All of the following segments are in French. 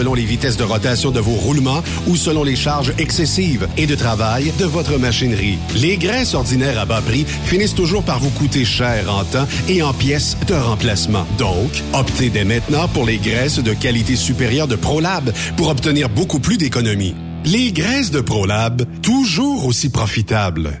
selon les vitesses de rotation de vos roulements ou selon les charges excessives et de travail de votre machinerie. Les graisses ordinaires à bas prix finissent toujours par vous coûter cher en temps et en pièces de remplacement. Donc, optez dès maintenant pour les graisses de qualité supérieure de ProLab pour obtenir beaucoup plus d'économies. Les graisses de ProLab, toujours aussi profitables.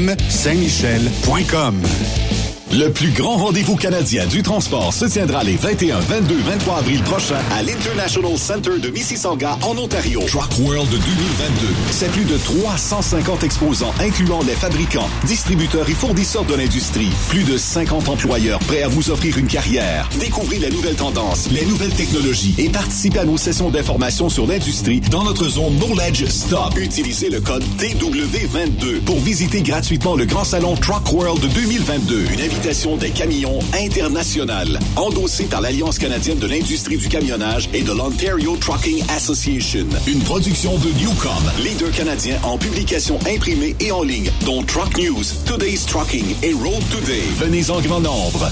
Saint-Michel.com. Le plus grand rendez-vous canadien du transport se tiendra les 21, 22, 23 avril prochains à l'International Center de Mississauga en Ontario. Truck World 2022. C'est plus de 350 exposants incluant les fabricants, distributeurs et fournisseurs de l'industrie. Plus de 50 employeurs prêts à vous offrir une carrière. Découvrez les nouvelles tendances, les nouvelles technologies et participez à nos sessions d'information sur l'industrie dans notre zone Knowledge Stop. Utilisez le code DW22 pour visiter gratuitement le grand salon Truck World 2022. Une des camions internationales, endossée par l'Alliance canadienne de l'industrie du camionnage et de l'Ontario Trucking Association. Une production de Newcom, leader canadien en publication imprimée et en ligne, dont Truck News, Today's Trucking et Road Today. Venez en grand nombre.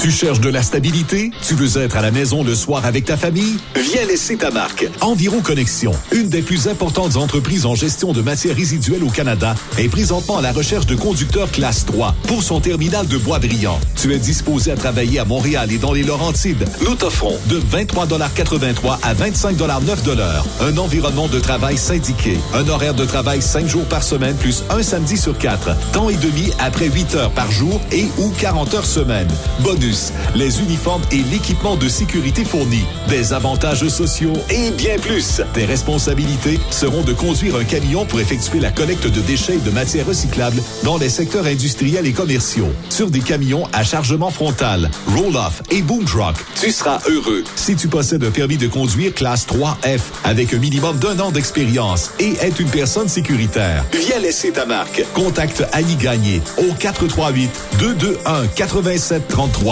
Tu cherches de la stabilité? Tu veux être à la maison le soir avec ta famille? Viens laisser ta marque. Environ Connexion, une des plus importantes entreprises en gestion de matières résiduelles au Canada, est présentement à la recherche de conducteurs classe 3 pour son terminal de Bois-Brillant. Tu es disposé à travailler à Montréal et dans les Laurentides. Nous t'offrons de 23,83 à 25,9 un environnement de travail syndiqué, un horaire de travail 5 jours par semaine plus un samedi sur 4, temps et demi après 8 heures par jour et ou 40 heures semaine. Les uniformes et l'équipement de sécurité fournis, des avantages sociaux et bien plus. Tes responsabilités seront de conduire un camion pour effectuer la collecte de déchets et de matières recyclables dans les secteurs industriels et commerciaux, sur des camions à chargement frontal, roll-off et boom truck. Tu seras heureux si tu possèdes un permis de conduire classe 3F avec un minimum d'un an d'expérience et est une personne sécuritaire. Viens laisser ta marque. Contacte Annie Gagné au 438 221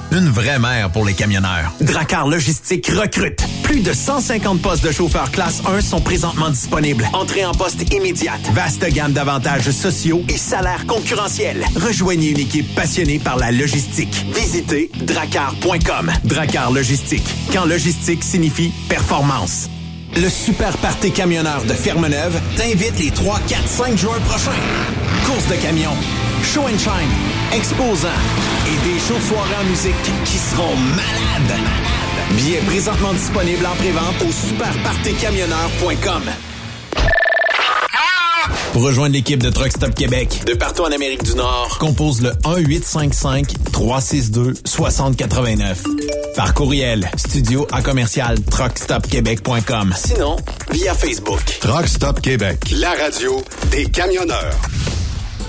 Une vraie mère pour les camionneurs. Dracar Logistique recrute. Plus de 150 postes de chauffeurs classe 1 sont présentement disponibles. Entrée en poste immédiate. Vaste gamme d'avantages sociaux et salaires concurrentiels. Rejoignez une équipe passionnée par la logistique. Visitez dracar.com. Dracar Logistique. Quand logistique signifie performance. Le Super Party Camionneur de Fermeneuve t'invite les 3, 4, 5 juin prochains. Course de camions, show and shine, exposants et des shows de soirée en musique qui seront malades. Billets présentement disponibles en prévente au superpartycamionneur.com. Pour rejoindre l'équipe de Truck Stop Québec, de partout en Amérique du Nord, compose le 1-855-362-6089. Par courriel, studio à commercial truckstopquebec.com. Sinon, via Facebook. Truck Stop Québec, la radio des camionneurs.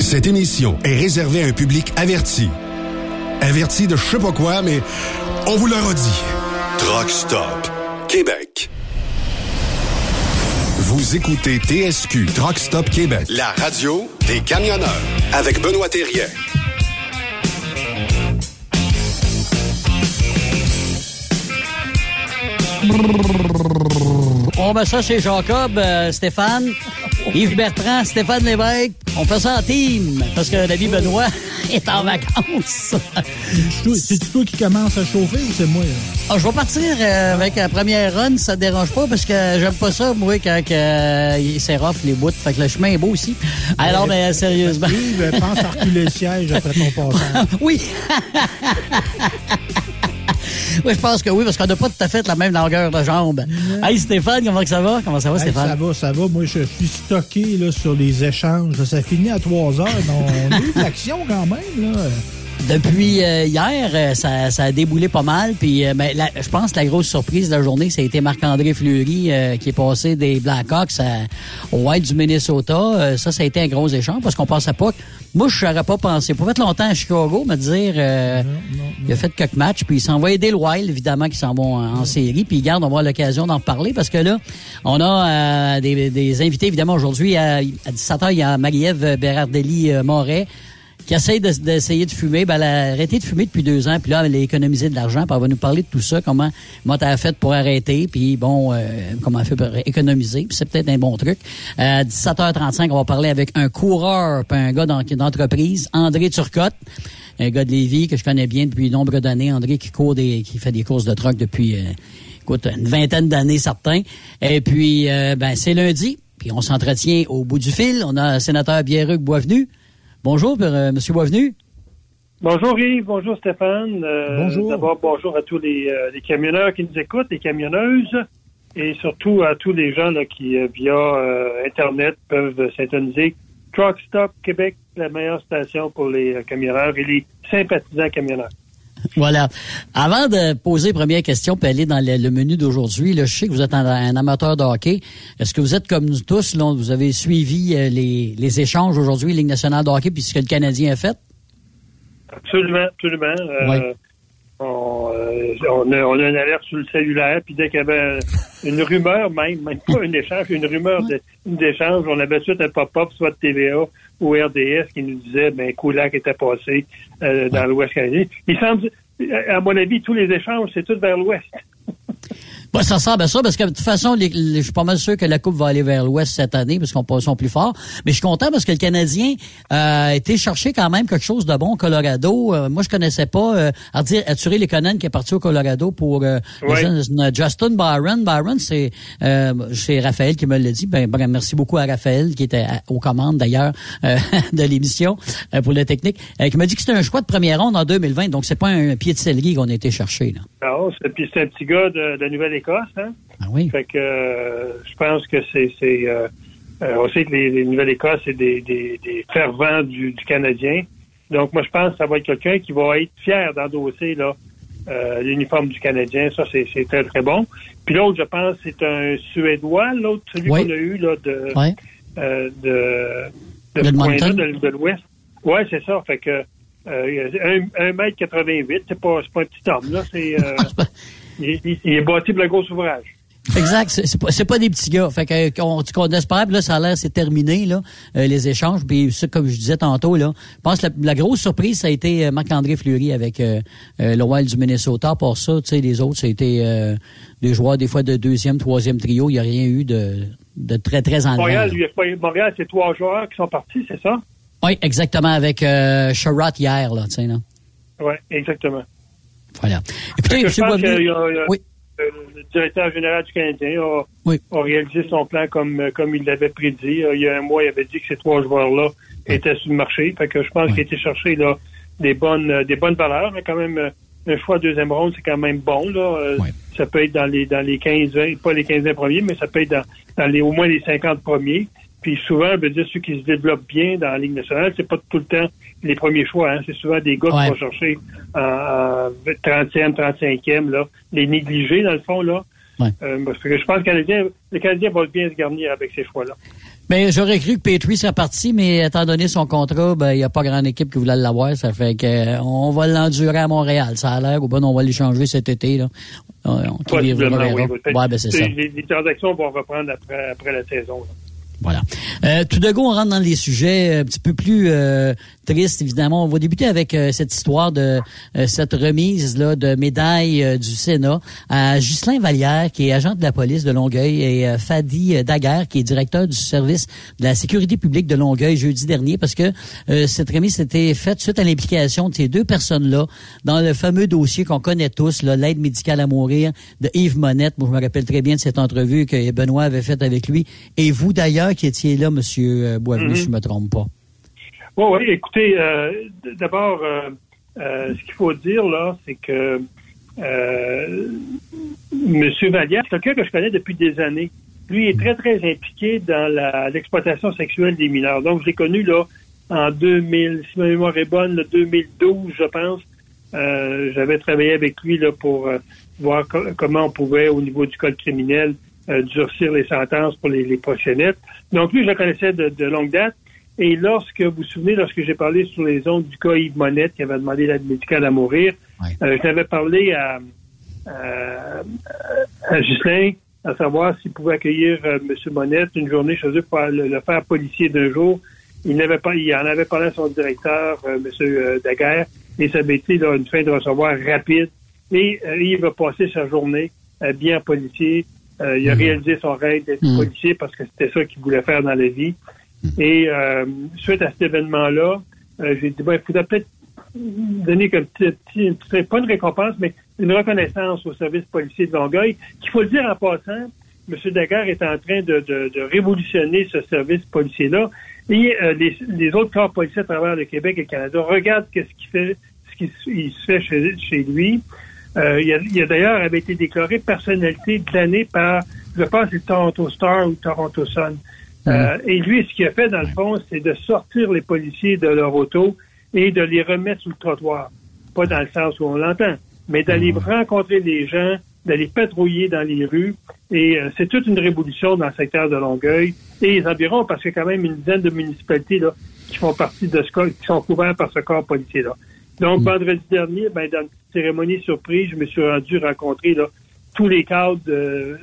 Cette émission est réservée à un public averti. Averti de je sais pas quoi, mais on vous le redit. Truck Stop Québec. Vous écoutez TSQ Truck Stop Québec, la radio des camionneurs avec Benoît Thérien. Bon, ben ça, c'est Jacob, euh, Stéphane, Yves Bertrand, Stéphane Lévesque. On fait ça en team parce que David Benoît est en vacances. C'est toi qui commence à chauffer ou c'est moi? Ah, je vais partir euh, avec la première run, ça te dérange pas parce que j'aime pas ça, moi, quand euh, c'est rough les bouts. Fait que le chemin est beau aussi. Alors, mais sérieusement. Yves, pense à reculer le siège après ton passage. oui. Oui, je pense que oui, parce qu'on n'a pas tout à fait la même longueur de jambe. Hey Stéphane, comment ça va? Comment ça va, Hey, Stéphane? ça va, ça va. Moi, je suis stocké là, sur les échanges. Ça finit à 3 heures. Donc, on a eu de l'action quand même. Là. Depuis euh, hier, euh, ça, ça a déboulé pas mal. Puis, euh, ben, la- je pense que la grosse surprise de la journée, ça a été Marc-André Fleury euh, qui est passé des Blackhawks au White du Minnesota. Euh, ça, ça a été un gros échange parce qu'on pensait pas. que- Moi, je n'aurais pas pensé. Pour être longtemps à Chicago, me dire, euh, il a fait quelques matchs, puis il s'en va aider le Wild, évidemment, qui s'en vont en, en série. Puis, garde, on va avoir l'occasion d'en parler parce que là, on a euh, des, des invités, évidemment, aujourd'hui. À, à 17h, il y a Marie-Ève Berardelli-Moret qui essaie de- d'essayer de, fumer. Ben, elle a arrêté de fumer depuis deux ans, puis là, elle a économisé de l'argent, puis elle va nous parler de tout ça, comment, elle a fait pour arrêter, puis bon, euh, comment elle fait pour économiser, puis c'est peut-être un bon truc. Euh, À 17h35, on va parler avec un coureur, puis un gars d'en- d'entreprise, André Turcotte, un gars de Lévis que je connais bien depuis de nombreuses années, André qui court des, qui fait des courses de truck depuis, euh, écoute, une vingtaine d'années certains. Et puis, euh, ben, c'est lundi, puis on s'entretient au bout du fil. On a le sénateur Pierre-Hugues Boisvenu. Bonjour, euh, Monsieur Boisvenu. Bonjour Yves, bonjour Stéphane. Euh, Bonjour. D'abord, bonjour à tous les, euh, les camionneurs qui nous écoutent, les camionneuses, et surtout à tous les gens là, qui, euh, via Internet, peuvent s'intoniser. Truck Stop Québec, la meilleure station pour les camionneurs et les sympathisants camionneurs. Voilà. Avant de poser première question puis aller dans le, le menu d'aujourd'hui, je sais que vous êtes un, un amateur de hockey. Est-ce que vous êtes comme nous tous, là, vous avez suivi euh, les, les échanges aujourd'hui, Ligue nationale de hockey, puis ce que le Canadien a fait? Absolument, absolument. Euh, Oui. On, euh, on, a, on a une alerte sur le cellulaire, puis dès qu'il y avait une rumeur même, même pas un échange, une rumeur d'échange. On avait tout un pop-up, soit de TVA ou RDS, qui nous disait, ben, Koulak était passé euh, dans l'Ouest canadien. Il semble, à mon avis, tous les échanges, c'est tout vers l'Ouest. Bah, ça ressemble à ça, parce que de toute façon, je suis pas mal sûr que la Coupe va aller vers l'Ouest cette année, parce qu'on sont plus forts. Mais je suis content parce que le Canadien euh, a été chercher quand même quelque chose de bon au Colorado. Euh, moi, je connaissais pas euh, à dire Arthur Lekonen qui est parti au Colorado pour euh, Justin Byron. Byron, c'est c'est Raphaël qui me l'a dit. Ben, ben, merci beaucoup à Raphaël, qui était aux commandes d'ailleurs de l'émission pour la technique, qui m'a dit que c'était un choix de première ronde en 2020, donc c'est pas un pied de céleri qu'on a été chercher. Là. Non, puis c'est un petit gars de, de nouvelle Hein? Ah oui. Fait que euh, je pense que c'est c'est euh, euh, on sait que les, Nouvelle-Écosse, c'est des, des, des, fervents du, du, Canadien. Donc moi je pense que ça va être quelqu'un qui va être fier d'endosser là l'uniforme du Canadien. Ça, c'est très, très bon. Puis l'autre, je pense, c'est un Suédois, l'autre, celui qu'on a eu là de de, de, de, de l'Ouest. Oui, c'est ça. Fait que euh, 1m88, c'est pas, pas un petit homme, là. C'est il, est bâti pour le gros ouvrage. Exact, c'est pas, pas des petits gars. Fait que on, on espère, là, ça a l'air c'est terminé là, euh, les échanges. Puis ça, comme je disais tantôt là, je pense que la, grosse surprise ça a été euh, Marc-André Fleury avec euh, le Wild du Minnesota. Pour ça, tu sais, les autres, ça a été des joueurs des fois de deuxième, troisième trio. Il n'y a rien eu de, de très très en Montréal, Montréal, c'est trois joueurs qui sont partis, c'est ça? Oui, exactement avec euh, hier là, tu sais là. Oui, exactement. Voilà. Écoutez, je pense que oui. le directeur général du Canadien a, a, réalisé son plan comme, comme il l'avait prédit. Il y a un mois, il avait dit que ces trois joueurs-là étaient sur le marché. Fait que je pense qu'il a été chercher là, des bonnes des bonnes valeurs, mais quand même un choix deuxième ronde, c'est quand même bon. Là. Euh, ça peut être dans les dans les 15 pas les 15 premiers, mais ça peut être dans, dans les au moins les 50 premiers. Puis souvent, je veux dire, ceux qui se développent bien dans la Ligue nationale, c'est pas tout le temps les premiers choix. Hein. C'est souvent des gars qui vont chercher en, 30e, 35e, là, les négligés, dans le fond, là. Euh, parce que je pense que le Canadien, le Canadien va bien se garnir avec ces choix-là. Ben, j'aurais cru que Petrie serait parti, mais étant donné son contrat, ben, il n'y a pas grande équipe qui voulait l'avoir. Ça fait que euh, on va l'endurer à Montréal. Ça a l'air, ou bon, on va l'échanger cet été, là. On, on oui, ben, c'est ça. Les, les, transactions vont reprendre après, après la saison, là. Voilà. Euh, tout de go, on rentre dans les sujets un petit peu plus euh, tristes, évidemment. On va débuter avec euh, cette histoire de euh, cette remise là de médaille du Sénat à Ghislain Vallière, qui est agent de la police de Longueuil, et Fadi Daguerre, qui est directeur du service de la sécurité publique de Longueuil jeudi dernier, parce que cette remise s'était faite suite à l'implication de ces deux personnes-là dans le fameux dossier qu'on connaît tous, l'aide médicale à mourir de Yves Monette. Moi, je me rappelle très bien de cette entrevue que Benoît avait faite avec lui. Et vous, d'ailleurs, qui étiez là, M. Euh, Boisvenu, si je ne me trompe pas. Oui, oui, écoutez, euh, d'abord, euh, ce qu'il faut dire, là, c'est que M. Vallière, c'est quelqu'un que je connais depuis des années. Lui est très, très impliqué dans l'exploitation sexuelle des mineurs. Donc, je l'ai connu, là, en 2000, si ma mémoire est bonne, 2012, je pense. J'avais travaillé avec lui là, pour voir comment on pouvait, au niveau du code criminel, euh, durcir les sentences pour les, les proxénètes. Donc lui, je le connaissais de, longue date. Et lorsque, vous vous souvenez, lorsque j'ai parlé sur les ondes du cas Yves Monette qui avait demandé l'aide médicale à mourir, euh, j'avais parlé à, à, à Ghislain à savoir s'il pouvait accueillir euh, M. Monette une journée chez eux pour le, faire policier d'un jour. Il n'avait pas, il en avait parlé à son directeur, euh, M. Daguerre, et ça avait été une fin de recevoir rapide. Et il va passer sa journée bien policier euh, il a mhm. réalisé son rêve d'être mhm. policier parce que c'était ça qu'il voulait faire dans la vie. Mhm. Et euh, suite à cet événement-là, euh, j'ai dit, ben, il faudrait peut-être donner comme petit, petit, pas une récompense, mais une reconnaissance au service policier de Longueuil, qu'il faut le dire en passant, M. Daguerre est en train de, de, de révolutionner ce service policier-là. Et les, les, autres corps policiers à travers le Québec et le Canada regardent qu'est-ce qu'il fait, ce qui se fait chez, chez lui. Euh, il a, d'ailleurs avait été déclaré personnalité de l'année par, je pense, le Toronto Star ou Toronto Sun. Euh, et lui, ce qu'il a fait, dans le fond, c'est de sortir les policiers de leur auto et de les remettre sur le trottoir. Pas dans le sens où on l'entend, mais d'aller rencontrer les gens, d'aller patrouiller dans les rues. Et euh, c'est toute une révolution dans le secteur de Longueuil et les environs, parce qu'il y a quand même une dizaine de municipalités là, qui font partie de ce corps, qui sont couverts par ce corps policier-là. Donc, mm. vendredi dernier, ben, dans une cérémonie surprise, je me suis rendu rencontrer là, tous les cadres du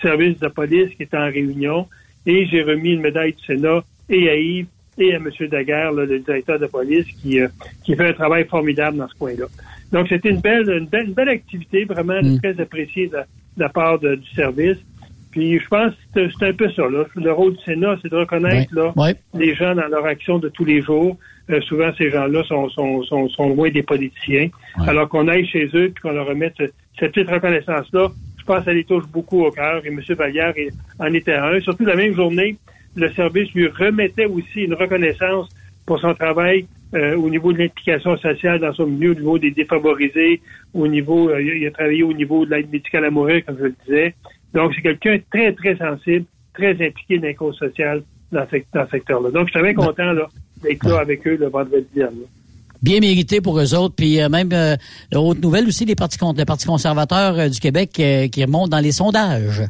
service de police qui étaient en réunion et j'ai remis une médaille du Sénat et à Yves et à M. Daguerre, le directeur de police, qui, qui fait un travail formidable dans ce coin-là. Donc, c'était une belle, une belle, belle activité, vraiment mm. très appréciée de, la part du service. Puis je pense que c'est un peu ça. Là. Le rôle du Sénat, c'est de reconnaître là, les gens dans leur action de tous les jours. Euh, souvent, ces gens-là sont, sont, sont, sont, loin des politiciens. Alors qu'on aille chez eux puis qu'on leur remette cette petite reconnaissance-là, je pense que ça les touche beaucoup au cœur. Et M. Vallière en était un. Surtout la même journée, le service lui remettait aussi une reconnaissance pour son travail euh, au niveau de l'implication sociale dans son milieu, au niveau des défavorisés, au niveau, euh, il a travaillé au niveau de l'aide médicale à mourir, comme je le disais. Donc, c'est quelqu'un très, très sensible, très impliqué dans les causes sociales dans ce, secteur-là. Donc, je suis très content d'être là avec eux le vendredi dernier. Bien mérité pour eux autres. Puis euh, même, euh, autre nouvelle aussi, les partis, les partis conservateurs euh, du Québec qui remontent dans les sondages.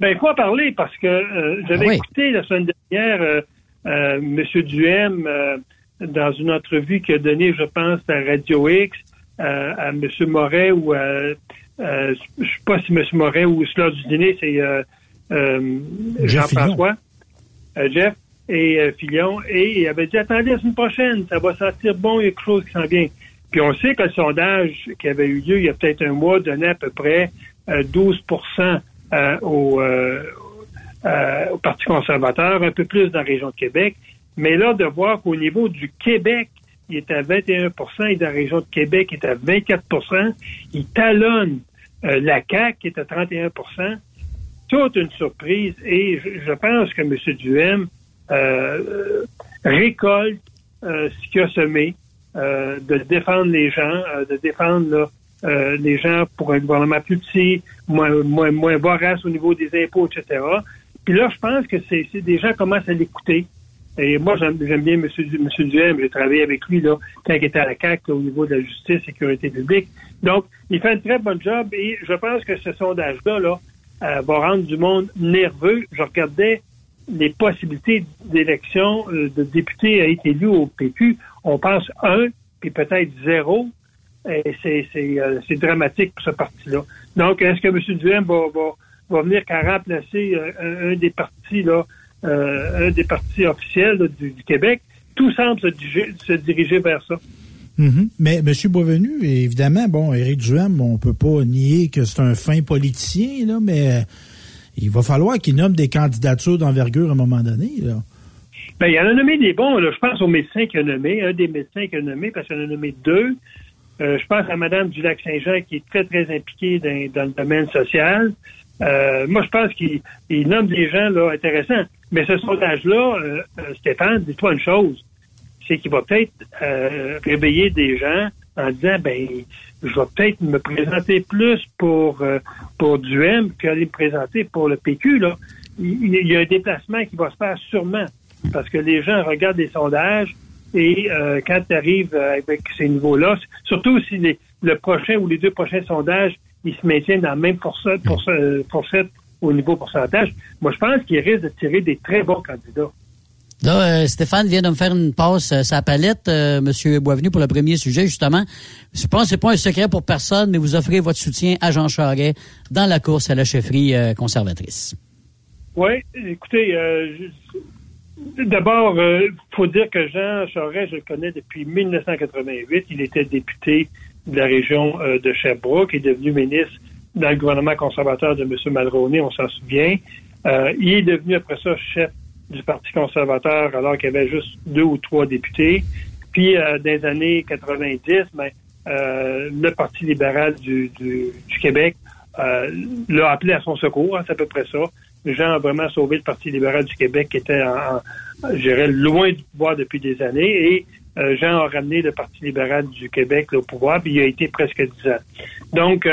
Ben, il faut en parler parce que j'avais ah écouté la semaine dernière M. Duhem dans une entrevue qu'il a donnée, je pense, à Radio X, à M. Moret ou à euh, je ne sais pas si M. Moret ou cela du dîner, c'est euh, euh, Jean-François, Jeff et Fillon, et il avait dit attendez la semaine prochaine, ça va sentir bon, il y a quelque chose qui sent bien. Puis on sait que le sondage qui avait eu lieu il y a peut-être un mois donnait à peu près 12 au, au Parti conservateur, un peu plus dans la région de Québec. Mais là, de voir qu'au niveau du Québec, il est à 21% et dans la région de Québec, il est à 24% Il talonne euh, la CAQ, qui est à 31% Toute une surprise. Et je, pense que M. Duhem euh, récolte euh, ce qu'il a semé, de défendre les gens, de défendre les gens pour un gouvernement plus petit, moins, moins, moins vorace au niveau des impôts, etc. Puis là, je pense que c'est des gens commencent à l'écouter. Et moi, j'aime bien M. Duhem. J'ai travaillé avec lui là, quand il était à la CAQ au niveau de la justice sécurité publique. Donc, il fait un très bon job et je pense que ce sondage-là là, euh, va rendre du monde nerveux. Je regardais les possibilités d'élection euh, de députés à être élus au PQ. On pense un, puis peut-être zéro. Euh, c'est, dramatique pour ce parti-là. Donc, est-ce que M. Duhem va, va, va venir qu'à remplacer un, des partis là, euh, un des partis officiels du, Québec, tout semble se diriger, vers ça. Mm-hmm. Mais M. Boisvenu, évidemment, bon, Éric Duhem, on peut pas nier que c'est un fin politicien, là, mais euh, il va falloir qu'il nomme des candidatures d'envergure à un moment donné. Là. Ben, il en a nommé des bons. je pense au médecin qu'il a nommé, un des médecins qu'il a nommé, parce qu'il en a nommé deux. Euh, je pense à Mme Dulac-Saint-Jean, qui est très, très impliquée dans, le domaine social. moi, je pense qu'il nomme des gens là, intéressants. Mais ce sondage-là, euh, euh, Stéphane, dis-toi une chose, c'est qu'il va peut-être euh, réveiller des gens en disant, ben, je vais peut-être me présenter plus pour pour Duhem qu'aller me présenter pour le PQ. Là. Il, y a un déplacement qui va se faire sûrement parce que les gens regardent les sondages et quand tu arrives avec ces niveaux-là, surtout si le prochain ou les deux prochains sondages, ils se maintiennent dans la même fourchette, fourchette au niveau pourcentage, moi, je pense qu'il risque de tirer des très bons candidats. Là, euh, Stéphane vient de me faire une passe euh, sa palette, euh, Monsieur Boisvenu, pour le premier sujet, justement. Je pense que c'est pas un secret pour personne, mais vous offrez votre soutien à Jean Charest dans la course à la chefferie conservatrice. Oui, écoutez, d'abord, il faut dire que Jean Charest, je le connais depuis 1988. Il était député de la région de Sherbrooke, est devenu ministre dans le gouvernement conservateur de M. Malroney, on s'en souvient. Euh, il est devenu après ça chef du Parti conservateur alors qu'il y avait juste deux ou trois députés. Puis, euh, dans les années 90, ben, euh, le Parti libéral du, du, Québec euh, l'a appelé à son secours, hein, c'est à peu près ça. Les gens ont vraiment sauvé le Parti libéral du Québec qui était, en, je dirais, loin du pouvoir depuis des années. Et euh, Jean a ramené le Parti libéral du Québec au pouvoir, puis il a été presque dix ans. Donc,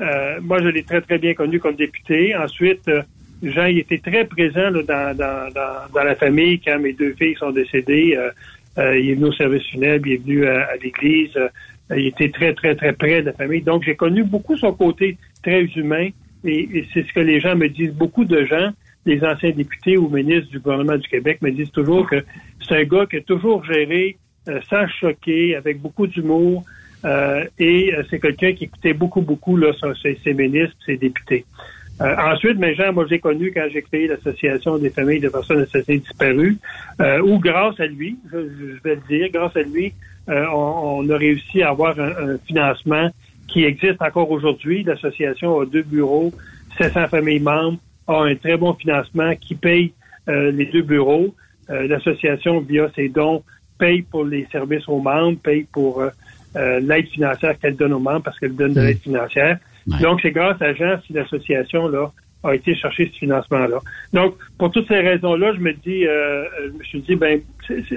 euh, euh, moi, je l'ai très, très bien connu comme député. Ensuite, euh, Jean il était très présent dans, dans, dans, dans, la famille quand mes deux filles sont décédées. Euh, il est venu au service funèbre, il est venu à, l'église. il était très, très, très près de la famille. Donc, j'ai connu beaucoup son côté très humain. Et, c'est ce que les gens me disent. Beaucoup de gens, les anciens députés ou ministres du gouvernement du Québec, me disent toujours que c'est un gars qui a toujours géré sans choquer, avec beaucoup d'humour, et c'est quelqu'un qui écoutait beaucoup, beaucoup là, ses, ses ministres, ses députés. Euh, ensuite, mes gens, moi, j'ai connu quand j'ai créé l'Association des familles de personnes associées disparues, euh, où grâce à lui, je, vais le dire, grâce à lui, euh, on, a réussi à avoir un, financement qui existe encore aujourd'hui. L'association a deux bureaux, 700 familles membres, a un très bon financement qui paye les deux bureaux. L'association, via ses dons, paye pour les services aux membres, paye pour l'aide financière qu'elle donne aux membres parce qu'elle donne de l'aide financière. Donc, c'est grâce à Jean si l'association là a été chercher ce financement-là. Donc, pour toutes ces raisons-là, je me dis, euh, euh, je me suis dit, ben,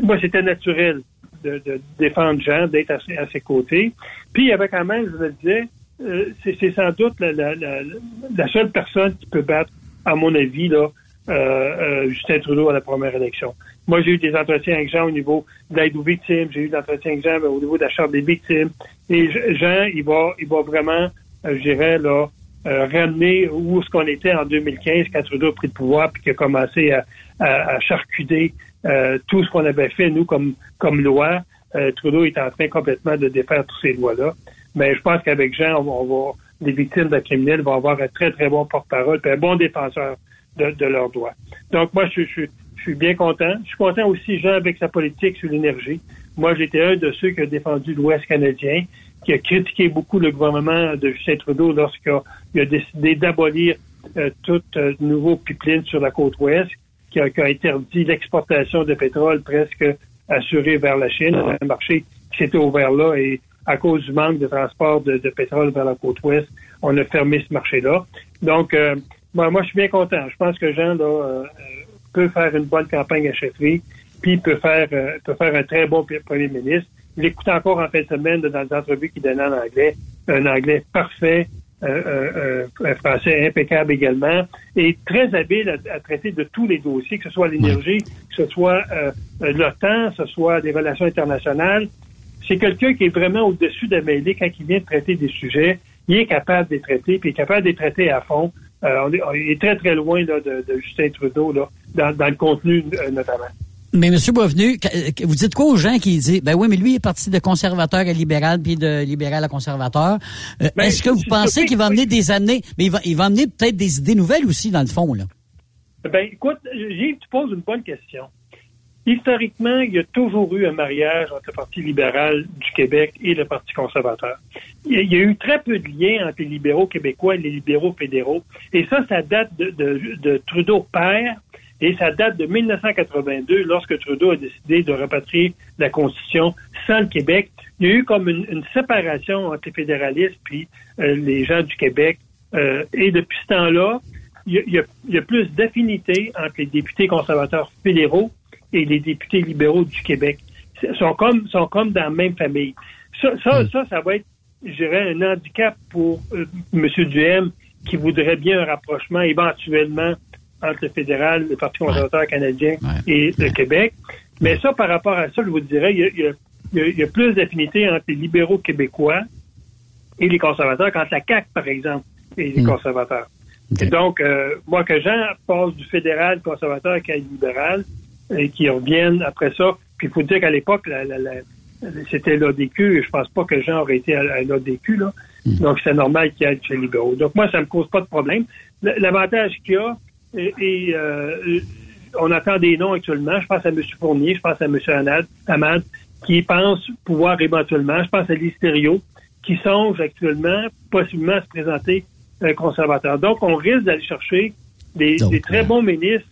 moi, c'était naturel de, défendre Jean, d'être à, ses côtés. Puis, il y avait quand même, je le disais, euh, c'est sans doute la, seule personne qui peut battre, à mon avis, là, Justin Trudeau à la première élection. Moi, j'ai eu des entretiens avec Jean au niveau de aux victimes, j'ai eu des entretiens avec Jean au niveau de la charte des victimes. Et Jean, il va, il va vraiment euh, je dirais, là, euh, ramener où est-ce qu'on était en 2015 quand Trudeau a pris le pouvoir puis qu'il a commencé à, à, charcuter euh, tout ce qu'on avait fait, nous, comme, comme loi. Trudeau est en train complètement de défaire toutes ces lois-là. Mais je pense qu'avec Jean, on va, les victimes de criminels vont avoir un très, très bon porte-parole et un bon défenseur de, de leurs droits. Donc, moi, je, je, je suis bien content. Je suis content aussi, Jean, avec sa politique sur l'énergie. Moi, j'étais un de ceux qui a défendu l'Ouest canadien qui a critiqué beaucoup le gouvernement de Justin Trudeau lorsqu'il a, décidé d'abolir euh, tout euh, nouveau pipeline sur la côte ouest, qui a, interdit l'exportation de pétrole presque assuré vers la Chine, un marché qui s'était ouvert là et à cause du manque de transport de, pétrole vers la côte ouest, on a fermé ce marché-là. Donc, euh, moi, moi, je suis bien content. Je pense que Jean là, euh, peut faire une bonne campagne à chefferie, puis peut faire, peut faire un très bon premier ministre. Je l'écoutais encore en fin de semaine dans des entrevues qu'il donnait en anglais, un anglais parfait, un français impeccable également, et très habile à, traiter de tous les dossiers, que ce soit l'énergie, que ce soit euh, l'OTAN, que ce soit des relations internationales. C'est quelqu'un qui est vraiment au-dessus de mêlée quand il vient de traiter des sujets. Il est capable de les traiter, puis il est capable de les traiter à fond. On, est, il est très, très loin là, de, de, Justin Trudeau, là, dans, dans le contenu euh, notamment. Mais M. Boisvenu, vous dites quoi aux gens qui disent, ben oui, mais lui est parti de conservateur à libéral, puis de libéral à conservateur. Euh, ben, est-ce que vous pensez qu'il va amener des années, mais il va, il va amener peut-être des idées nouvelles aussi, dans le fond, là? Ben, écoute, Gilles, tu poses une bonne question. Historiquement, il y a toujours eu un mariage entre le Parti libéral du Québec et le Parti conservateur. Il y a eu très peu de liens entre les libéraux québécois et les libéraux fédéraux. Et ça, ça date de, de, de Trudeau père et ça date de 1982, lorsque Trudeau a décidé de repatrier la Constitution sans le Québec. Il y a eu comme une, séparation entre les fédéralistes puis euh, les gens du Québec. Euh, et depuis ce temps-là, il y, a, plus d'affinité entre les députés conservateurs fédéraux et les députés libéraux du Québec. Ils sont comme, sont comme dans la même famille. Ça, ça, hmm. ça, va être, je dirais, un handicap pour euh, M. Duhem qui voudrait bien un rapprochement éventuellement entre le fédéral, le Parti conservateur canadien et le Québec. Mais ça, par rapport à ça, je vous dirais, il y a, plus d'affinité entre les libéraux québécois et les conservateurs qu'entre la CAQ, par exemple, et les hmm. conservateurs. Et donc, euh, moi, que Jean passe du fédéral conservateur à libéral, et qui reviennent après ça, puis il faut dire qu'à l'époque, c'était l'ADQ, je pense pas que Jean aurait été à, l'ADQ, là. Hmm. Donc, c'est normal qu'il y ait chez les libéraux. Donc, moi, ça me cause pas de problème. L'avantage qu'il y a, et, euh, on attend des noms actuellement. Je pense à M. Fournier, je pense à M. Anad, Amad, qui pense pouvoir éventuellement. Je pense à Listerio, qui songe actuellement possiblement à se présenter un conservateur. Donc, on risque d'aller chercher des, très euh, bons ministres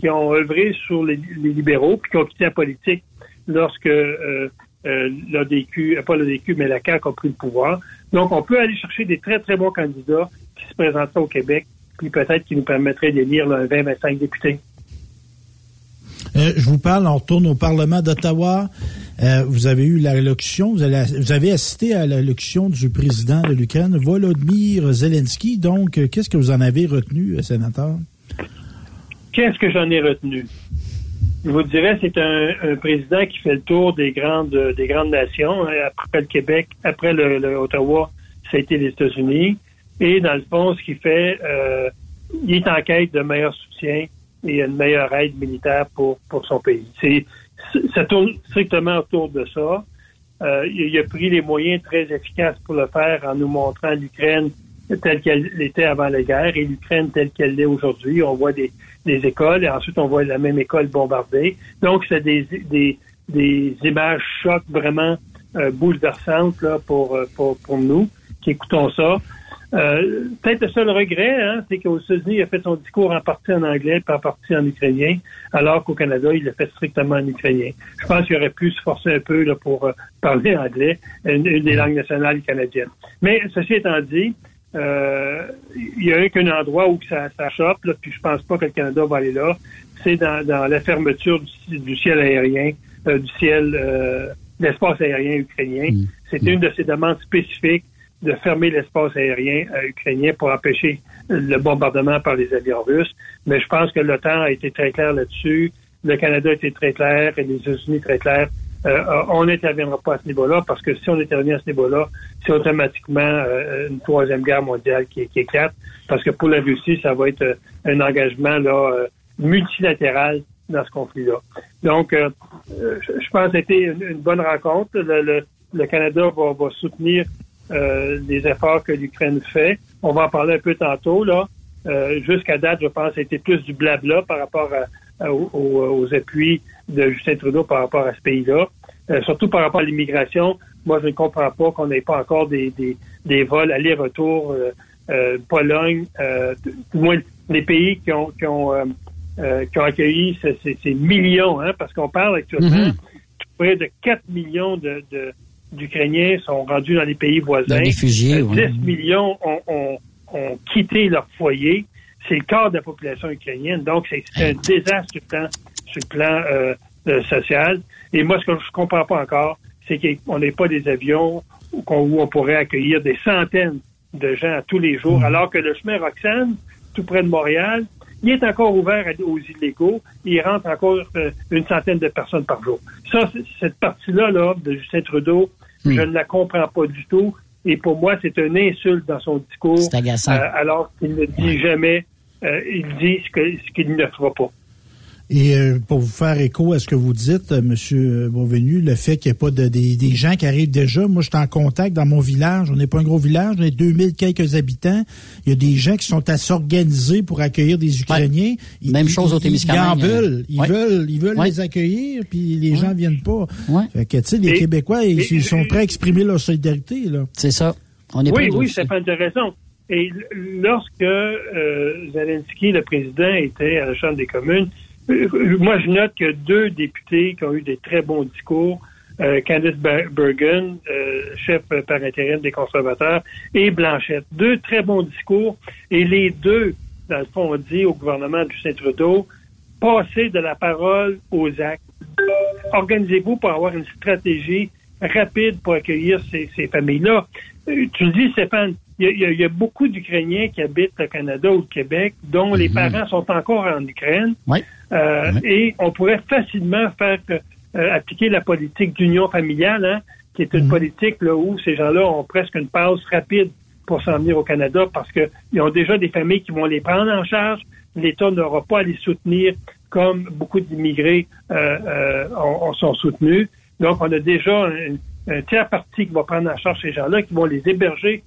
qui ont œuvré sur les, libéraux puis qui ont quitté la politique lorsque euh, euh, l'ADQ, pas l'ADQ, mais la CAQ a pris le pouvoir. Donc, on peut aller chercher des très, très bons candidats qui se présenteraient au Québec puis peut-être qu'il nous permettrait d'élire 20-25 députés. Euh, je vous parle, on retourne au Parlement d'Ottawa. Euh, vous avez eu l'allocution, vous, vous, avez assisté à l'allocution du président de l'Ukraine, Volodymyr Zelensky. Donc, euh, qu'est-ce que vous en avez retenu, sénateur? Qu'est-ce que j'en ai retenu? Je vous dirais, c'est un, président qui fait le tour des grandes, des grandes nations. Après le Québec, après le Ottawa, ça a été les États-Unis. Et dans le fond, ce qu'il fait, euh, il est en quête de meilleur soutien et une meilleure aide militaire pour, pour son pays. C'est, ça tourne strictement autour de ça. Euh, il a pris les moyens très efficaces pour le faire en nous montrant l'Ukraine telle qu'elle était avant la guerre et l'Ukraine telle qu'elle l'est aujourd'hui. On voit des, des, écoles et ensuite on voit la même école bombardée. Donc, c'est des, des, des images chocs vraiment euh, bouleversantes là, pour, euh, pour, pour nous qui écoutons ça. Euh, peut-être le seul regret, hein, c'est qu'aux États-Unis, il a fait son discours en partie en anglais, pas en partie en ukrainien, alors qu'au Canada, il l'a fait strictement en ukrainien. Je pense qu'il aurait pu se forcer un peu là, pour euh, parler anglais, une, des langues nationales canadiennes. Mais ceci étant dit, il y a un qu'un endroit où ça, ça chope, là, puis je pense pas que le Canada va aller là, c'est dans, dans, la fermeture du, ciel aérien, du ciel, l'espace aérien ukrainien. Mm. C'est une de ces demandes spécifiques de fermer l'espace aérien euh, ukrainien pour empêcher le bombardement par les avions russes. Mais je pense que l'OTAN a été très clair là-dessus. Le Canada a été très clair et les États-Unis très clairs. Euh, on n'interviendra pas à ce niveau-là parce que si on intervient à ce niveau-là, c'est automatiquement euh, une troisième guerre mondiale qui, qui, éclate parce que pour la Russie, ça va être un engagement là multilatéral dans ce conflit-là. Donc, je pense que c'était une, bonne rencontre. Le, le, Canada va, va soutenir euh, des efforts que l'Ukraine fait. On va en parler un peu tantôt. là. Euh, Jusqu'à date, je pense, c'était plus du blabla par rapport aux, appuis de Justin Trudeau par rapport à ce pays-là. Euh, surtout par rapport à l'immigration. Moi, je ne comprends pas qu'on n'ait pas encore des, des, des vols aller-retour euh, Pologne, du moins les pays qui ont, qui ont, qui ont accueilli ces, ces, millions, hein, parce qu'on parle actuellement mm-hmm. près de 4 millions de, de d'Ukrainiens sont rendus dans les pays voisins. 10 millions ont, quitté leur foyer. C'est le quart de la population ukrainienne. Donc, c'est un désastre sur le plan, euh, euh, social. Et moi, ce que je comprends pas encore, c'est qu'on n'est pas des avions où on, pourrait accueillir des centaines de gens tous les jours, mm. alors que le chemin Roxane, tout près de Montréal, il est encore ouvert aux illégaux. Il rentre encore euh, une centaine de personnes par jour. Ça, cette partie-là là, de Justin Trudeau, hmm. je ne la comprends pas du tout. Et pour moi, c'est un insulte dans son discours. C'est agaçant. Euh, alors qu'il ne dit jamais, euh, il dit ce qu'il ne fera pas. Et euh, pour vous faire écho à ce que vous dites, euh, Monsieur Beauvenu, le fait qu'il n'y ait pas de, des, gens qui arrivent déjà, moi je suis en contact dans mon village, on n'est pas un gros village, on est 2000 quelques habitants, il y a des gens qui sont à s'organiser pour accueillir des Ukrainiens. Même chose au Témiscamingue. Ils en veulent, ils veulent, ils veulent les accueillir, puis les gens viennent pas. Fait que, tu sais, les Québécois, ils, sont prêts à exprimer leur solidarité, là. C'est ça. On est oui, oui, fait intéressant. Et lorsque euh, Zelensky, le président, était à la Chambre des communes, euh, moi, je note que deux députés qui ont eu des très bons discours, euh, Candice Bergen, euh, chef par intérim des conservateurs, et Blanchette. Deux très bons discours. Et les deux, dans le fond, ont dit au gouvernement du Saint-Trudeau, passez de la parole aux actes. Organisez-vous pour avoir une stratégie rapide pour accueillir ces, familles-là. Tu le dis, Stéphane, il y, a, beaucoup d'Ukrainiens qui habitent le Canada ou le Québec, dont les mhm. parents sont encore en Ukraine. Euh, et on pourrait facilement faire euh, appliquer la politique d'union familiale, hein, qui est une mhm. politique là, où ces gens-là ont presque une passe rapide pour s'en venir au Canada parce qu'ils ont déjà des familles qui vont les prendre en charge. L'État n'aura pas à les soutenir comme beaucoup d'immigrés euh, sont soutenus. Donc, on a déjà un, un tiers parti qui va prendre en charge ces gens-là, qui vont les héberger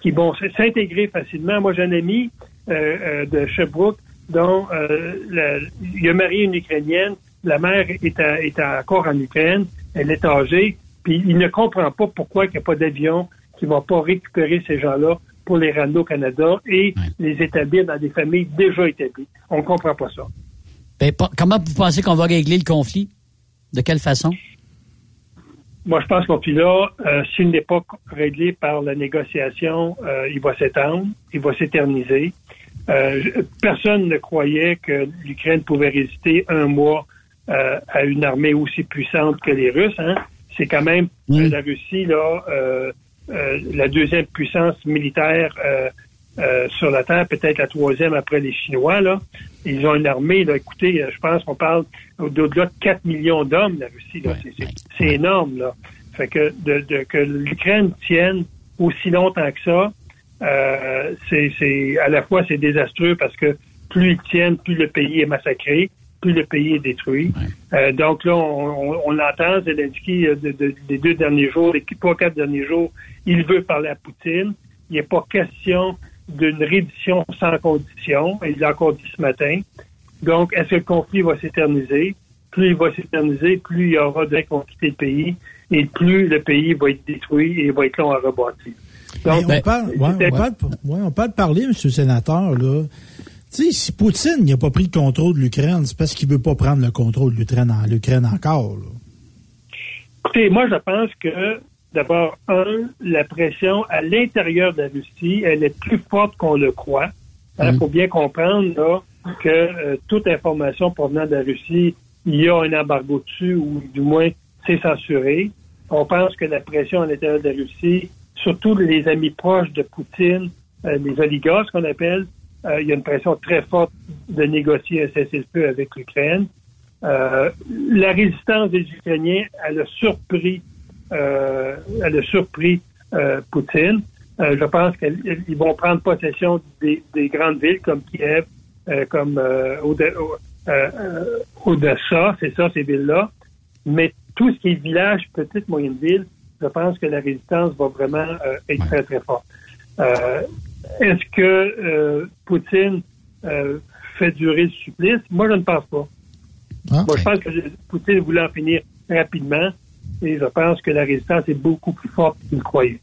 qui, vont s'intégrer facilement. Moi, j'ai un ami euh, euh, de Sherbrooke dont euh, il a marié une Ukrainienne. La mère est, est encore en Ukraine. Elle est âgée. Puis il ne comprend pas pourquoi il n'y a pas d'avion qui va pas récupérer ces gens-là pour les ramener au Canada et les établir dans des familles déjà établies. On ne comprend pas ça. Ben, comment vous pensez qu'on va régler le conflit? De quelle façon? Moi, je pense qu'on là, euh, s'il n'est pas réglé par la négociation, euh, il va s'étendre, il va s'éterniser. Euh, personne ne croyait que l'Ukraine pouvait résister un mois euh, à une armée aussi puissante que les Russes. Hein. C'est quand même la Russie, là, la deuxième puissance militaire sur la Terre, peut-être la troisième après les Chinois. Là. Ils ont une armée, là, écoutez, je pense qu'on parle au-delà de 4 millions d'hommes, la Russie. c'est énorme. Là. Fait que, de, que l'Ukraine tienne aussi longtemps que ça, euh, c'est à la fois c'est désastreux parce que plus ils tiennent, plus le pays est massacré. plus le pays est détruit. Euh, donc là, on, on, l'entend, Zelensky, euh, de, des deux derniers jours, les trois, quatre derniers jours, il veut parler à Poutine. Il n'est pas question d'une reddition sans condition. Il l'a encore dit ce matin. Donc, est-ce que le conflit va s'éterniser? Plus il va s'éterniser, plus il y aura de gens quitter le pays et plus le pays va être détruit et va être long à rebâtir. Donc, on, parle, ouais, on, parle, de parler, M. le sénateur, là. Si Poutine n'a pas pris le contrôle de l'Ukraine, c'est parce qu'il veut pas prendre le contrôle de l'Ukraine encore. Là. Écoutez, moi, je pense que, d'abord, un, la pression à l'intérieur de la Russie, elle est plus forte qu'on le croit. Il hein, mm. faut bien comprendre là, que euh, toute information provenant de la Russie, il y a un embargo dessus, ou du moins, c'est censuré. On pense que la pression à l'intérieur de la Russie, surtout les amis proches de Poutine, euh, les oligarques qu'on appelle, euh, il y a une pression très forte de négocier un cessez-le-feu avec l'Ukraine. La résistance des Ukrainiens, elle a surpris, euh, elle a surpris Poutine. je pense qu'ils vont prendre possession des, grandes villes comme Kiev, comme Odessa, c'est ça, ces villes-là. Mais tout ce qui est village, petite, moyenne ville, je pense que la résistance va vraiment être très, très forte. Est-ce que euh, Poutine euh, fait durer le supplice? Moi, je ne pense pas. Ah, Moi, je pense que Poutine voulait en finir rapidement et je pense que la résistance est beaucoup plus forte qu'il croyait.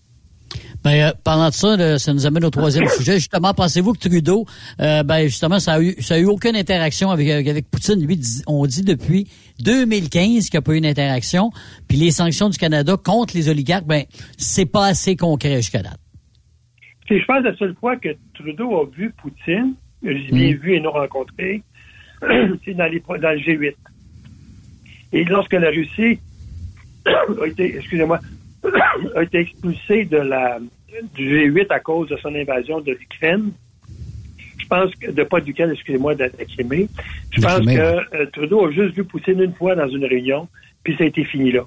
Ben, euh, parlant de ça, ça nous amène au troisième sujet. Justement, pensez-vous que Trudeau, ben, justement, ça a eu, ça a eu aucune interaction avec, avec Poutine? Lui, on dit depuis 2015 qu'il n'y a pas eu d'interaction. Puis les sanctions du Canada contre les oligarques, ben, c'est pas assez concret jusqu'à date. Je pense, la seule fois que Trudeau a vu Poutine, j'ai bien mm. vu et nous rencontré, c'est dans le G8. Et lorsque la Russie a été, excusez-moi, a été expulsée de la, du G8 à cause de son invasion de l'Ukraine, je pense que, de pas duquel, excusez-moi, de la Crimée, je pense que euh, Trudeau a juste vu Poutine une fois dans une réunion, puis ça a été fini là.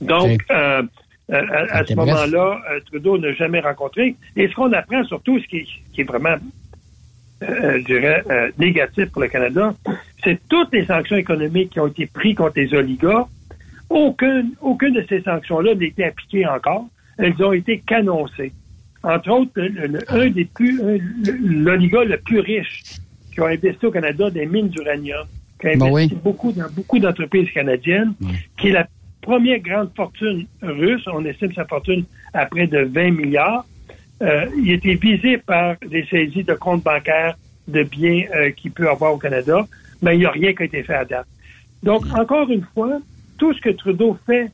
Donc, euh, euh, à, ce moment-là, Trudeau n'a jamais rencontré. Et ce qu'on apprend surtout, ce qui, est vraiment, je dirais, négatif pour le Canada, c'est toutes les sanctions économiques qui ont été prises contre les oligarques. Aucune, aucune de ces sanctions-là n'a été appliquée encore. Elles ont été canoncées. Entre autres, un des plus, l'oligarque le plus riche qui a investi au Canada des mines d'uranium, qui a ben investi beaucoup dans beaucoup d'entreprises canadiennes, qui est la première grande fortune russe, on estime sa fortune à près de 20 milliards. Euh, il était visé par des saisies de comptes bancaires de biens euh, qu'il peut avoir au Canada, mais il n'y a rien qui a été fait à date. Donc, encore une fois, tout ce que Trudeau fait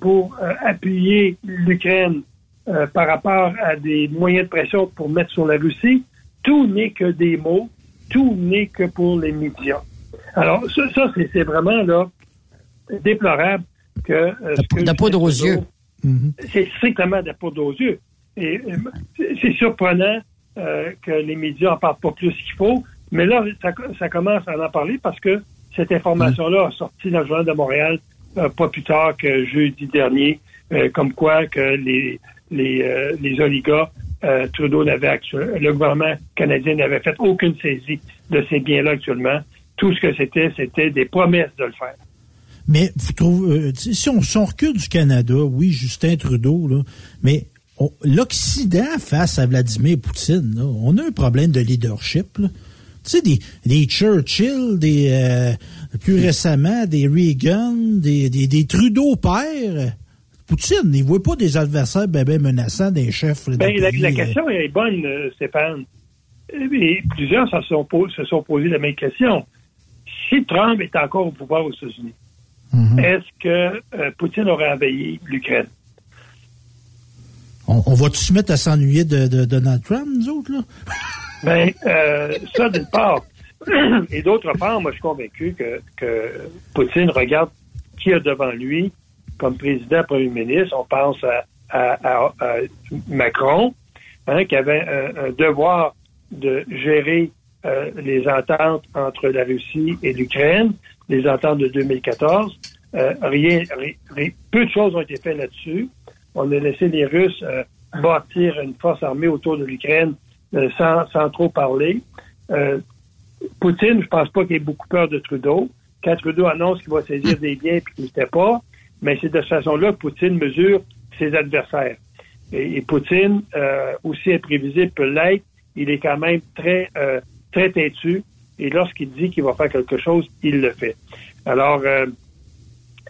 pour euh, appuyer l'Ukraine par rapport à des moyens de pression pour mettre sur la Russie, tout n'est que des mots, tout n'est que pour les médias. Alors, ça, ça c'est vraiment là déplorable que... Euh, la poudre aux yeux. Mhm. C'est strictement de la poudre aux yeux. Et euh, c'est surprenant euh, que les médias en parlent pas plus qu'il faut, mais là, ça, commence à en parler parce que cette information-là a sorti dans le journal de Montréal pas plus tard que jeudi dernier, comme quoi que les, les, les oligarques Trudeau n'avait le gouvernement canadien n'avait fait aucune saisie de ces biens-là actuellement. Tout ce que c'était, c'était des promesses de le faire. Mais vous trouvez, euh, si, on, si recule du Canada, oui, Justin Trudeau, là, mais l'Occident face à Vladimir Poutine, on a un problème de leadership. Tu sais, des, des Churchill, des euh, plus récemment, des Reagan, des, des, Trudeau pères. Poutine, il ne voit pas des adversaires ben, ben menaçants des chefs. Ben, la, la, euh. question est bonne, Stéphane. Et plusieurs se sont, se sont posés la même question. Si Trump est encore au pouvoir aux États-Unis, Mhm. Est-ce que euh, Poutine aurait envahi l'Ukraine? On, va tous se mettre à s'ennuyer de, Donald Trump, nous autres, là? Bien, euh, ça, d'une part. Et d'autre part, moi, je suis convaincu que, Poutine regarde qui a devant lui comme président, premier ministre. On pense à, Macron, hein, qui avait un, devoir de gérer euh, les ententes entre la Russie et l'Ukraine, les ententes de 2014. Euh, rien, peu de choses ont été faites là-dessus. On a laissé les Russes euh, bâtir une force armée autour de l'Ukraine sans, sans trop parler. Poutine, je pense pas qu'il ait beaucoup peur de Trudeau. Quand Trudeau annonce qu'il va saisir des biens et qu'il ne fait pas, mais c'est de cette façon-là que Poutine mesure ses adversaires. Et, Poutine, euh, aussi imprévisible peut l'être, il est quand même très, euh, très têtu. Et lorsqu'il dit qu'il va faire quelque chose, il le fait. Alors, euh,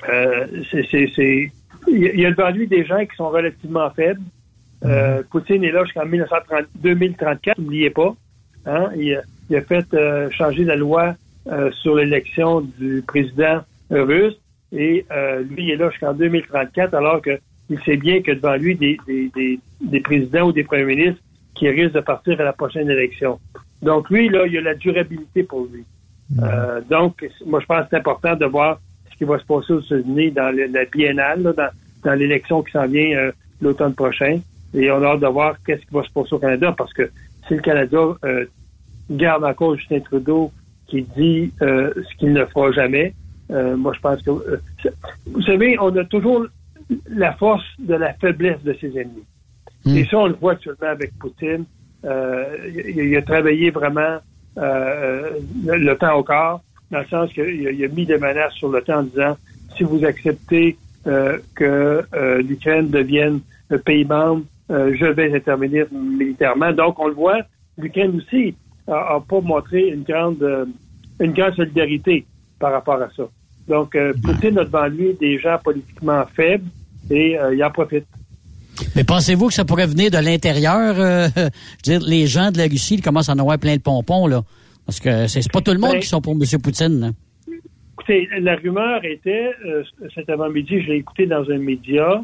euh c'est, il y a devant lui des gens qui sont relativement faibles. Euh, Poutine est là jusqu'en 2034, n'oubliez pas. Hein? Il, a fait euh, changer la loi sur l'élection du président russe et lui il est là jusqu'en 2034 alors qu'il sait bien que devant lui des, des, des présidents ou des premiers ministres qui risque de partir à la prochaine élection. Donc, lui, là, il y a la durabilité pour lui. Euh, donc, moi, je pense que c'est important de voir ce qui va se passer aux États-Unis dans la biennale, dans, dans l'élection qui s'en vient euh, l'automne prochain. Et on a hâte de voir qu'est-ce qui va se passer au Canada, parce que si le Canada euh, garde encore Justin Trudeau qui dit ce qu'il ne fera jamais, moi, je pense que... vous savez, on a toujours la force de la faiblesse de ses ennemis. Hmm. Et ça, on le voit actuellement avec Poutine. Euh, il, a travaillé vraiment euh, le, temps au corps, dans le sens qu'il a, mis des menaces sur le temps en disant si vous acceptez euh, que l'Ukraine devienne un pays membre, je vais intervenir militairement. Donc, on le voit, l'Ukraine aussi a, pas montré une grande une grande solidarité par rapport à ça. Donc, Poutine a devant lui des gens politiquement faibles et il en profite. Mais pensez-vous que ça pourrait venir de l'intérieur? Euh, je veux dire, les gens de la Russie ils commencent à en avoir plein de pompons, là? Parce que c'est pas tout le monde ben, qui sont pour M. Poutine. Écoutez, la rumeur était, euh, cet avant-midi, je l'ai écouté dans un média,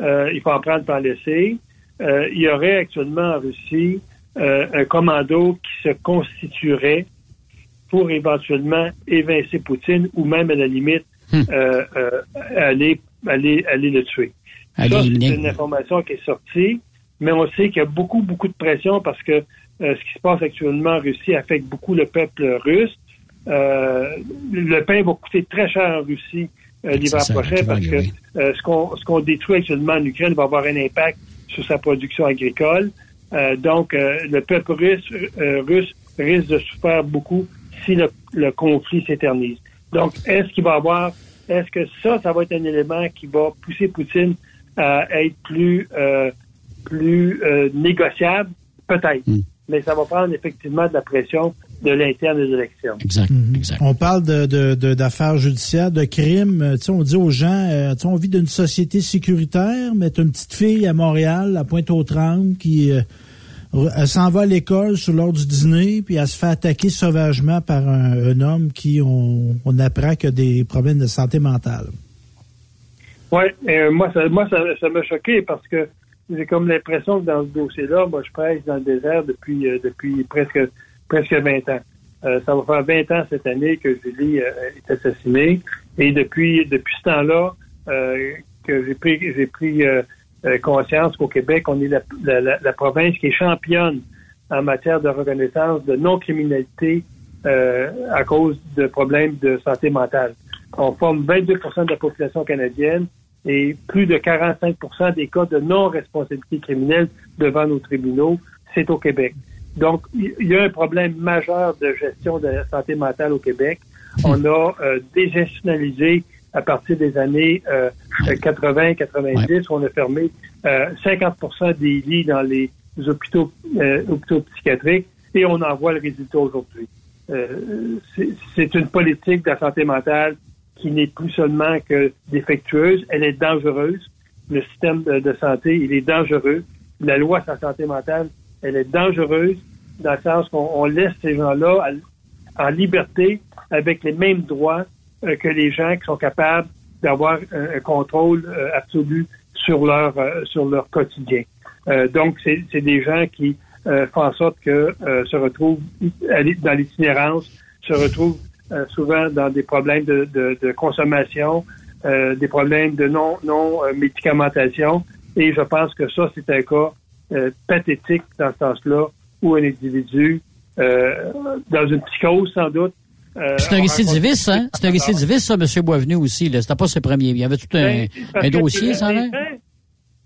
euh, il faut en prendre par laisser, il y aurait actuellement en Russie un commando qui se constituerait pour éventuellement évincer Poutine ou même à la limite hmm. aller, aller, aller le tuer. Ça, c'est une information qui est sortie, mais on sait qu'il y a beaucoup, beaucoup de pression parce que euh, ce qui se passe actuellement en Russie affecte beaucoup le peuple russe. Euh, le pain va coûter très cher en Russie euh, l'hiver prochain parce que ce qu'on ce qu'on détruit actuellement en Ukraine va avoir un impact sur sa production agricole. Donc, le peuple russe, russe risque de souffrir beaucoup si le, le conflit s'éternise. Donc, est-ce qu'il va avoir, est-ce que ça, ça va être un élément qui va pousser Poutine à être plus, euh, plus euh, négociable, peut-être. Hmm. Mais ça va prendre effectivement de la pression de l'interne des élections. Exact, mhm. exact. On parle de, d'affaires judiciaires, de crimes. Euh, on dit aux gens, on vit d'une société sécuritaire, mais tu une petite fille à Montréal, à Pointe-aux-Trembles, qui elle s'en va à l'école sur l'heure du dîner, puis elle se fait attaquer sauvagement par un, homme qui, on, on apprend qu'il a des problèmes de santé mentale. Oui, euh, moi, ça, moi, ça, m'a choqué parce que j'ai comme l'impression que dans ce dossier-là, moi, je presse dans le désert depuis euh, depuis presque presque 20 ans. Euh, ça va faire 20 ans cette année que Julie est assassinée. Et depuis depuis ce temps-là, que j'ai pris j'ai pris conscience qu'au Québec, on est la, la, la, province qui est championne en matière de reconnaissance de non-criminalité à cause de problèmes de santé mentale. On forme 22% de la population canadienne et plus de 45% des cas de non-responsabilité criminelle devant nos tribunaux, c'est au Québec. Donc, il y a un problème majeur de gestion de la santé mentale au Québec. On a euh, désinstitutionnalisé à partir des années 80-90, euh, on a fermé 50 euh, des lits dans les hôpitaux, hôpitaux psychiatriques et on en voit le résultat aujourd'hui. c'est une politique de la santé mentale qui n'est plus seulement que défectueuse, elle est dangereuse. Le système de, santé, il est dangereux. La loi sur la santé mentale, elle est dangereuse dans le sens qu'on laisse ces gens-là en liberté avec les mêmes droits euh, que les gens qui sont capables d'avoir un, contrôle euh, absolu sur leur euh, sur leur quotidien. donc, c'est des gens qui font en sorte que se retrouvent dans l'itinérance, se retrouvent souvent dans des problèmes de, de, de consommation, des problèmes de non, non médicamentation. Et je pense que ça, c'est un cas pathétique dans ce sens-là, où un individu, dans une psychose sans doute, c'est un récidiviste, hein? C'est un récidiviste, ça, M. Boisvenu aussi. C'était pas ses premiers. Il y avait tout un, ben, dossier, ça, hein?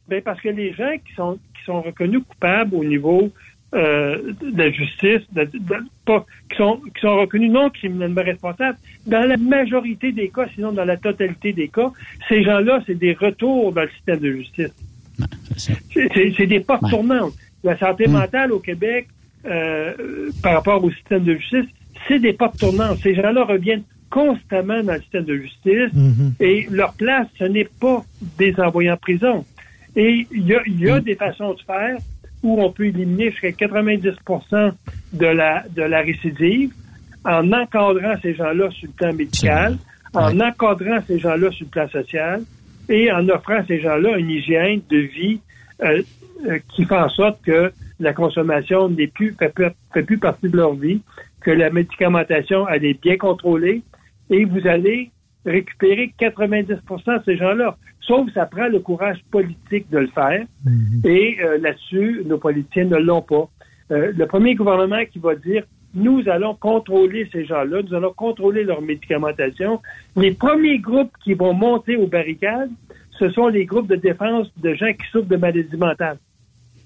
Ben, parce que les gens qui sont, qui sont reconnus coupables au niveau euh, de la justice, pas, qui, sont, qui sont reconnus non criminellement responsables. Dans la majorité des cas, sinon dans la totalité des cas, ces gens-là, c'est des retours dans le système de justice. C'est des portes tournantes. La santé hmm. mentale au Québec, euh, par rapport au système de justice, c'est des portes tournantes. Ces gens-là reviennent constamment dans le système de justice hmm. et leur place, ce n'est pas des envoyés en prison. Et il y a, y a hmm. des façons de faire où on peut éliminer jusqu'à 90 de la, de la récidive en encadrant ces gens-là sur le plan médical, en encadrant ces gens-là sur le plan social et en offrant à ces gens-là une hygiène de vie euh, euh, qui fait en sorte que la consommation n'est plus fait, fait, plus partie de leur vie, que la médicamentation elle est bien contrôlée et vous allez récupérer 90% de ces gens-là. Sauf ça prend le courage politique de le faire. Mhm. Et euh, là-dessus, nos politiciens ne l'ont pas. Euh, le premier gouvernement qui va dire nous allons contrôler ces gens-là, nous allons contrôler leur médicamentation. Les premiers groupes qui vont monter aux barricades, ce sont les groupes de défense de gens qui souffrent de maladies mentales.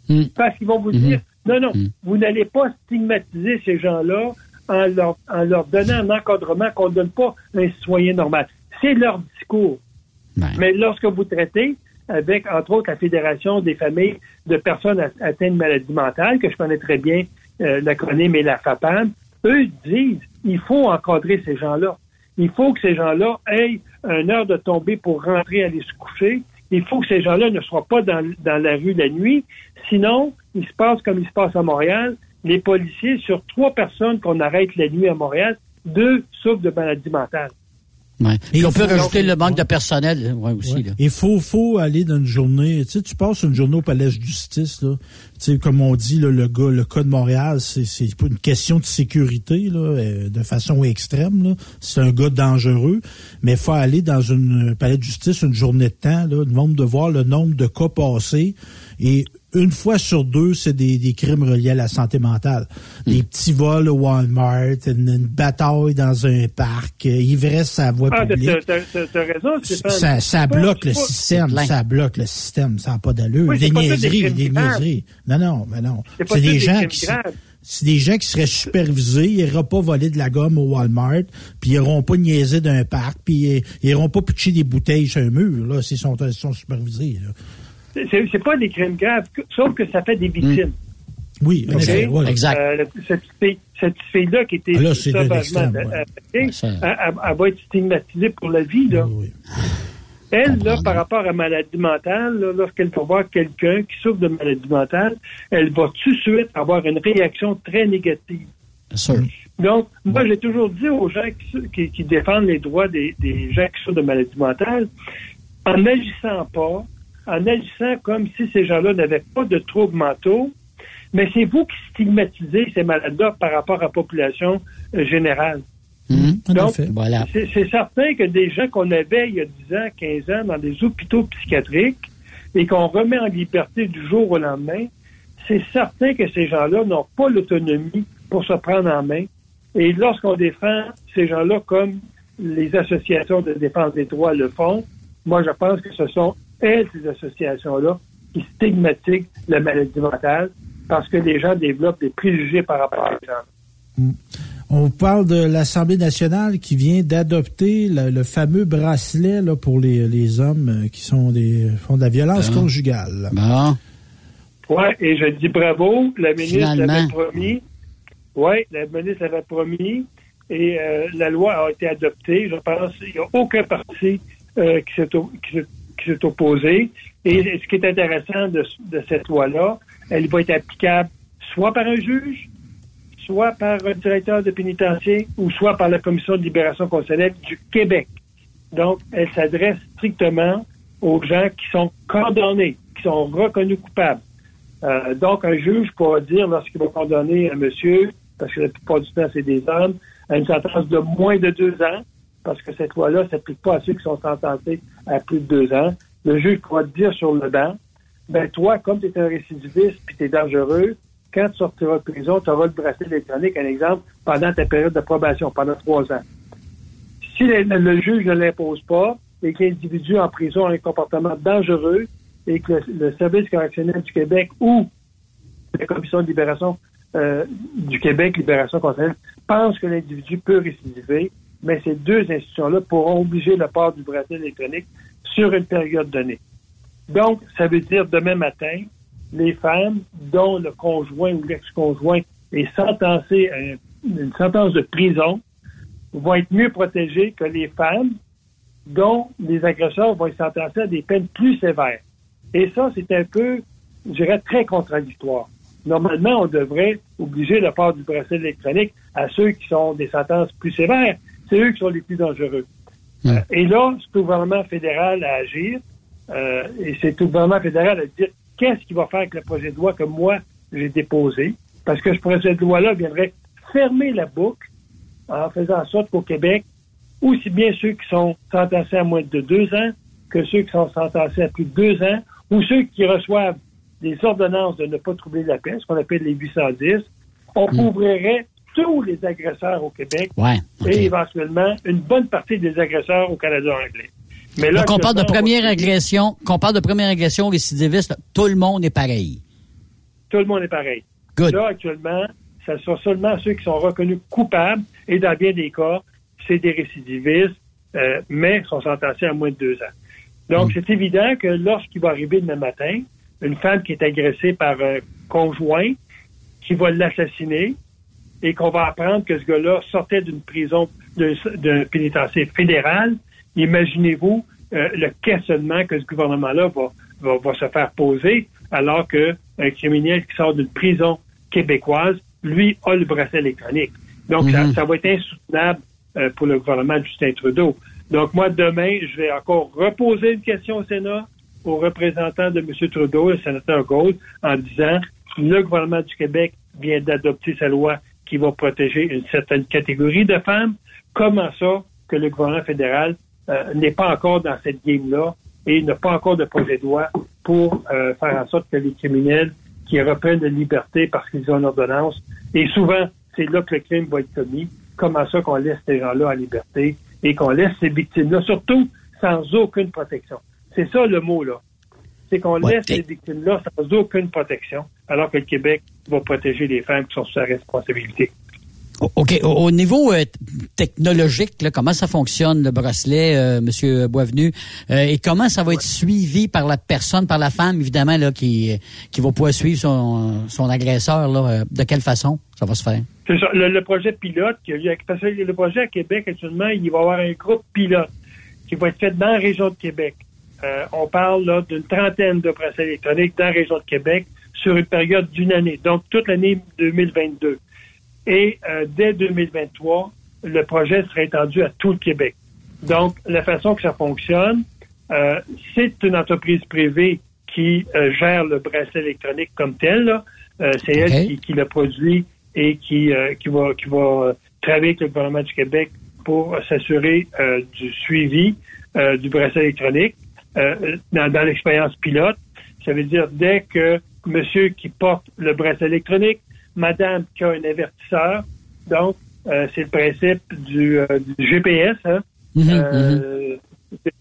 Mhm. Parce qu'ils vont vous mhm. dire, non, non, vous n'allez pas stigmatiser ces gens-là en leur, en leur donnant un encadrement qu'on ne donne pas à un citoyen normal. C'est leur discours. Mais lorsque vous traitez avec, entre autres, la Fédération des familles de personnes atteintes de maladies mentales, que je connais très bien euh, l'acronyme et la FAPAM, eux disent il faut encadrer ces gens-là. Il faut que ces gens-là aient une heure de tomber pour rentrer, aller se coucher. Il faut que ces gens-là ne soient pas dans, dans la rue la nuit. Sinon, il se passe comme il se passe à Montréal. Les policiers, sur trois personnes qu'on arrête la nuit à Montréal, deux souffrent de maladies mentales. Et on peut rajouter le manque de personnel ouais, aussi. Il faut, faut aller dans une journée. Tu sais, tu passes une journée au palais de justice. Là. Tu sais, comme on dit, là, le gars, le cas de Montréal, c'est, une question de sécurité là, euh, de façon extrême. C'est un gars dangereux. Mais il faut aller dans une palais de justice une journée de temps, là, le nombre de voir le nombre de cas passés. Et une fois sur deux, c'est des, des, crimes reliés à la santé mentale. Des petits vols au Walmart, une, bataille dans un parc, euh, ivresse à la voie ah, publique. T'as raison, ça, ça bloque le système, ça bloque le système, ça n'a pas d'allure. des niaiseries, des, niaiseries. Non, non, mais non. C'est des gens qui... C'est des gens qui seraient supervisés, ils n'iraient pas voler de la gomme au Walmart, puis ils n'iront pas niaiser d'un parc, puis ils n'iront pas pitcher des bouteilles sur un mur, là, s'ils sont, sont supervisés. Là c'est pas des crimes graves, sauf que ça fait des victimes. Oui, exact. Euh, cette, fille, là qui était ah, sauvagement elle, va être stigmatisée pour la vie. Là. Elle, là, par rapport à maladie mentale, lorsqu'elle va voir quelqu'un qui souffre de maladie mentale, elle va tout de suite avoir une réaction très négative. Donc, moi, j'ai toujours dit aux gens qui, défendent les droits des, des gens qui souffrent de maladie mentale, en n'agissant pas, en agissant comme si ces gens-là n'avaient pas de troubles mentaux, mais c'est vous qui stigmatisez ces malades-là par rapport à la population euh, générale. Mmh, Donc, c'est certain que des gens qu'on avait il y a 10 ans, 15 ans dans des hôpitaux psychiatriques et qu'on remet en liberté du jour au lendemain, c'est certain que ces gens-là n'ont pas l'autonomie pour se prendre en main. Et lorsqu'on défend ces gens-là comme les associations de défense des droits le font, moi je pense que ce sont elles, ces associations-là, qui stigmatisent la maladie mentale parce que les gens développent des préjugés par rapport à gens. Mm. On parle de l'Assemblée nationale qui vient d'adopter le, fameux bracelet là, pour les, hommes euh, qui sont des font de la violence conjugale. Oui, et je dis bravo. La ministre l'avait promis. Oui, la ministre l'avait promis. Et euh, la loi a été adoptée. Je pense qu'il n'y a aucun parti euh, qui s'est qui s'est opposé. Et ce qui est intéressant de, cette loi-là, elle va être applicable soit par un juge, soit par un directeur de pénitencier ou soit par la Commission de libération consulaire du Québec. Donc, elle s'adresse strictement aux gens qui sont condamnés, qui sont reconnus coupables. Euh, donc, un juge pourra dire, lorsqu'il va condamner un monsieur, parce que la plupart du temps, c'est des hommes, à une sentence de moins de deux ans, parce que cette loi-là ne s'applique pas à ceux qui sont sentencés à plus de deux ans. Le juge pourra te dire sur le banc, ben toi, comme tu es un récidiviste puis tu es dangereux, quand tu sortiras de prison, tu auras le bracelet électronique, un exemple, pendant ta période de probation, pendant trois ans. Si le, juge ne l'impose pas et que l'individu en prison a un comportement dangereux et que le, service correctionnel du Québec ou la Commission de libération euh, du Québec, Libération constitutionnelle, pense que l'individu peut récidiver, mais ces deux institutions-là pourront obliger le port du bracelet électronique sur une période donnée. Donc, ça veut dire demain matin, les femmes dont le conjoint ou l'ex-conjoint est sentencé à une sentence de prison vont être mieux protégées que les femmes dont les agresseurs vont être sentencés à des peines plus sévères. Et ça, c'est un peu, je dirais, très contradictoire. Normalement, on devrait obliger le port du bracelet électronique à ceux qui sont des sentences plus sévères. C'est eux qui sont les plus dangereux. Hmm. Euh, et là, c'est au gouvernement fédéral à agir. Euh, et c'est au gouvernement fédéral à dire qu'est-ce qu'il va faire avec le projet de loi que moi, j'ai déposé? Parce que ce projet de loi-là viendrait fermer la boucle en faisant en sorte qu'au Québec, aussi bien ceux qui sont sentencés à moins de deux ans que ceux qui sont sentencés à plus de deux ans ou ceux qui reçoivent des ordonnances de ne pas troubler la paix, ce qu'on appelle les 810, on hmm. couvrirait tous les agresseurs au Québec et éventuellement une bonne partie des agresseurs au Canada anglais. Mais là, Donc, on parle de première agression, qu'on parle de première agression récidiviste, tout le monde est pareil. Tout le monde est pareil. Là, actuellement, ce sont seulement ceux qui sont reconnus coupables, et dans bien des cas, c'est des récidivistes, euh, mais sont sentencés à moins de deux ans. Donc, mm. c'est évident que lorsqu'il va arriver demain matin, une femme qui est agressée par un conjoint qui va l'assassiner et qu'on va apprendre que ce gars-là sortait d'une prison, d'un pénitencier fédéral, imaginez-vous euh, le questionnement que ce gouvernement-là va, va, se faire poser alors qu'un criminel qui sort d'une prison québécoise, lui, a le bracelet électronique. Donc, ça, mm-hmm. va être insoutenable euh, pour le gouvernement de Justin Trudeau. Donc, moi, demain, je vais encore reposer une question au Sénat aux représentants de M. Trudeau, le sénateur Gould, en disant le gouvernement du Québec vient d'adopter sa loi qui va protéger une certaine catégorie de femmes. Comment ça que le gouvernement fédéral euh, n'est pas encore dans cette game-là et n'a pas encore de projet de loi pour euh, faire en sorte que les criminels qui reprennent de liberté parce qu'ils ont une ordonnance, et souvent, c'est là que le crime va être commis, comment ça qu'on laisse ces gens-là en liberté et qu'on laisse ces victimes-là, surtout sans aucune protection. C'est ça le mot, là. C'est qu'on laisse ces victimes-là sans aucune protection, alors que le Québec va protéger les femmes qui sont sous sa responsabilité. OK. Au niveau euh, technologique, comment ça fonctionne le bracelet, euh, Monsieur Boisvenu, euh, et comment ça va être suivi par la personne, par la femme, évidemment, là, qui, qui va pouvoir suivre son, son agresseur, là, de quelle façon ça va se faire? C'est ça. Le, projet pilote, parce que le projet à Québec, actuellement, il va y avoir un groupe pilote qui va être fait dans la région de Québec. on parle d'une trentaine de bracelets électroniques dans la région de Québec sur une période d'une année, donc toute l'année 2022. Et euh, dès 2023, le projet sera étendu à tout le Québec. Donc, la façon que ça fonctionne, euh, c'est une entreprise privée qui euh, gère le bracelet électronique comme tel. c'est elle qui, le produit et qui, qui va, qui va travailler avec le gouvernement du Québec pour s'assurer du suivi du bracelet électronique. dans, dans l'expérience pilote, ça veut dire dès que monsieur qui porte le bracelet électronique madame qui a un avertisseur. Donc, euh, c'est le principe du, euh, GPS. Hein. Mhm, euh, mhm.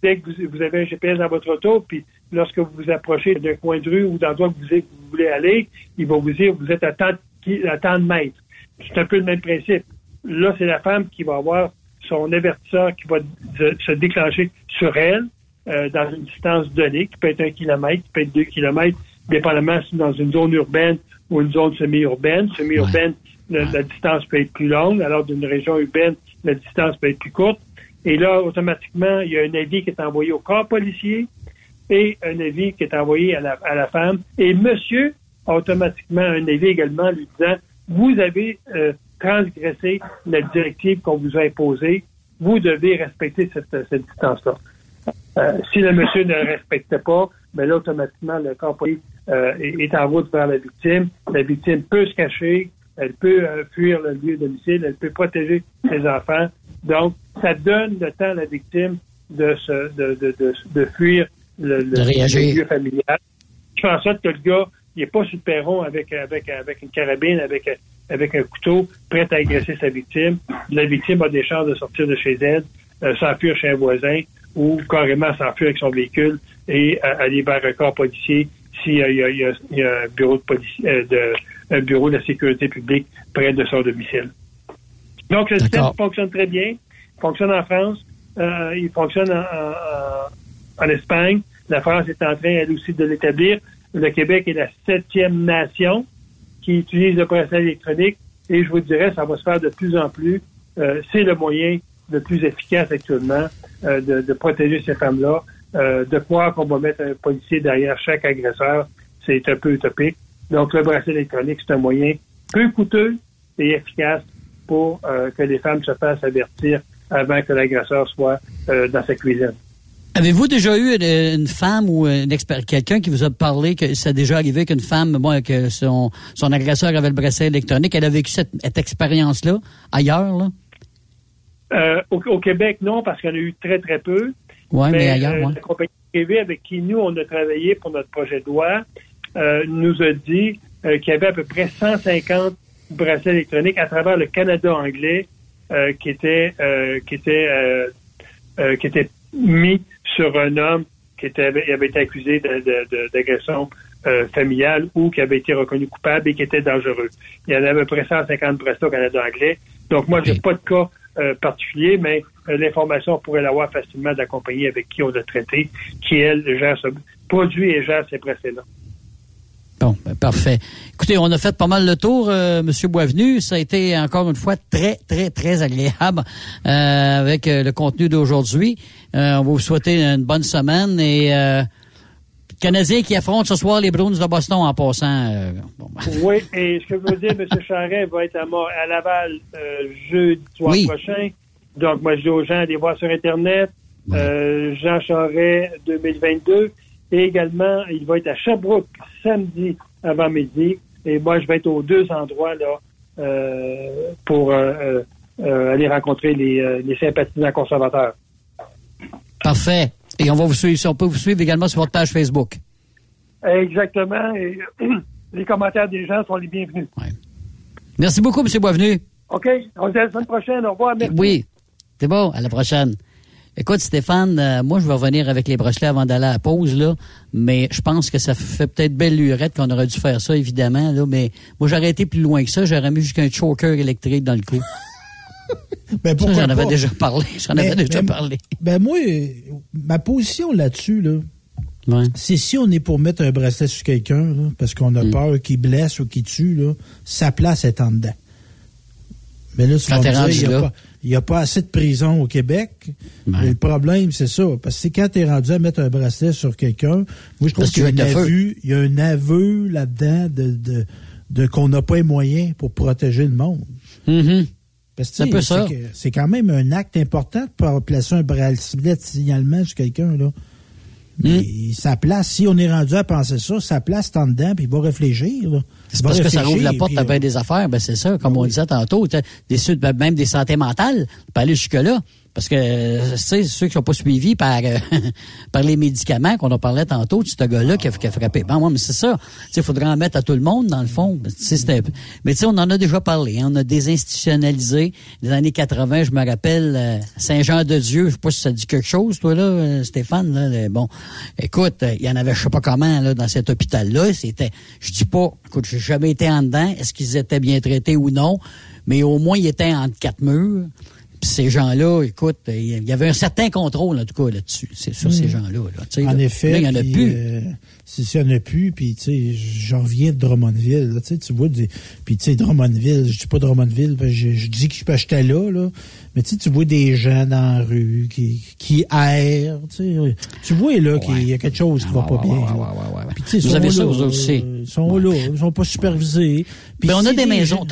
Dès que vous, avez un GPS dans votre auto, puis lorsque vous vous approchez d'un coin de rue ou d'endroit que vous, voulez aller, il va vous dire vous êtes à tant, de mètres. C'est un peu le même principe. Là, c'est la femme qui va avoir son avertisseur qui va se déclencher sur elle dans une distance donnée, qui peut être un kilomètre, qui peut être deux kilomètres, dépendamment si dans une zone urbaine ou une zone semi-urbaine. Semi-urbaine, la, distance peut être plus longue, alors d'une région urbaine, la distance peut être plus courte. Et là, automatiquement, il y a un avis qui est envoyé au corps policier et un avis qui est envoyé à la, à la femme. Et monsieur a automatiquement un avis également lui disant, vous avez euh, transgressé la directive qu'on vous a imposée, vous devez respecter cette, cette distance-là. Euh, si le monsieur ne le respecte pas, mais ben là, automatiquement, le corps policier euh, est en route vers la victime. La victime peut se cacher, elle peut euh, fuir le lieu de domicile, elle peut protéger ses enfants. Donc, ça donne le temps à la victime de, se, de, de, de, de fuir le, le, lieu familial. Je fais en sorte que le gars, il n'est pas sur le perron avec, avec, avec une carabine, avec, avec un couteau, prêt à agresser sa victime. La victime a des chances de sortir de chez elle, euh, s'enfuir chez un voisin ou carrément s'enfuir avec son véhicule et aller vers un corps policier s'il y, a, un bureau de, police, euh, un bureau de la sécurité publique près de son domicile. Donc, le système fonctionne très bien. Il fonctionne en France. Euh, il fonctionne en, en, Espagne. La France est en train, elle aussi, de l'établir. Le Québec est la septième nation qui utilise le bracelet électronique. Et je vous dirais, ça va se faire de plus en plus. Euh, c'est le moyen le plus efficace actuellement de, de, protéger ces femmes-là. Euh, de croire qu'on va mettre un policier derrière chaque agresseur, c'est un peu utopique. Donc, le bracelet électronique, c'est un moyen peu coûteux et efficace pour euh, que les femmes se fassent avertir avant que l'agresseur soit euh, dans sa cuisine. Avez-vous déjà eu une, femme ou quelqu'un qui vous a parlé que ça a déjà arrivé qu'une femme, bon, que son, son agresseur avait le bracelet électronique, elle a vécu cette, expérience-là ailleurs, là? Euh, au, Québec, non, parce qu'il y en a eu très, très peu. Oui, mais, ailleurs, euh, La compagnie privée avec qui nous, on a travaillé pour notre projet de loi, euh, nous a dit euh, qu'il y avait à peu près 150 bracelets électroniques à travers le Canada anglais qui étaient qui étaient qui étaient mis sur un homme qui était avait été accusé d'agression familiale ou qui avait été reconnu coupable et qui était dangereux. Il y en avait à peu près 150 bracelets au Canada anglais. Donc moi, j'ai pas de cas particulier, mais l'information, on pourrait l'avoir facilement de la compagnie avec qui on a traité, qui, elle, gère ce, produit et gère ces bracelets-là. Bon, ben, parfait. Écoutez, on a fait pas mal le tour, euh, Monsieur Boisvenu. Ça a été encore une fois très, très, très agréable euh, avec euh, le contenu d'aujourd'hui. Euh, on va vous souhaiter une bonne semaine et euh, Canadiens qui affrontent ce soir les Bruins de Boston en passant. Bon. Oui, et ce que je veux dire, M. Charret va être à, à Laval jeudi soir prochain. Donc, moi, je dis aux gens d'aller voir sur Internet. Jean Charret 2022. Et également, il va être à Sherbrooke samedi avant midi. Et moi, je vais être aux deux endroits là euh, pour euh, euh, aller rencontrer les, les sympathisants conservateurs. Parfait. Et on va vous suivre, on peut vous suivre également sur votre page Facebook. Exactement. Et les commentaires des gens sont les bienvenus. Merci beaucoup, M. Boisvenu. OK. On se dit à la semaine prochaine. Au revoir. Merci. Oui. C'est bon. À la prochaine. Écoute, Stéphane, euh, moi, je vais revenir avec les bracelets avant d'aller à la pause, là. Mais je pense que ça fait peut-être belle lurette qu'on aurait dû faire ça, évidemment, là. Mais moi, j'aurais été plus loin que ça. J'aurais mis jusqu'un choker électrique dans le cou. ben pourquoi J'en avais déjà parlé. J'en avais déjà parlé. Ben moi, ma position là-dessus, là, c'est si on est pour mettre un bracelet sur quelqu'un, parce qu'on a mm. peur qu'il blesse ou qu'il tue, là, sa place est en dedans. Mais là, tu vas il n'y a pas assez de prison au Québec. le problème, c'est ça. Parce que quand tu es rendu à mettre un bracelet sur quelqu'un, moi, je trouve qu'il y, a un aveu, il y a un aveu là-dedans de, de, qu'on n'a pas les moyens pour protéger le monde. Mm-hmm. C'est quand même un acte important pour placer un bracelet de signalement sur quelqu'un. là. Mm. sa place, si on est rendu à penser ça, sa place est en dedans, puis il va réfléchir. C'est parce que ça ouvre la porte à bien des affaires, ben c'est ça, comme on disait tantôt, des, ben, même des santé mentales, pas aller jusque-là. Parce que, tu sais, ceux qui sont pas suivis par, euh, par les médicaments qu'on a parlé tantôt, de ce gars-là qui, a, frappé. Ben, moi, mais c'est ça. il faudrait en mettre à tout le monde, dans le fond. Mais tu sais, on en a déjà parlé. Hein. On a désinstitutionnalisé. Les années 80, je me rappelle, euh, Saint-Jean-de-Dieu, je sais pas si ça dit quelque chose, toi, là, euh, Stéphane. Là, bon, écoute, il y en avait je sais pas comment, là, dans cet hôpital-là. C'était, je dis pas, écoute, j'ai jamais été en dedans. Est-ce qu'ils étaient bien traités ou non? Mais au moins, ils étaient entre quatre murs ces gens-là, écoute, il y avait un certain contrôle, en tout cas, là-dessus, sur ces hmm. gens-là. Là, en effet. il n'y en a plus. Euh, s'il n'y en a plus, puis, tu sais, j'en reviens de Drummondville, là, tu vois, puis, tu sais, Drummondville, je dis pas Drummondville, je, je dis que j'étais là, là, mais tu tu vois des gens dans la rue qui, qui errent, tu vois, là, qu'il y a quelque chose qui va pas bien. vous avez ça, vous aussi. Ils sont là, ils sont pas supervisés. Mais on a des maisons.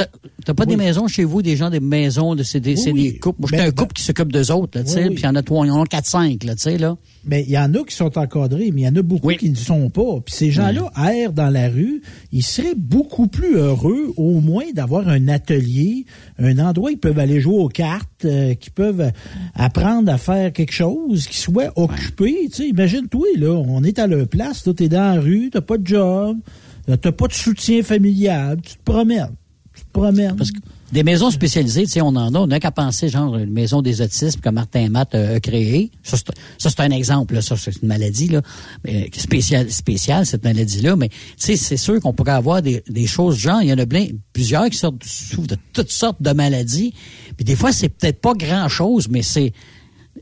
T'as pas des maisons chez vous, des gens des maisons, de, c'est des, des couples. Moi, j'étais ben, un couple ben qui s'occupe d'eux autres, tu sais, puis il y en a trois, il y en a quatre, cinq, là, tu sais, là. Mais il y en a qui sont encadrés, mais il y en a beaucoup qui ne sont pas. Puis ces gens-là errent dans la rue. Ils seraient beaucoup plus heureux, au moins, d'avoir un atelier, un endroit où ils peuvent aller jouer aux cartes, euh, qui peuvent apprendre à faire quelque chose, qui soit occupé. Tu sais, imagine-toi, là, on est à leur place, tu es dans la rue, t'as pas de job, t'as pas de soutien familial, tu te promènes. Tu te promènes. Parce que Des maisons spécialisées, tu on en a. On n'a qu'à penser, genre, une maison des autismes que Martin Matt a, créée. Ça, c'est un exemple, là. Ça, c'est une maladie, là. Spéciale, spéciale, cette maladie-là. Mais, tu sais, c'est sûr qu'on pourrait avoir des, des choses genre, il y en a plein, plusieurs qui sortent, souffrent de toutes sortes de maladies. Puis des fois, c'est peut-être pas grand-chose, mais c'est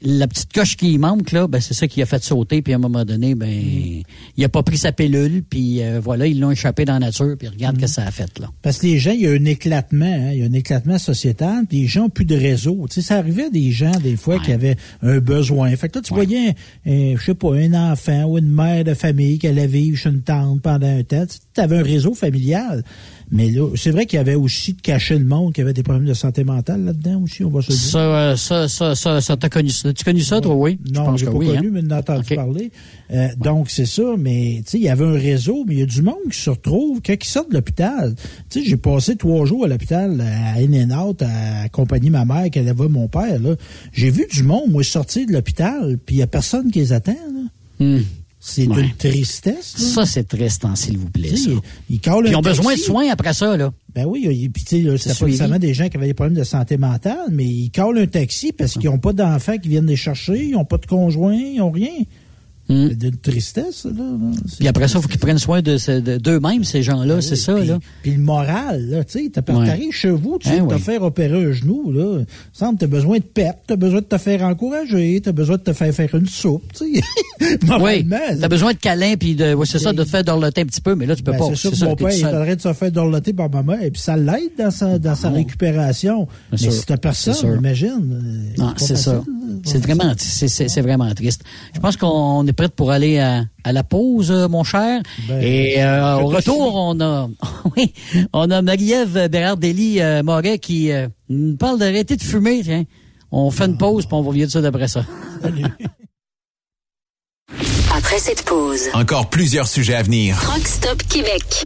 la petite coche qui manque, là, ben, c'est ça qui a fait sauter. Puis à un moment donné, ben, il a pas pris sa pilule. Puis euh, voilà, ils l'ont échappé dans la nature. Puis regarde ce que ça a fait. là. Parce que les gens, il y a un éclatement. Hein, il y a un éclatement sociétal. Puis les gens n'ont plus de réseau. Tu sais, ça arrivait à des gens, des fois, qui avaient un besoin. Fait que là, tu voyais, je sais pas, un enfant ou une mère de famille qui allait vivre chez une tante pendant un temps. Tu avais un réseau familial. Mais là, c'est vrai qu'il y avait aussi de cacher le monde, qu'il y avait des problèmes de santé mentale là-dedans aussi, on va se dire. Ça, euh, ça, ça, ça, ça t'as connu ça. Tu connu ça, toi, oui? Non, je l'ai pas connu, hein? mais j'en entendu parler. Euh, donc, c'est ça, mais tu sais, il y avait un réseau, mais il y a du monde qui se retrouve quand ils sortent de l'hôpital. Tu sais, j'ai passé trois jours à l'hôpital à In Out à accompagner ma mère allait voir mon père. Là. J'ai vu du monde, moi, sortir de l'hôpital, puis il n'y a personne qui les attend. Là. Hmm. C'est une tristesse. Ça, c'est triste, hein, s'il vous plaît. Ils, ont besoin de soins après ça, là. Ben oui, puis tu sais, c'est pas nécessairement des gens qui avaient des problèmes de santé mentale, mais ils collent un taxi parce qu'ils n'ont pas d'enfants qui viennent les chercher, ils n'ont pas de conjoint, ils n'ont rien. Hmm. De tristesse, là. Puis après ça, il faut qu'ils prennent soin de, d'eux-mêmes, ces gens-là, ben c'est ça, là. Puis le moral, là, tu sais, t'arrives chez vous, tu hein, veux te faire opérer un genou, là. Semble t'as besoin de pep, t'as besoin de te faire encourager, t'as besoin de te faire faire une soupe, tu sais. oui, t'as besoin de câlin, puis de, ouais, c'est ça, de te faire dorloter un petit peu, mais là, tu peux ben, pas. C'est ça mon père, il est de se faire dorloter par maman, et puis ça l'aide dans sa, dans sa récupération. Mais si t'as personne, imagine. Non, c'est ça. C'est vraiment, c'est vraiment triste. Je pense qu'on est prêt pour aller à, la pause, euh, mon cher. Ben, Et euh, au retour, on a, oui, on a Marie-Ève Bérard-Dély euh, Moret qui nous parle d'arrêter de fumer. Tiens. On fait une pause, puis on va vivre ça d'après ça. Après cette pause, encore plusieurs sujets à venir. Rockstop Québec.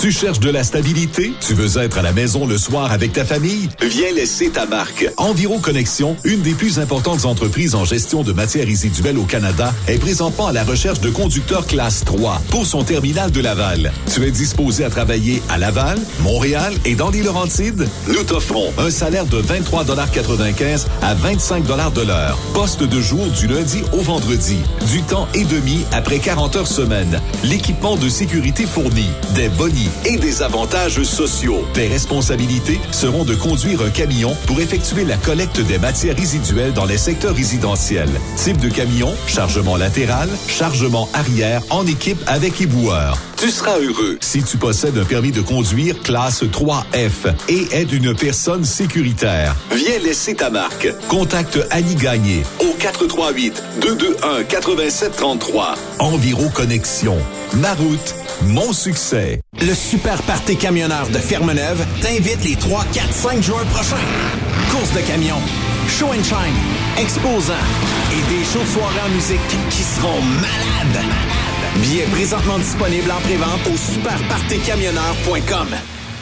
Tu cherches de la stabilité? Tu veux être à la maison le soir avec ta famille? Viens laisser ta marque. Environ Connexion, une des plus importantes entreprises en gestion de matières résiduelles au Canada, est présentement à la recherche de conducteurs classe 3 pour son terminal de Laval. Tu es disposé à travailler à Laval, Montréal et dans les Laurentides? Nous t'offrons un salaire de 23,95 à 25 de l'heure. Poste de jour du lundi au vendredi. Du temps et de après 40 heures semaine. L'équipement de sécurité fourni, des bonnies et des avantages sociaux. Tes responsabilités seront de conduire un camion pour effectuer la collecte des matières résiduelles dans les secteurs résidentiels. Type de camion, chargement latéral, chargement arrière en équipe avec éboueur. Tu seras heureux si tu possèdes un permis de conduire classe 3F et es une personne sécuritaire. Viens laisser ta marque. Contacte Annie Gagné au 438 221 8733. Enviro Connexion. Ma route, mon succès. Le Super Party Camionneur de Fermeneuve t'invite les 3, 4, 5 juin prochains. Course de camions, show and shine, exposants et des shows de soirée en musique qui seront malades. Billets présentement disponibles en prévente au superpartycamionneur.com.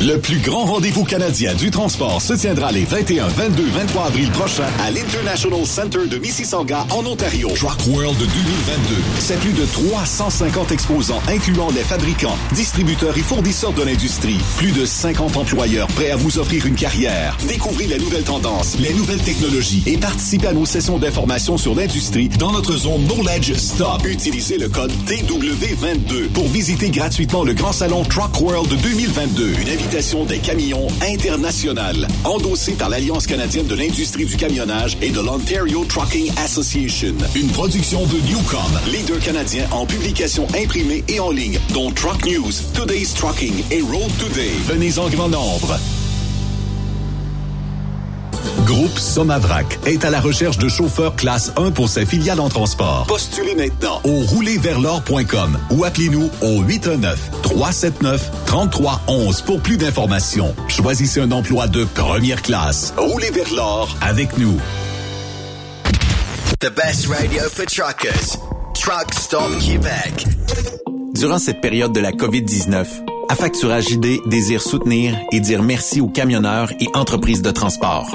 Le plus grand rendez-vous canadien du transport se tiendra les 21, 22, 23 avril prochains à l'International Center de Mississauga en Ontario. Truck World 2022. C'est plus de 350 exposants incluant les fabricants, distributeurs et fournisseurs de l'industrie. Plus de 50 employeurs prêts à vous offrir une carrière. Découvrez les nouvelles tendances, les nouvelles technologies et participez à nos sessions d'information sur l'industrie dans notre zone Knowledge Stop. Utilisez le code TW22 pour visiter gratuitement le grand salon Truck World 2022. Une des camions internationales, endossée par l'Alliance canadienne de l'industrie du camionnage et de l'Ontario Trucking Association. Une production de Newcom, leader canadien en publication imprimée et en ligne, dont Truck News, Today's Trucking et Road Today. Venez en grand nombre. Groupe Somavrac est à la recherche de chauffeurs classe 1 pour ses filiales en transport. Postulez maintenant au roulerversl'or.com ou appelez-nous au 819-379-3311 pour plus d'informations. Choisissez un emploi de première classe. Roulez vers l'or avec nous. The best radio for truckers. Truck Stop Québec. Durant cette période de la COVID-19, Affacturage ID désire soutenir et dire merci aux camionneurs et entreprises de transport.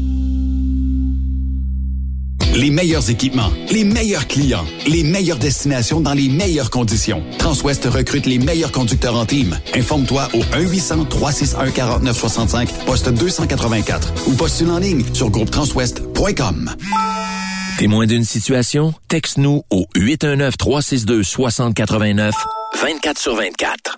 Les meilleurs équipements, les meilleurs clients, les meilleures destinations dans les meilleures conditions. Transwest recrute les meilleurs conducteurs en team. Informe-toi au 1-800-361-4965, poste 284 ou postule en ligne sur groupetranswest.com. Témoin d'une situation? Texte-nous au 819-362-6089, 24 sur 24.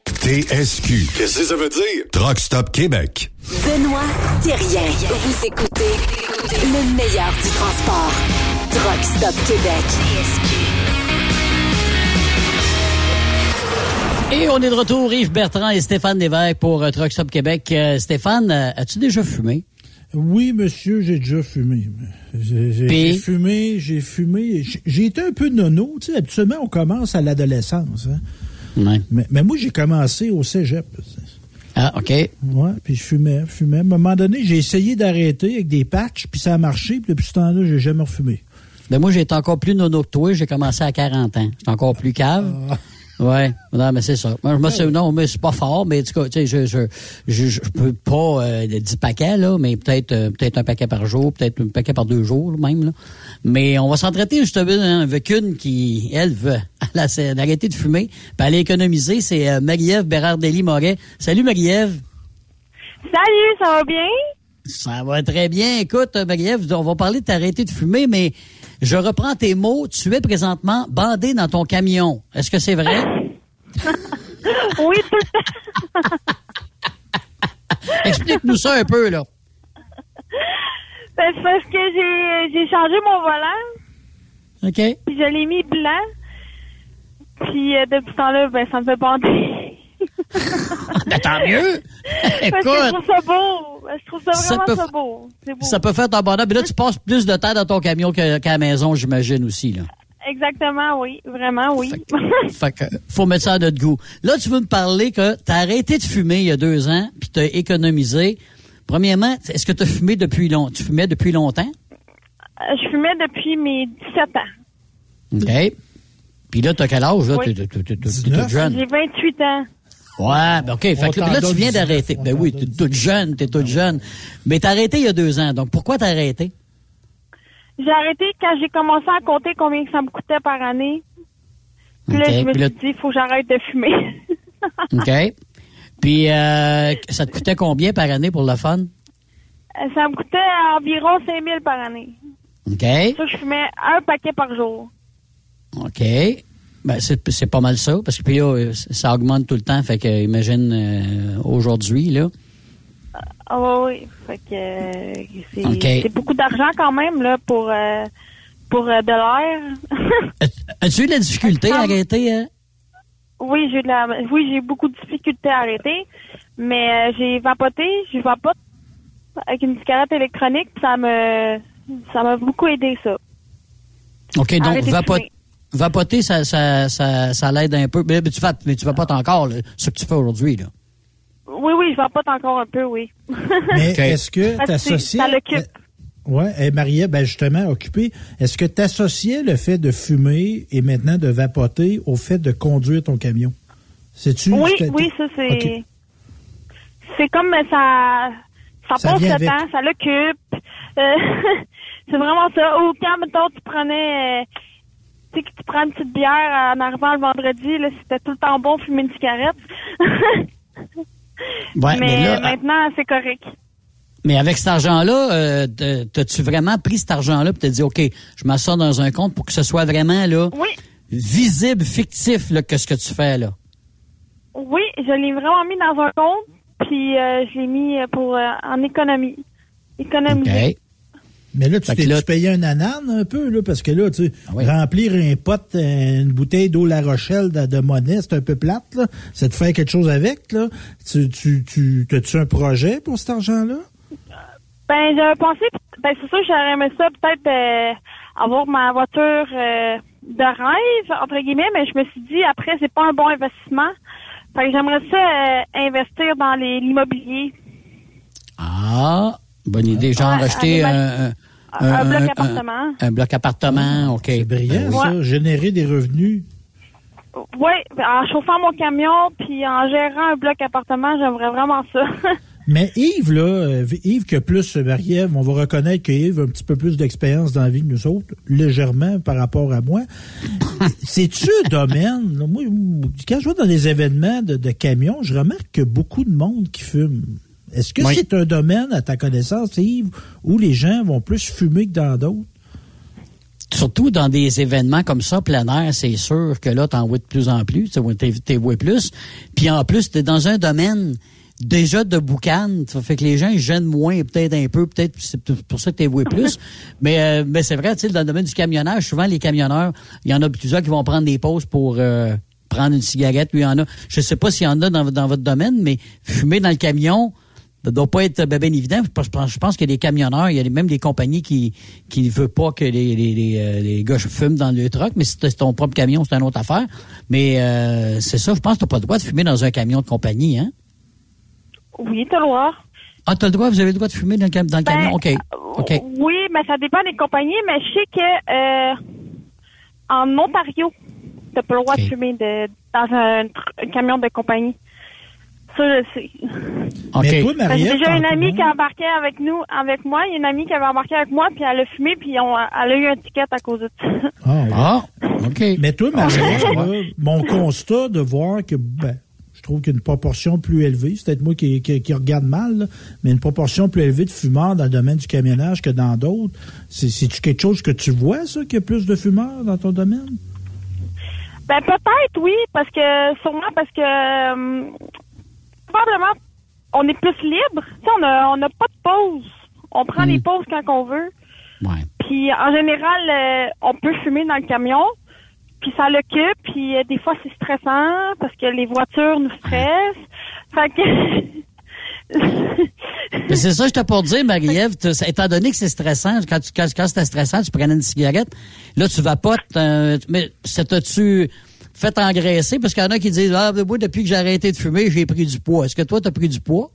TSQ. Qu'est-ce que ça veut dire? Truck Stop Québec. Benoît Thérien. Vous écoutez le meilleur du transport. Truck Stop Québec. Et on est de retour, Yves Bertrand et Stéphane Lévesque pour euh, Truck Stop Québec. Euh, Stéphane, euh, as-tu déjà fumé? Oui, monsieur, j'ai déjà fumé. J'ai fumé, j'ai fumé. J'ai- J'ai été un peu nono. Tu sais, habituellement, on commence à l'adolescence. hein. Mais, mais moi, j'ai commencé au cégep. Ah, OK. Ouais, puis je fumais, fumais. À un moment donné, j'ai essayé d'arrêter avec des patchs, puis ça a marché. Puis depuis ce temps-là, j'ai jamais refumé. Ben moi, j'ai été encore plus nono que toi. J'ai commencé à 40 ans. J'étais encore plus cave. Ouais, non, mais c'est ça. Moi, je me suis, non, mais c'est pas fort, mais en tout cas, tu sais, je, je, je, je peux pas euh, 10 paquets, là, mais peut-être euh, peut-être un paquet par jour, peut-être un paquet par deux jours, même, là. Mais on va s'entretenir justement hein, avec une qui, elle, veut elle a- elle a arrêter de fumer, puis aller économiser, c'est euh, Marie-Ève Bérard-Dely-Moret. Salut, Marie-Ève. Salut, ça va bien? Ça va très bien. Écoute, Marie-Ève, on va parler de t'arrêter de fumer, mais je reprends tes mots. Tu es présentement bandé dans ton camion. Est-ce que c'est vrai? oui, tout le temps. Explique-nous ça un peu, là. Ben, C'est parce que j'ai, j'ai changé mon volant, OK? puis je l'ai mis blanc. Puis euh, depuis ce temps-là, ben, ça me fait bander. Ben, tant mieux! Parce que je Écoute, trouve ça beau. Je trouve ça Ça vraiment peut ça beau. Ça peut faire ton bonheur. Mais là, tu passes plus de temps dans ton camion qu'à la maison, j'imagine aussi, là. exactement, oui. Vraiment, oui. Fait que, faut mettre ça à notre goût. Là, tu veux me parler que tu as arrêté de fumer il y a deux ans, puis tu as économisé. Premièrement, est-ce que tu as fumé depuis longtemps? Tu fumais depuis longtemps? Euh, Je fumais depuis mes 17 ans. OK. Puis là, tu as quel âge? Là? Oui. T'es- jeune. J'ai 28 ans. Ouais, ben OK. Fait que là, tu viens 19, d'arrêter. Ben oui, t'es toute jeune, t'es toute jeune. Mais t'as arrêté il y a deux ans. Donc, pourquoi t'as arrêté? J'ai arrêté quand j'ai commencé à compter combien ça me coûtait par année. Puis là, je me Puis là- suis dit, il faut que j'arrête de fumer. OK. Puis, euh, ça te coûtait combien par année pour le fun? Euh, ça me coûtait environ 5 000 par année. OK. Ça, je fumais un paquet par jour. OK. Ben, c'est c'est pas mal ça, parce que puis là, euh, ça augmente tout le temps. Fait que, imagine, euh, aujourd'hui, là. Ah oui, oui. Fait que euh, c'est beaucoup d'argent quand même là pour euh, pour euh, de l'air. As-tu eu de la difficulté à arrêter? hein? oui, j'ai de la oui, j'ai beaucoup de difficultés à arrêter, mais euh, j'ai vapoté, j'ai vapote avec une cigarette électronique, ça me ça m'a beaucoup aidé ça. OK, donc. Vapoter, ça, ça, ça, ça l'aide un peu. Mais, mais tu vas, mais tu vapotes encore, là, ce que tu fais aujourd'hui, là. Oui, oui, je vapote encore un peu, oui. Mais est-ce que t'associais... ça l'occupe. Ouais, et Maria, ben justement, occupée, est-ce que tu associais le fait de fumer et maintenant de vapoter au fait de conduire ton camion? C'est-tu... Oui, oui, ça c'est. C'est comme euh, ça. Ça, Ça passe le avec. temps, ça l'occupe. Euh, c'est vraiment ça. Ou quand, mettons, tu prenais. euh, tu sais, que tu prends une petite bière en arrivant le vendredi, là, c'était tout le temps bon fumer une cigarette. Ouais, mais, mais là, maintenant, c'est correct. mais avec cet argent-là, euh, t'as- t'as-tu vraiment pris cet argent-là et t'as dit, OK, je m'assois dans un compte pour que ce soit vraiment, là, Oui, visible, fictif, là, que ce que tu fais, là? oui, je l'ai vraiment mis dans un compte, puis euh, je l'ai mis pour euh, en économie. Économiser. OK. Mais là, tu t'es là- payé un anane un peu, là, parce que là, tu sais, Ah oui. remplir un pot, euh, une bouteille d'eau La Rochelle de, de monnaie, c'est un peu plate, là. Ça te fait quelque chose avec, là. Tu, tu, tu, as-tu un projet pour cet argent-là? Ben, j'avais pensé, ben, c'est sûr que j'aurais aimé ça, peut-être euh, avoir ma voiture euh, de rêve, entre guillemets, mais je me suis dit, après, c'est pas un bon investissement. Fait que j'aimerais ça euh, investir dans l'immobilier. Ah, bonne idée. Genre Ouais, acheter un, Un, un bloc appartement. un bloc appartement, OK. C'est brillant, Ben ça. Générer des revenus. Oui, en chauffant mon camion, puis en gérant un bloc appartement, j'aimerais vraiment ça. Mais Yves, là, euh, Yves que plus euh, Marie-Ève, on va reconnaître que Yves a un petit peu plus d'expérience dans la vie que nous autres, légèrement par rapport à moi. C'est-tu un domaine? là, moi, quand je vais dans des événements de, de camions, je remarque que beaucoup de monde qui fume. Est-ce que Oui. c'est un domaine, à ta connaissance, Yves, où les gens vont plus fumer que dans d'autres? Surtout dans des événements comme ça, plein air, c'est sûr que là, t'en vois de plus en plus, tu t'es- vois plus. Puis en plus, t'es dans un domaine déjà de boucan, ça fait que les gens ils gênent moins, peut-être un peu, peut-être c'est pour ça que t'es vois plus. mais euh, mais c'est vrai, tu sais, dans le domaine du camionnage, souvent les camionneurs, il y en a plusieurs qui vont prendre des pauses pour euh, prendre une cigarette. Lui, il y en a. Je sais pas s'il y en a dans, dans votre domaine, mais fumer dans le camion, ça doit pas être ben, ben évident. Je pense, je pense que les camionneurs, il y a même des compagnies qui qui ne veulent pas que les, les, les, euh, les gars fument dans le truck, mais si c'est ton propre camion, c'est une autre affaire. Mais euh, c'est ça, je pense que tu n'as pas le droit de fumer dans un camion de compagnie, hein? oui, t'as le droit. Ah, tu as le droit, vous avez le droit de fumer dans le, cam- dans le Ben, camion? OK. OK. Oui, mais ça dépend des compagnies, mais je sais que euh, en Ontario, t'as pas le droit de fumer de, dans un camion de compagnie. Ça, je sais. OK. Mais toi, Marie-Ève, J'ai déjà une amie qui a embarqué avec nous, avec moi. Il y a une amie qui avait embarqué avec moi, puis elle a fumé, puis on, elle a eu un ticket à cause de ça. Ah, ouais. Ah, OK. Mais toi, Marie-Ève, là, mon constat de voir que, ben, je trouve qu'il y a une proportion plus élevée, c'est peut-être moi qui, qui, qui regarde mal, là, mais une proportion plus élevée de fumeurs dans le domaine du camionnage que dans d'autres. C'est- C'est-tu quelque chose que tu vois, ça, qu'il y a plus de fumeurs dans ton domaine? Ben peut-être oui, parce que sûrement parce que euh, probablement on est plus libre. Tu sais, on a on n'a pas de pause. On prend Mm. les pauses quand on veut. Ouais. Puis en général, euh, on peut fumer dans le camion. Puis ça l'occupe. Puis euh, des fois c'est stressant parce que les voitures nous stressent. Fait que Mais c'est ça, je t'ai pour dire, Marie-Ève, étant donné que c'est stressant, quand, tu, quand, quand c'était stressant, tu prenais une cigarette, là, tu vapotes, euh, mais ça t'a-tu fait engraisser? Parce qu'il y en a qui disent, ah, moi, depuis que j'ai arrêté de fumer, j'ai pris du poids. Est-ce que toi, t'as pris du poids?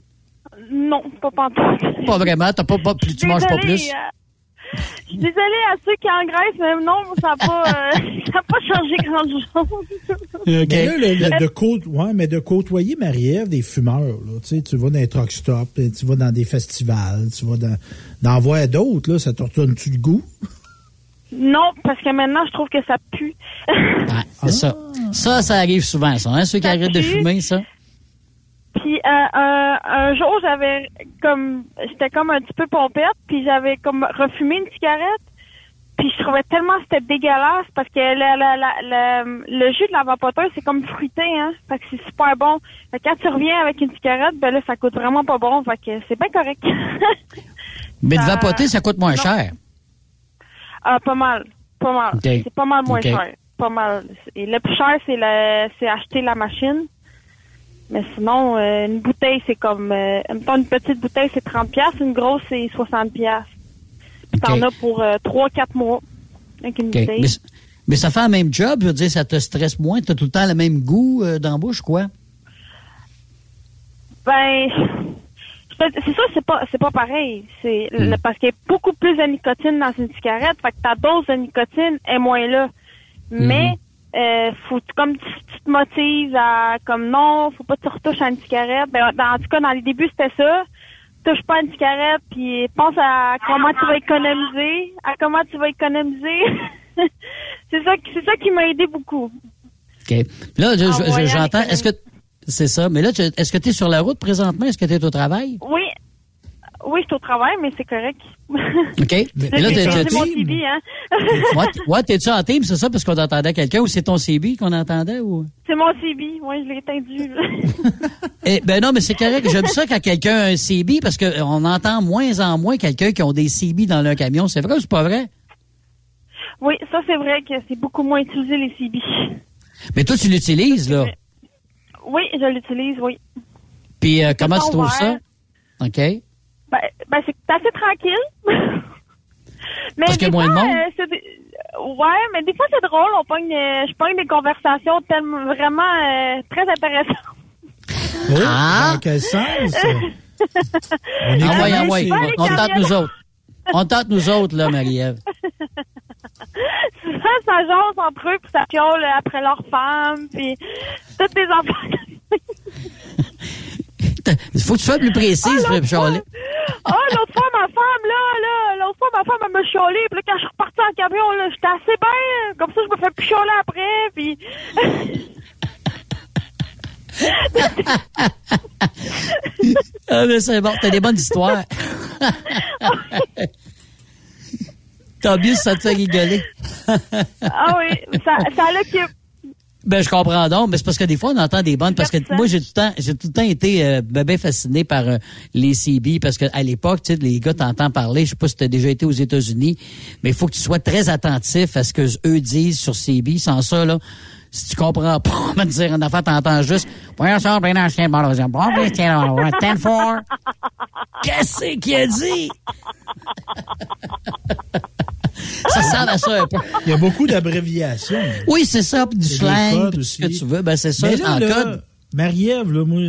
Non, pas pantoute. Pas vraiment, t'as pas, pas plus, tu manges pas Désolée, plus. euh, Je suis désolée à ceux qui engraissent, mais non, ça n'a pas, euh, ça a pas changé grand-chose. Mais là, le- le- de, côte- ouais, mais de côtoyer Marie-Ève des fumeurs, là, tu sais, tu vas dans les truck stops, tu vas dans des festivals, tu vas dans, d'en voir d'autres, là, ça te retourne-tu le goût? Non, parce que maintenant, je trouve que ça pue. Ouais, c'est ça. Ça, ça arrive souvent, ça, hein, ceux qui Ça arrêtent de fumer, ça. Puis euh, un, un jour, j'avais comme j'étais comme un petit peu pompette, puis j'avais comme refumé une cigarette. Puis je trouvais tellement que c'était dégueulasse parce que la, la, la, la- le jus de la vapoteuse, c'est comme fruité, hein. Fait que c'est super bon. Fait que quand tu reviens avec une cigarette, ben là, ça coûte vraiment pas bon. Fait que c'est bien correct. Mais de vapoter, ça coûte moins non. cher. Ah, pas mal. Pas mal. C'est pas mal moins cher. Pas mal. Et le plus cher, c'est le, c'est acheter la machine. Mais sinon, euh, une bouteille, c'est comme, euh, mettons, une petite bouteille, c'est 30 pièces, une grosse, c'est 60 pièces. Puis t'en as pour euh, 3-4 mois avec une OK. bouteille. Mais, mais ça fait le même job, je veux dire, ça te stresse moins, t'as tout le temps le même goût euh, bouche, quoi? Ben, c'est sûr, c'est pas, c'est pas pareil. C'est Hmm. parce qu'il y a beaucoup plus de nicotine dans une cigarette, fait que ta dose de nicotine est moins là. Mais, Hmm. euh, faut comme tu, tu te motives à, comme non, faut pas que tu retouches à une cigarette. Ben, dans, en tout cas, dans les débuts, c'était ça. Touche pas à une cigarette, puis pense à comment tu vas économiser, à comment tu vas économiser. c'est ça, qui- c'est ça qui m'a aidé beaucoup. OK. Là, je- En je- je- j'entends, est-ce que... C'est ça. Mais là, est-ce que tu es sur la route présentement? Est-ce que tu es au travail? Oui, oui, je suis au travail, mais c'est correct. OK. Mais là, C'est mon TV, hein? Ouais, t'es-tu en team, c'est ça, parce qu'on entendait quelqu'un, ou c'est ton CB qu'on entendait, ou? C'est mon CB, oui, je l'ai éteindu. Eh, ben non, mais c'est correct. J'aime ça quand quelqu'un a un CB, parce qu'on entend moins en moins quelqu'un qui ont des CB dans leur camion. C'est vrai ou c'est pas vrai? oui, ça c'est vrai que c'est beaucoup moins utilisé les CB. Mais toi, tu l'utilises, là. Oui, je l'utilise, oui. Puis euh, comment tu trouves ça? OK. Ben, ben c'est assez tranquille. mais Parce qu'il y a des moins de fois, monde? euh, c'est des- Ouais, mais des fois c'est drôle. On pogne, euh, je pogne des conversations tellement vraiment euh, très intéressantes. Oh, Ah! Dans quel sens? On est pas les On tente nous autres. On tente nous autres, là, Marie-Ève. Souvent, ça jase entre eux, puis ça piole après leur femme, puis toutes des enfants. Il faut que tu sois plus précise, Ah, puis Charlie. Oh, l'autre fois, ma femme, là, là, l'autre fois, ma femme, elle me chiolé. Puis là, quand je suis repartie en camion, là, j'étais assez bien. Comme ça, je me fais plus après. Puis. Ah, mais c'est bon, t'as des bonnes histoires. Tant mieux si ça te fait rigoler. ah oui, ça, ça l'occupe. Ben, je comprends donc, mais c'est parce que des fois, on entend des bonnes, parce que moi, j'ai tout le temps, j'ai tout le temps été euh, ben, ben fasciné par euh, les CB, parce que à l'époque, tu sais, les gars t'entendent parler, je sais pas si tu as déjà été aux États-Unis, mais il faut que tu sois très attentif à ce que eux disent sur CB. Sans ça, là, si tu comprends pas, on va te dire en affaire, t'entends juste. Qu'est-ce qu'il a dit? ça ressemble à ça un peu. Il y a beaucoup d'abréviations. Oui, c'est ça, puis du slang, puis ce que tu veux. Ben, c'est ça, là, en là, code. Marie-Ève, là, moi,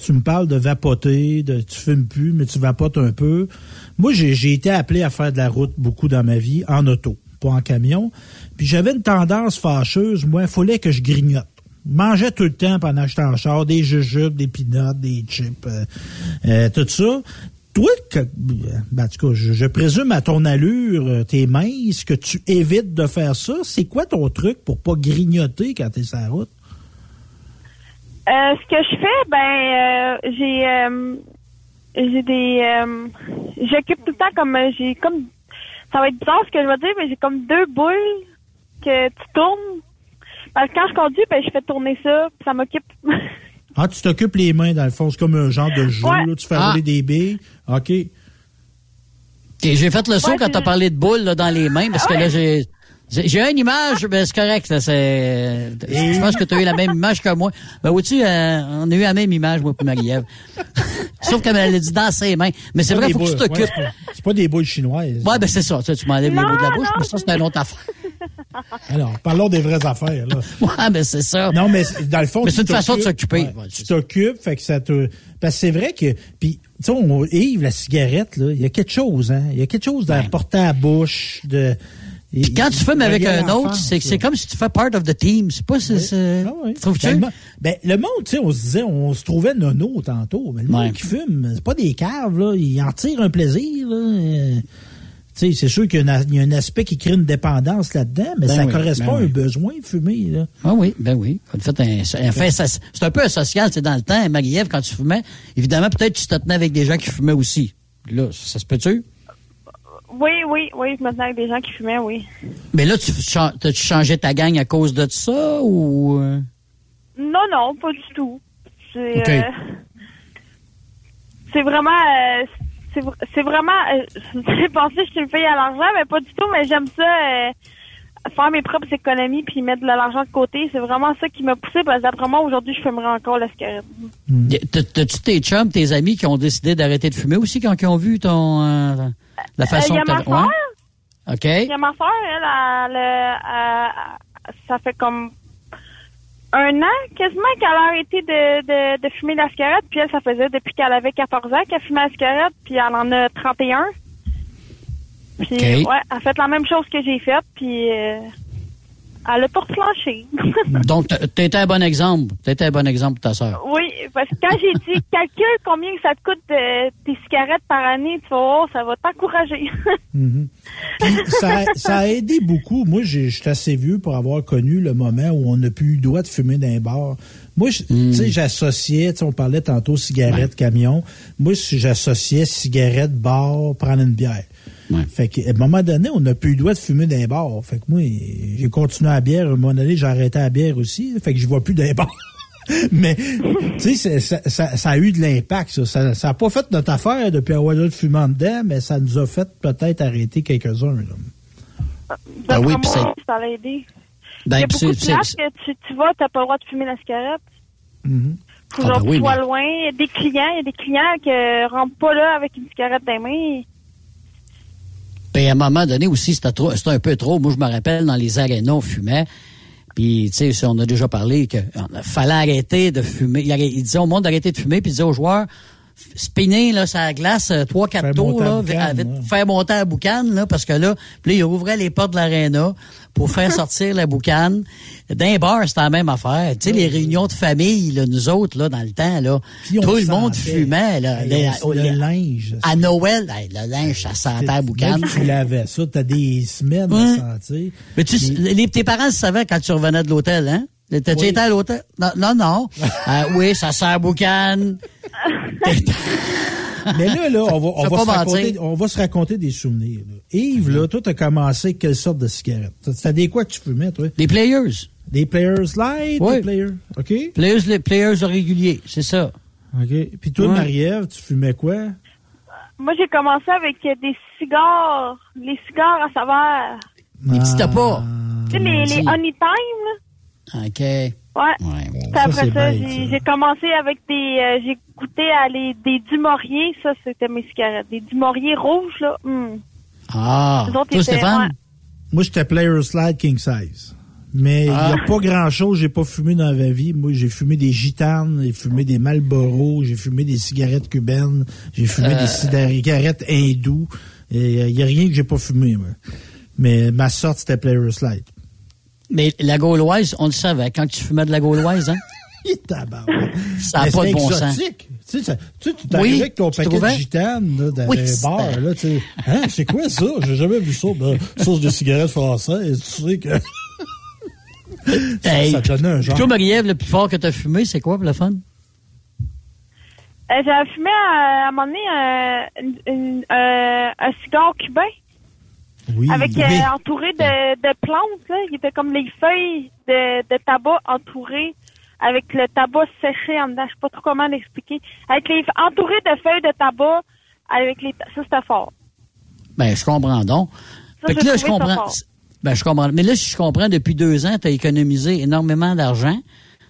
tu me parles de vapoter, de tu fumes plus, mais tu vapotes un peu. Moi, j'ai été appelé à faire de la route beaucoup dans ma vie, en auto, pas en camion. Puis j'avais une tendance fâcheuse, moi, il fallait que je grignote. Je mangeais tout le temps pendant que j'étais en char, des jujubes, des peanuts, des chips, euh, euh, tout ça. Toi, que, ben, en tout cas, je, présume à ton allure, euh, tes minces, que tu évites de faire ça. C'est quoi ton truc pour pas grignoter quand t'es sur la route? Euh, ce que je fais, ben, euh, j'ai, euh, j'ai des, j'occupe tout le temps comme, j'ai comme, ça va être bizarre ce que je vais dire, mais j'ai comme deux boules que tu tournes. Parce que quand je conduis, ben, je fais tourner ça, puis ça m'occupe. Ah, tu t'occupes les mains, dans le fond. C'est comme un genre de jeu, Ouais. là. Tu fais Ah. rouler des billes. OK. OK, j'ai fait le saut Ouais, quand t'as parlé de boules là, dans les mains, parce que Ouais. là, j'ai... J'ai une image, ben c'est correct. là, c'est- Je pense que tu as eu la même image que moi. Ben, vois-tu, euh, on a eu la même image, moi, pour Marie-Ève. Sauf qu'elle l'a dit dans ses mains. Mais c'est vrai, des faut que tu boules- t'occupes. ouais, c'est pas- c'est pas des boules chinoises. Ouais, ben c'est ça. Tu, sais, tu m'enlèves les mots de la bouche, non, mais ça, c'est une autre affaire. Alors, parlons des vraies affaires, là. Ouais, ben c'est ça. Non, mais dans le fond. Mais c'est une façon de s'occuper. ouais, tu t'occupes, fait que ça te. Parce que c'est vrai que. Puis, tu sais, Yves, la cigarette, là, il y a quelque chose, hein. Il y a quelque chose à porter à la bouche, de. Puis quand tu fumes avec un autre, c'est c'est comme si tu fais part of the team. C'est pas... c'est- c'est- Trouves-tu? Ben, le mo- ben, le monde, tu sais, on se disait, on se trouvait nono tantôt. Mais le monde Ouais. qui fume, c'est pas des caves, là. Ils en tirent un plaisir, là. Sais, c'est sûr qu'il y, a un- il y a un aspect qui crée une dépendance là-dedans, mais Ben ça oui, correspond ben à un oui. besoin de fumer, là. Ah oui, ben oui. C'est un peu asocial, c'est dans le temps. Marie-Ève, quand tu fumais, évidemment, peut-être tu te tenais avec des gens qui fumaient aussi. Là, ça se peut-tu? Oui, oui, oui, maintenant avec des gens qui fumaient, oui. Mais là, tu t'as-tu changé ta gang à cause de ça ou... Non, non, pas du tout. C'est euh, c'est vraiment euh, c'est vr- c'est vraiment euh, j'ai pensé que je suis une fille à l'argent, mais pas du tout, mais j'aime ça euh, faire mes propres économies puis mettre de l'argent de côté, c'est vraiment ça qui m'a poussé parce que d'après moi aujourd'hui, je fumerais encore la cigarette. T'as-tu tes chums, tes amis qui ont décidé d'arrêter de fumer aussi quand ils ont vu ton... euh, la façon Euh, y a ma ouais? sœur. OK. Il y a ma soeur, elle, elle, elle- elle- ça fait comme un an quasiment qu'elle a arrêté de, de, de fumer la cigarette. Puis elle, ça faisait depuis qu'elle avait 14 ans qu'elle fumait la cigarette. Puis elle en a 31. Puis ouais, elle a fait la même chose que j'ai faite. Puis euh, elle a pas reflanché. Donc, t'étais un bon exemple. T'étais un bon exemple pour ta sœur. oui, parce que quand j'ai dit calcule combien ça te coûte de, tes cigarettes par année, tu vas voir, ça va t'encourager. Mhm. Ça, ça a aidé beaucoup. Moi, je suis assez vieux pour avoir connu le moment où on n'a plus eu le droit de fumer dans les bars. Moi, je- tu sais, j'associais, tu sais, on parlait tantôt cigarette, camion. Moi, si j'associais cigarette, bar, prendre une bière. Fait qu'à un moment donné, on n'a plus eu le droit de fumer les bars. Fait que moi, j'ai continué à la bière. À un moment donné, j'ai arrêté à la bière aussi. Fait que je vois plus les bars. Mais, tu sais, ça, ça- ça a eu de l'impact, ça. Ça n'a pas fait notre affaire depuis avoir le fumant dedans, mais ça nous a fait peut-être arrêter quelques-uns. là. Ah oui, puis c'est- ça l'a aidé. Ben, Il y a beaucoup de places que tu, tu vas, t'as pas le droit de fumer la cigarette. Mhm. Faut Ah, genre ben que oui, tu sois mais- loin. Il y a des clients, il y a des clients qui rentrent pas là avec une cigarette dans les mains. Puis à un moment donné aussi, c'était un peu trop. Moi, je me rappelle, dans les arénas, on fumait. Puis, tu sais, on a déjà parlé qu'il fallait arrêter de fumer. Il disait au monde d'arrêter de fumer, puis il disait aux joueurs, spinner, là, la glace, euh, trois, quatre tours, la là, boucane, avec- ouais. faire monter la boucane, là, parce que là, puis là, il ouvrait les portes de l'aréna pour faire sortir la boucane. Les bars, c'était la même affaire. Tu sais, les réunions de famille, là, nous autres, là, dans le temps, là, tout le monde fumait, là. Les- le les- linge. à Noël, le linge, ça sentait la boucane. Tu lavais ça, t'as des semaines Ouais. à sentir. Mais tu, les, tes parents savaient quand tu revenais de l'hôtel, hein? T'as-tu Oui. été à l'hôtel? Non, non. non. Euh, oui, ça sert boucan. Mais là, là, on va, on va, se, raconter, on va se raconter des souvenirs. là. Yves, là, toi, t'as commencé avec quelle sorte de cigarette? C'était des quoi que tu fumais, toi? Des players. Des players light? Oui. Des players? OK? Players, les players réguliers, c'est ça. OK. Puis toi, Ouais. Marie-Ève, tu fumais quoi? Moi, j'ai commencé avec euh, des cigares, les cigares à saveur. Les petits tapas. Tu sais, les. Honey Time, là. OK. Ouais. Ouais. Puis après c'est ça, j'ai ça. j'ai commencé avec des... euh, j'ai goûté à les, des Dumorier. Ça, c'était mes cigarettes. Des Dumorier rouges, là. Hum. Ah. Les autres Toi, étaient- Stéphane? ouais. Moi, j'étais player slide king size. Mais il n'y Ah. a pas grand-chose j'ai pas fumé dans ma vie. Moi, j'ai fumé des gitanes, j'ai fumé des Marlboro, j'ai fumé des cigarettes cubaines, j'ai fumé Euh. des cigarettes hindous. Il n'y a rien que j'ai pas fumé, moi. Mais ma sorte, c'était player slide. Mais la gauloise, on le savait, quand tu fumais de la gauloise, hein? Il est tabac. Ça n'a pas de bon sens. exotique. Tu sais, tu sais, tu Oui, t'arrivais avec ton paquet trouvais? de gitanes là, dans Oui, les bars. Là, tu sais. hein, c'est quoi ça? J'ai jamais vu ça. Ben, sauce de cigarettes françaises. Tu sais que... Hey, ça donnait un genre. Toi, Marie-Ève, le plus fort que tu as fumé, c'est quoi pour le fun? Euh, J'avais fumé à, à un moment donné euh, euh, un cigare cubain Oui. avec euh, Oui. entouré de, de plantes. Là. Il était comme les feuilles de, de tabac entourées avec le tabac séché en dedans. Je sais pas trop comment l'expliquer. Avec les entouré de feuilles de tabac avec les ça c'était fort. Ben, je comprends donc. Ça, Fait que j'ai là, je comprends. Ben, je comprends. Mais là, si je comprends, depuis deux ans, tu as économisé énormément d'argent.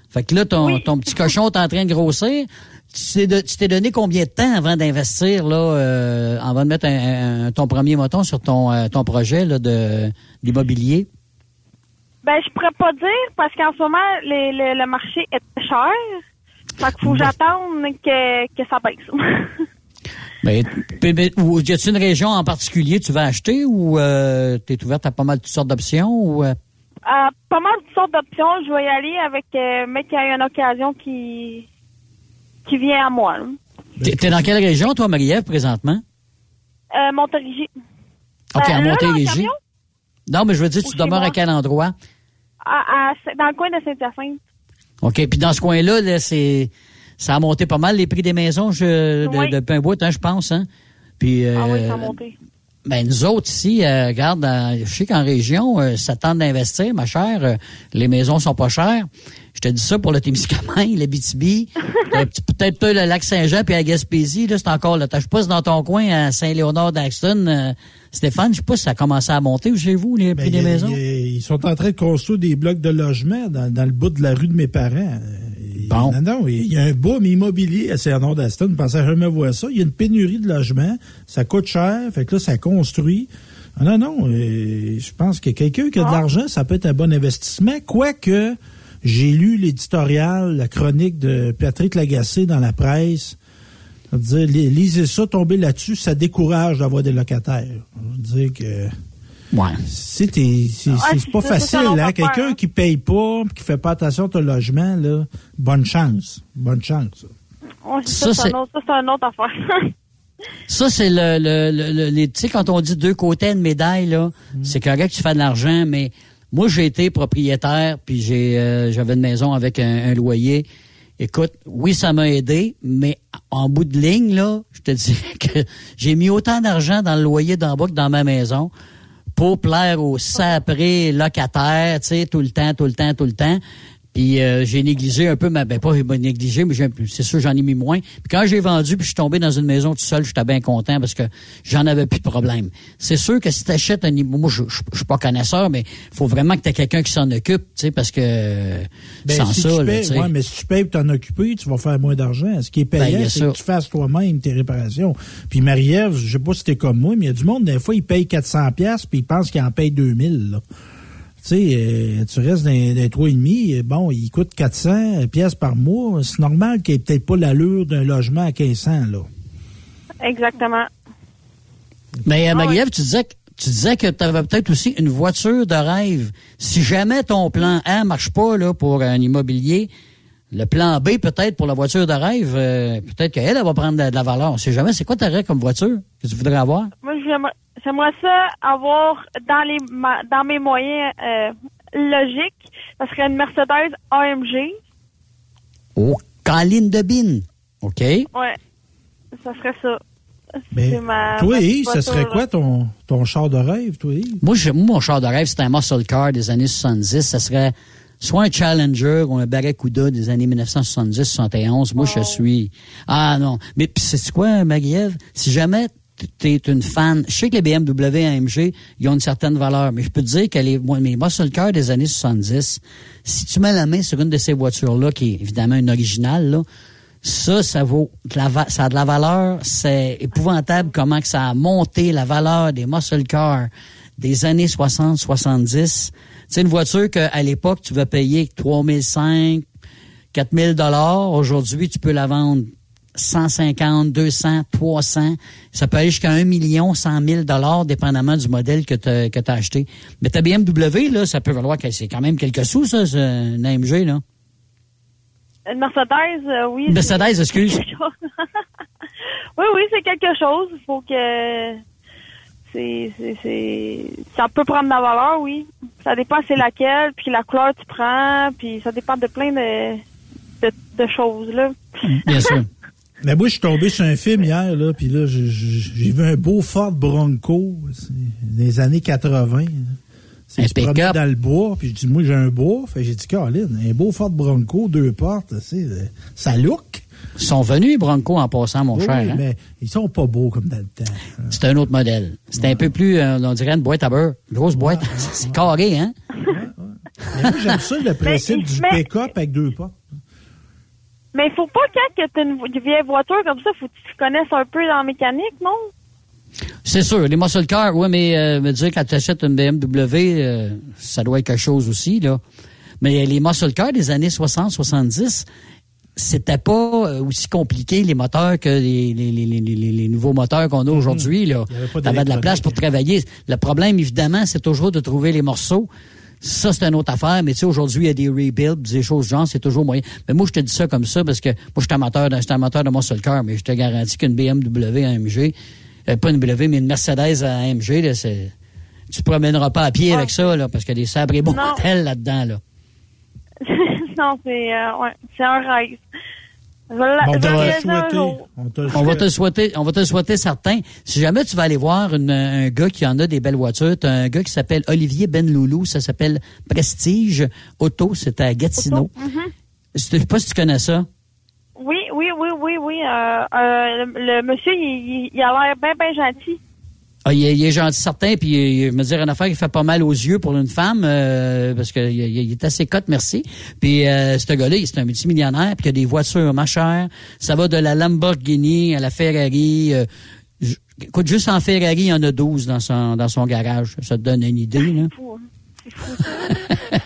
Fait que là, ton, ton petit cochon est en train de grossir. Tu t'es, donné combien de temps avant d'investir, là, euh, avant de mettre un, un- ton premier moton sur ton, euh, ton projet là, de, d'immobilier? Ben, je pourrais pas dire parce qu'en ce moment, les- le- le marché est cher. Fait qu'il faut que j'attende que, que ça baisse. Ben, y a-t-il une région en particulier que tu vas acheter ou euh, tu es ouverte à pas mal de toutes sortes d'options? Ou, euh? Pas mal de sortes d'options. Je vais y aller avec euh, mais qu'il y a une occasion qui qui vient à moi. T'es, t'es dans quelle région, toi, Marie-Ève, présentement? Euh, Montérégie. OK, Euh, à le Montérégie. Non, mais je veux dire, tu demeures à quel endroit? À- à- dans le coin de Saint-Hyacinthe. OK. Puis dans ce coin-là, là, c'est ça a monté pas mal les prix des maisons je, de, Oui. depuis un bout, hein, je pense. Hein? Puis, Ah oui, ça a euh, monté. Ben, nous autres ici, euh, regarde, dans- je sais qu'en région, euh, ça tente d'investir, ma chère. euh, les maisons sont pas chères. Je te dis ça pour le Témiscamingue, le BTB, euh, peut-être pas le lac Saint-Jean puis à Gaspésie, là, c'est encore là. Je sais pas si dans ton coin à Saint-Léonard d'Axton, euh, Stéphane, je sais pas si ça a commencé à monter chez vous, les prix Ben, des y a- maisons. Ils sont en train de construire des blocs de logement dans, dans le bout de la rue de mes parents. Bon. Non, non, il y a un boom immobilier à Saint-Arnaud d'Aston. Je pensais jamais voir ça. Il y a une pénurie de logements. Ça coûte cher. Fait que là, ça construit. Ah Non, non, euh, je pense que quelqu'un qui a de l'argent, ça peut être un bon investissement. Quoique, j'ai lu l'éditorial, la chronique de Patrick Lagacé dans la presse. Dire, li- lisez ça, tomber là-dessus, ça décourage d'avoir des locataires. Je veux dire que... Ouais. C'est c'est- pas facile, un hein? Quelqu'un qui paye pas, qui fait pas attention à ton logement, là, bonne chance. Bonne chance. Ouais, c'est Ça, ça, c'est c'est- un autre- ça, c'est une autre affaire. Ça, c'est le, le, le, tu sais, quand on dit deux côtés de médaille, là, c'est correct que tu fais de l'argent, mais moi, j'ai été propriétaire, puis j'ai, euh, j'avais une maison avec un, un loyer. Écoute, oui, ça m'a aidé, mais en bout de ligne, là, je te dis que j'ai mis autant d'argent dans le loyer d'en bas que dans ma maison pour plaire aux saprés locataires, tu sais, tout le temps, tout le temps, tout le temps. Puis euh, j'ai négligé un peu ma ben pas j'ai négligé mais j'ai- c'est sûr j'en ai mis moins. Puis quand j'ai vendu puis je suis tombé dans une maison tout seul, j'étais bien content parce que j'en avais plus de problème. C'est sûr que si tu achètes un immeuble, moi je, je, je suis pas connaisseur mais faut vraiment que tu aies quelqu'un qui s'en occupe, tu sais parce que Ben, sans si ça tu payes, ouais, mais si tu payes pour t'en occuper, tu vas faire moins d'argent. Ce qui est Ben, payant, bien c'est que tu fasses toi-même tes réparations. Puis Marie-Ève, je sais pas si t'es comme moi, mais il y a du monde, des fois, il paye 400 pièces puis il pense qu'il en paye 2000, là. Tu sais, euh, tu restes dans, dans les trois et demi, euh, bon, il coûte 400 pièces par mois. C'est normal qu'il ait peut-être pas l'allure d'un logement à 1500, là. Exactement. Mais Ah euh, Marie-Ève, tu disais que tu disais que tu avais peut-être aussi une voiture de rêve. Si jamais ton plan A marche pas là pour un immobilier, le plan B peut-être pour la voiture de rêve, euh, peut-être qu'elle elle va prendre de, de la valeur. On sait jamais. C'est quoi ta rêve comme voiture que tu voudrais avoir? Moi, j'aimerais, j'aimerais ça avoir dans les ma- dans mes moyens euh, logiques. Ça serait une Mercedes AMG. Oh, Caline de Bine. OK. Ouais. Ça serait ça. Mais C'est ma- toi, ma Yves, ça serait quoi ton, ton char de rêve, toi, Yves? Moi, j'ai- moi, mon char de rêve, c'était un muscle car des années 70. Ça serait soit un Challenger ou un Barracuda des années 1970-71. Moi, je suis... Ah non. Mais puis c'est quoi, Marie-Ève? Si jamais tu es une fan... Je sais que les BMW AMG, ils ont une certaine valeur, mais je peux te dire que les, moi, mes muscle cars des années 70, si tu mets la main sur une de ces voitures-là, qui est évidemment une originale, là, ça, ça vaut ça a de la valeur. C'est épouvantable comment que ça a monté la valeur des muscle cars des années 60, 70. C'est une voiture qu'à l'époque, tu vas payer 3005, 4000 dollars. Aujourd'hui, tu peux la vendre 150, 200, 300. Ça peut aller jusqu'à 1 million, 100 000 dollars, dépendamment du modèle que tu as acheté. Mais ta BMW, là, ça peut valoir que c'est quand même quelques sous, ça, c'est une AMG, là. Une Mercedes, euh, oui. Une Mercedes, excuse. oui, oui, c'est quelque chose. Il faut que. C'est, c'est, c'est. Ça peut prendre de la valeur, oui. Ça dépend c'est laquelle, puis la couleur que tu prends, puis ça dépend de plein de, de, de choses, là. Bien sûr. Mais moi, je suis tombé sur un film hier, là, puis là, j'ai- j'ai j'ai vu un beau Ford Bronco, des années 80. là. C'est Un se pick-up. dans le bois, puis je dis, moi, j'ai un bois. Fait que j'ai dit, Caroline, un beau Ford Bronco, deux portes, tu sais, euh, ça look. Ils sont venus, Bronco, en passant, mon Oui, cher. oui, hein? mais ils sont pas beaux comme dans le temps. C'est un autre modèle. C'est un peu plus, euh, on dirait une boîte à beurre. Grosse boîte. C'est carré, hein? Mais moi, j'aime ça, le principe du mais- pick-up avec deux portes. Mais il faut pas quand que t'as une, vieille voiture comme ça, faut que tu connaisses un peu dans la mécanique, non? C'est sûr, les muscle cars, oui, mais euh, me dire quand tu achètes une BMW, euh, ça doit être quelque chose aussi, là. Mais les muscle cars des années 60, 70, c'était pas euh, aussi compliqué les moteurs que les, les, les, les, nouveaux moteurs qu'on a aujourd'hui, là. Mhm. Il y avait pas T'avais de la place pour travailler. Le problème, évidemment, c'est toujours de trouver les morceaux. Ça, c'est une autre affaire, mais tu sais, aujourd'hui, il y a des rebuilds, des choses genre, c'est toujours moyen. Mais moi, je te dis ça comme ça parce que moi, je suis amateur, de- amateur de muscle car, mais je te garantis qu'une BMW AMG, euh, pas une BMW, mais une Mercedes AMG, là, c'est, tu te promèneras pas à pied avec ça, là, parce qu'il y a des sabrés Non. mortels là-dedans, là. non, c'est euh, ouais, c'est un rêve. La- Bon, on te. On On va te souhaiter, on va te souhaiter certain. Si jamais tu vas aller voir une- un gars qui en a des belles voitures, t'as un gars qui s'appelle Olivier Benloulou, ça s'appelle Prestige Auto, c'est à Gatineau. Mhm. Je sais pas si tu connais ça. Oui, oui, oui, oui, oui. Euh, euh, le, le monsieur, il, il- il a l'air bien, bien gentil. Ah, il, est, il est gentil certain, puis il, me dire une affaire qui fait pas mal aux yeux pour une femme, euh, parce qu'il il, est assez cote, merci. Puis euh, ce gars-là, c'est un multimillionnaire, puis il a des voitures ma chère. Ça va de la Lamborghini à la Ferrari. euh, écoute, juste en Ferrari, il y en a 12 dans son dans son garage. Ça te donne une idée, là.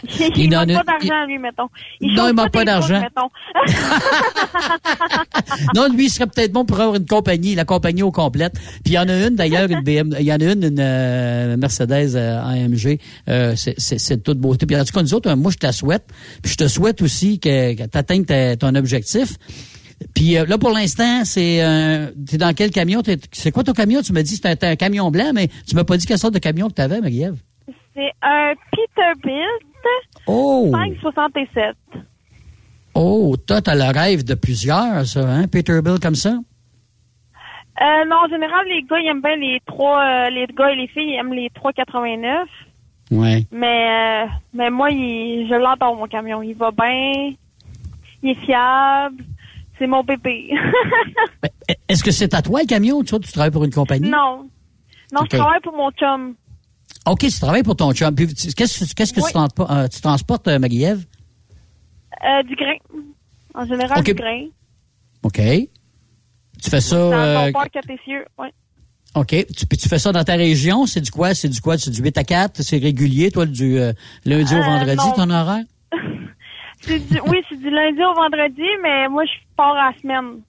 C'est. Il il en manque a- pas d'argent, lui, mettons. Non, il manque pas d'argent. Non, lui, il serait peut-être bon pour avoir une compagnie, la compagnie au complète. Puis il y en a une, d'ailleurs, une BM, il y en a une, une euh, Mercedes euh, AMG. Euh, c'est- c'est c'est de toute beauté. Puis en tout cas, nous autres, moi, je te la souhaite. Puis je te souhaite aussi que, que tu atteignes ta- ton objectif. Puis euh, là, pour l'instant, c'est... Euh, t'es dans quel camion? C'est quoi ton camion? Tu m'as dit que c'était un, camion blanc, mais tu m'as pas dit quelle sorte de camion que tu avais, Marie-Ève. C'est un Peterbilt Oh! 567. Oh, toi, t'as le rêve de plusieurs, ça, hein? Peterbilt comme ça? Euh, non, en général, les gars, ils aiment bien les trois... euh, les gars et les filles, ils aiment les 389. Ouais. Mais, euh, mais moi, il, je l'adore, mon camion. Il va bien. Il est fiable. C'est mon bébé. Est-ce que c'est à toi le camion? Toi, tu travailles pour une compagnie? non. Non, je travaille pour mon chum. OK, tu travailles pour ton chum. Qu'est-ce que, Oui. tu, transportes, euh, tu transportes, euh, Marie-Ève? Euh, du grain. En général, du grain. OK. Tu fais ça... Dans euh, mon port capétieux, ouais. OK. Tu, tu fais ça dans ta région? C'est du quoi? C'est du quoi? C'est du 8 à 4? C'est régulier, toi, du euh, lundi au Euh, vendredi, non. ton horaire? C'est du, oui, c'est du lundi au vendredi, mais moi, je pars à la semaine.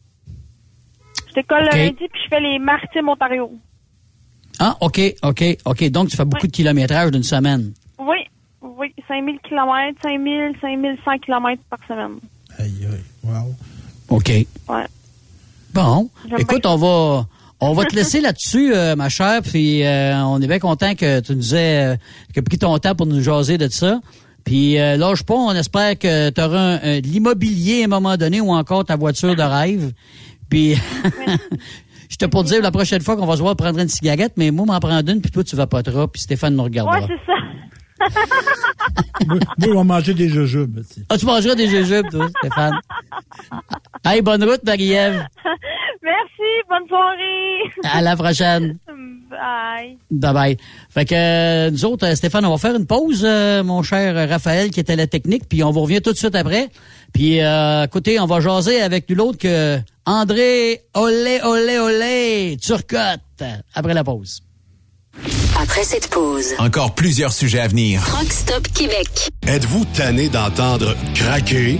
Je décolle le lundi, puis je fais les Maritimes Ontario. Ah, OK, OK, OK. Donc, tu fais beaucoup de kilométrage d'une semaine. Oui, oui, 5000 km, 5000, 5100 km par semaine. Aïe, aïe, wow. OK. Ouais. Bon. Écoute, on va... On va te laisser là-dessus, euh, ma chère, puis euh, on est bien content que tu nous aies euh, que pris ton temps pour nous jaser de ça. Puis euh, lâche pas, on espère que tu auras l'immobilier à un moment donné ou encore ta voiture de rêve. Puis je te pour dire la prochaine fois qu'on va se voir prendre une cigarette, mais moi m'en prendre une, puis toi tu vas pas trop, puis Stéphane nous regardera. Ouais, c'est ça. Moi, moi, on va manger des jujubes. tu sais. ah, tu mangeras des jujubes, toi, Stéphane. Hey, bonne route, Marie-Ève. Merci, bonne soirée. À la prochaine. Bye. Bye bye. Fait que euh, nous autres, euh, Stéphane, on va faire une pause, euh, mon cher Raphaël, qui était à la technique, puis on vous revient tout de suite après. Puis euh, écoutez, on va jaser avec nul autre que André Olé Olé Olé Turcotte après la pause. Après cette pause, Encore plusieurs sujets à venir. Truck Stop Québec. Êtes-vous tanné d'entendre craquer,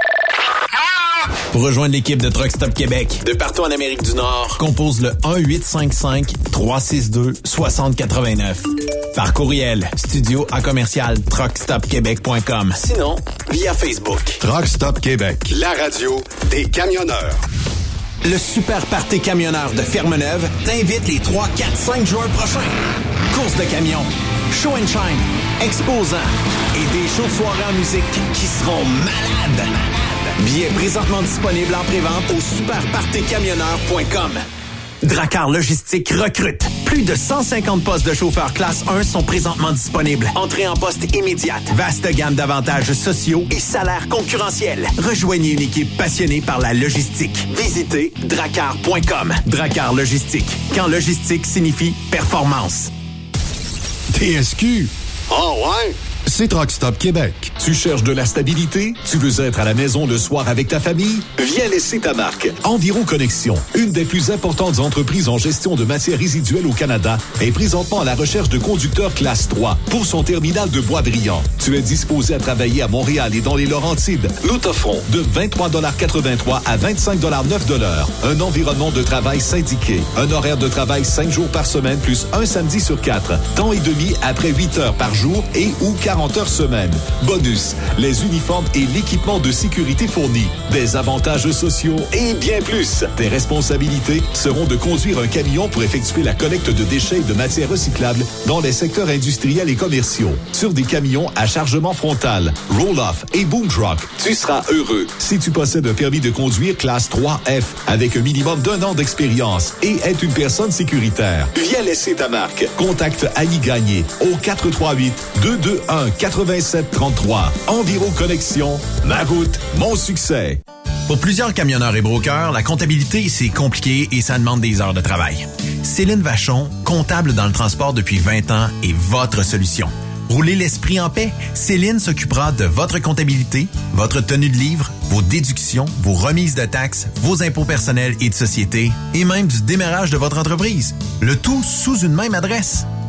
Pour rejoindre l'équipe de Truck Stop Québec de partout en Amérique du Nord, compose le 1 855 362 6089. Par courriel, studio à commercial truckstopquebec.com. Sinon, via Facebook. Truck Stop Québec, la radio des camionneurs. Le Super Party Camionneur de Fermeneuve t'invite les 3, 4, 5 juin prochains. Course de camions, show and shine, exposants et des shows de soirée en musique qui seront malades. Billets présentement disponibles en prévente au superpartycamionneur.com. Dracar Logistique recrute. Plus de 150 postes de chauffeurs classe 1 sont présentement disponibles. Entrée en poste immédiate. Vaste gamme d'avantages sociaux et salaires concurrentiels. Rejoignez une équipe passionnée par la logistique. Visitez dracar.com. Dracar Logistique. Quand logistique signifie performance. TSQ. Oh ouais? C'est Truck Québec. Tu cherches de la stabilité? Tu veux être à la maison le soir avec ta famille? Viens laisser ta marque. Environ Connexion, une des plus importantes entreprises en gestion de matières résiduelles au Canada, est présentement à la recherche de conducteurs classe 3 pour son terminal de bois brillant. Tu es disposé à travailler à Montréal et dans les Laurentides. Nous t'offrons de 23,83 à 25,9 un environnement de travail syndiqué, un horaire de travail 5 jours par semaine plus un samedi sur 4, temps et demi après 8 heures par jour et ou 40 heures semaine. Bonus, les uniformes et l'équipement de sécurité fournis, des avantages sociaux et bien plus. Tes responsabilités seront de conduire un camion pour effectuer la collecte de déchets et de matières recyclables dans les secteurs industriels et commerciaux, sur des camions à chargement frontal, roll-off et boom truck. Tu seras heureux si tu possèdes un permis de conduire classe 3F avec un minimum d'un an d'expérience et être une personne sécuritaire. Viens laisser ta marque. Contacte Annie Gagné au 438 221 8733. Environ Connexion, ma route, mon succès. Pour plusieurs camionneurs et brokers, la comptabilité, c'est compliqué et ça demande des heures de travail. Céline Vachon, comptable dans le transport depuis 20 ans, est votre solution. Roulez l'esprit en paix. Céline s'occupera de votre comptabilité, votre tenue de livre, vos déductions, vos remises de taxes, vos impôts personnels et de société, et même du démarrage de votre entreprise. Le tout sous une même adresse.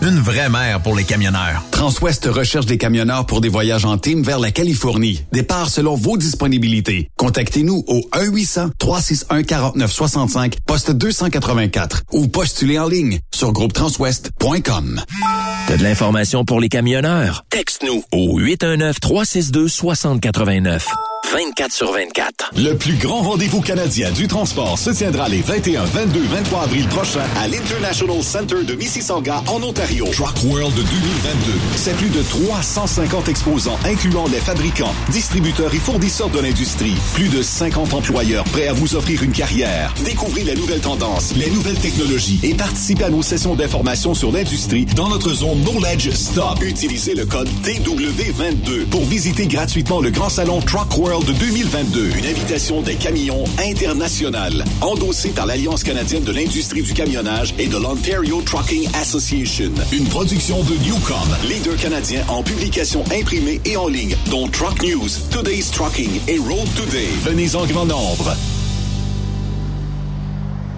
Une vraie mère pour les camionneurs. Transwest recherche des camionneurs pour des voyages en team vers la Californie. Départ selon vos disponibilités. Contactez-nous au 1-800-361-4965, poste 284 ou postulez en ligne sur groupetranswest.com. T'as de l'information pour les camionneurs? Texte-nous au 819-362-6089. 24 sur 24. Le plus grand rendez-vous canadien du transport se tiendra les 21, 22, 23 avril prochains à l'International Center de Mississauga en Ontario. Truck World 2022. C'est plus de 350 exposants incluant les fabricants, distributeurs et fournisseurs de l'industrie. Plus de 50 employeurs prêts à vous offrir une carrière. Découvrez les nouvelles tendances, les nouvelles technologies et participez à nos sessions d'information sur l'industrie dans notre zone Knowledge Stop. Utilisez le code TW22 pour visiter gratuitement le grand salon Truck World de 2022. Une invitation des camions internationales, endossée par l'Alliance canadienne de l'industrie du camionnage et de l'Ontario Trucking Association. Une production de Newcom, leader canadien en publication imprimée et en ligne, dont Truck News, Today's Trucking et Road Today. Venez en grand nombre.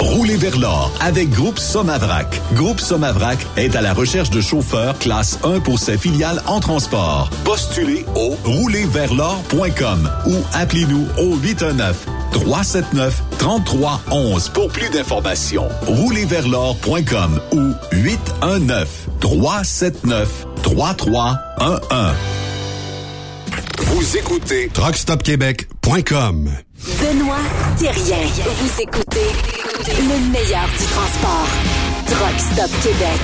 Roulez vers l'or avec Groupe Somavrac. Groupe Somavrac est à la recherche de chauffeurs classe 1 pour ses filiales en transport. Postulez au roulerversl'or.com ou appelez-nous au 819 379 3311 pour plus d'informations. Roulerversl'or.com ou 819 379 3311. Vous écoutez TruckStopQuébec.com. Benoît Thérien. Vous écoutez le meilleur du transport. Truck Stop Québec.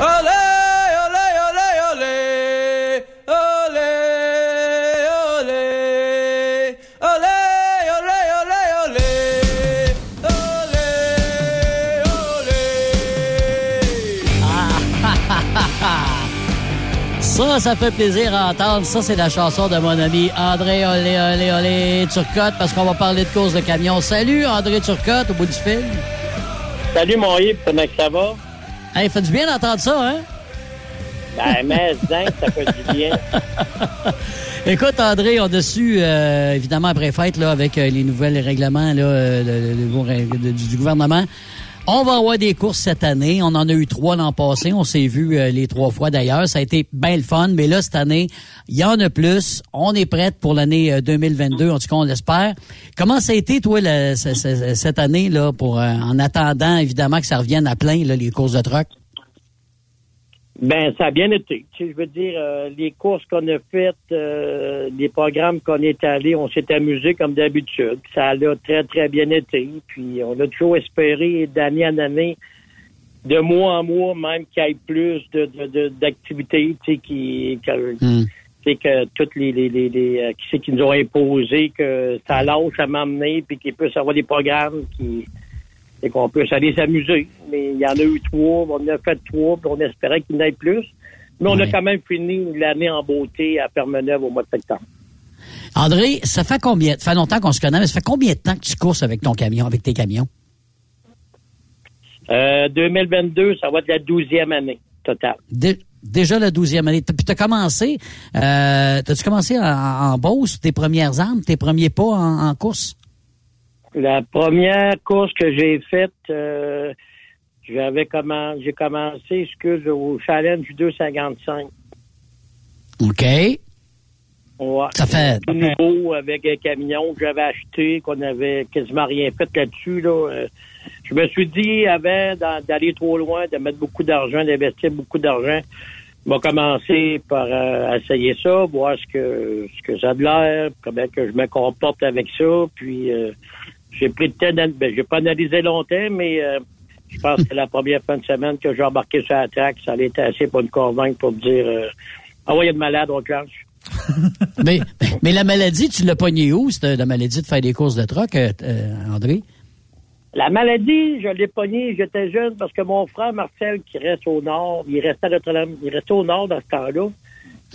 Olé, Ça, ça fait plaisir à entendre. Ça, c'est la chanson de mon ami André Olé, Olé, Olé Turcotte, parce qu'on va parler de course de camion. Salut, André Turcotte, au bout du fil. Salut, mon Yves, comment ça va? Hey, fait du bien d'entendre ça, hein? Ben, mais, zinc, ça fait du bien. Écoute, André, on a su, euh, évidemment, après fête, là, avec euh, les nouvelles règlements là, euh, le- le- le nouveau règ- de- du, du gouvernement, on va avoir des courses cette année. On en a eu trois l'an passé. On s'est vu euh, les trois fois d'ailleurs. Ça a été bien le fun. Mais là, cette année, il y en a plus. On est prête pour l'année euh, 2022. En tout cas, on l'espère. Comment ça a été, toi, cette année, là, pour euh, en attendant, évidemment, que ça revienne à plein, là, les courses de truck? Ben, ça a bien été. Tu sais, je veux dire, euh, les courses qu'on a faites, euh, les programmes qu'on est allés, on s'est amusé comme d'habitude. Ça a très, très bien été. Puis, on a toujours espéré d'année en année, de mois en mois, même qu'il y ait plus de, de- de- d'activités, tu sais, qui, que, tu sais, que toutes les, les, les, les, euh, qui c'est qui nous ont imposé que ça lâche à m'emmener, puis qu'il puisse avoir des programmes qui, et qu'on puisse aller s'amuser. Mais il y en a eu trois, on en a fait trois, puis on espérait qu'il y en ait plus. Mais on a quand même fini l'année en beauté à Fermeneuve au mois de septembre. André, ça fait combien? Ça fait longtemps qu'on se connaît, mais ça fait combien de temps que tu courses avec ton camion, avec tes camions? Euh, 2022, ça va être la douzième année totale. Dé- déjà la douzième année. Puis t'as commencé, euh, t'as-tu commencé en, en Beauce, tes premières armes, tes premiers pas en, en course? La première course que j'ai faite, euh, j'avais j'ai commencé, excuse, au Challenge 255. OK. Ouais. Ça fait- Tout nouveau avec un camion que j'avais acheté, qu'on avait quasiment rien fait là-dessus. Là. Euh, Je me suis dit, avant d'aller trop loin, de mettre beaucoup d'argent, d'investir beaucoup d'argent, je vais commencer par euh, essayer ça, voir ce que ce que ça a de l'air, comment que je me comporte avec ça. Puis euh, j'ai pris le temps, ben, j'ai pas analysé longtemps, mais euh, je pense que la première fin de semaine que j'ai embarqué sur la track, ça allait être assez pour me convaincre pour me dire euh, Ah ouais, il y a de malade, on clenche. mais, mais la maladie, tu l'as pognée où, cette, la maladie de faire des courses de truck, euh, euh, André? La maladie, je l'ai pognée, j'étais jeune parce que mon frère Marcel, qui reste au nord, il restait à Notre-Dame, il restait au nord dans ce temps-là.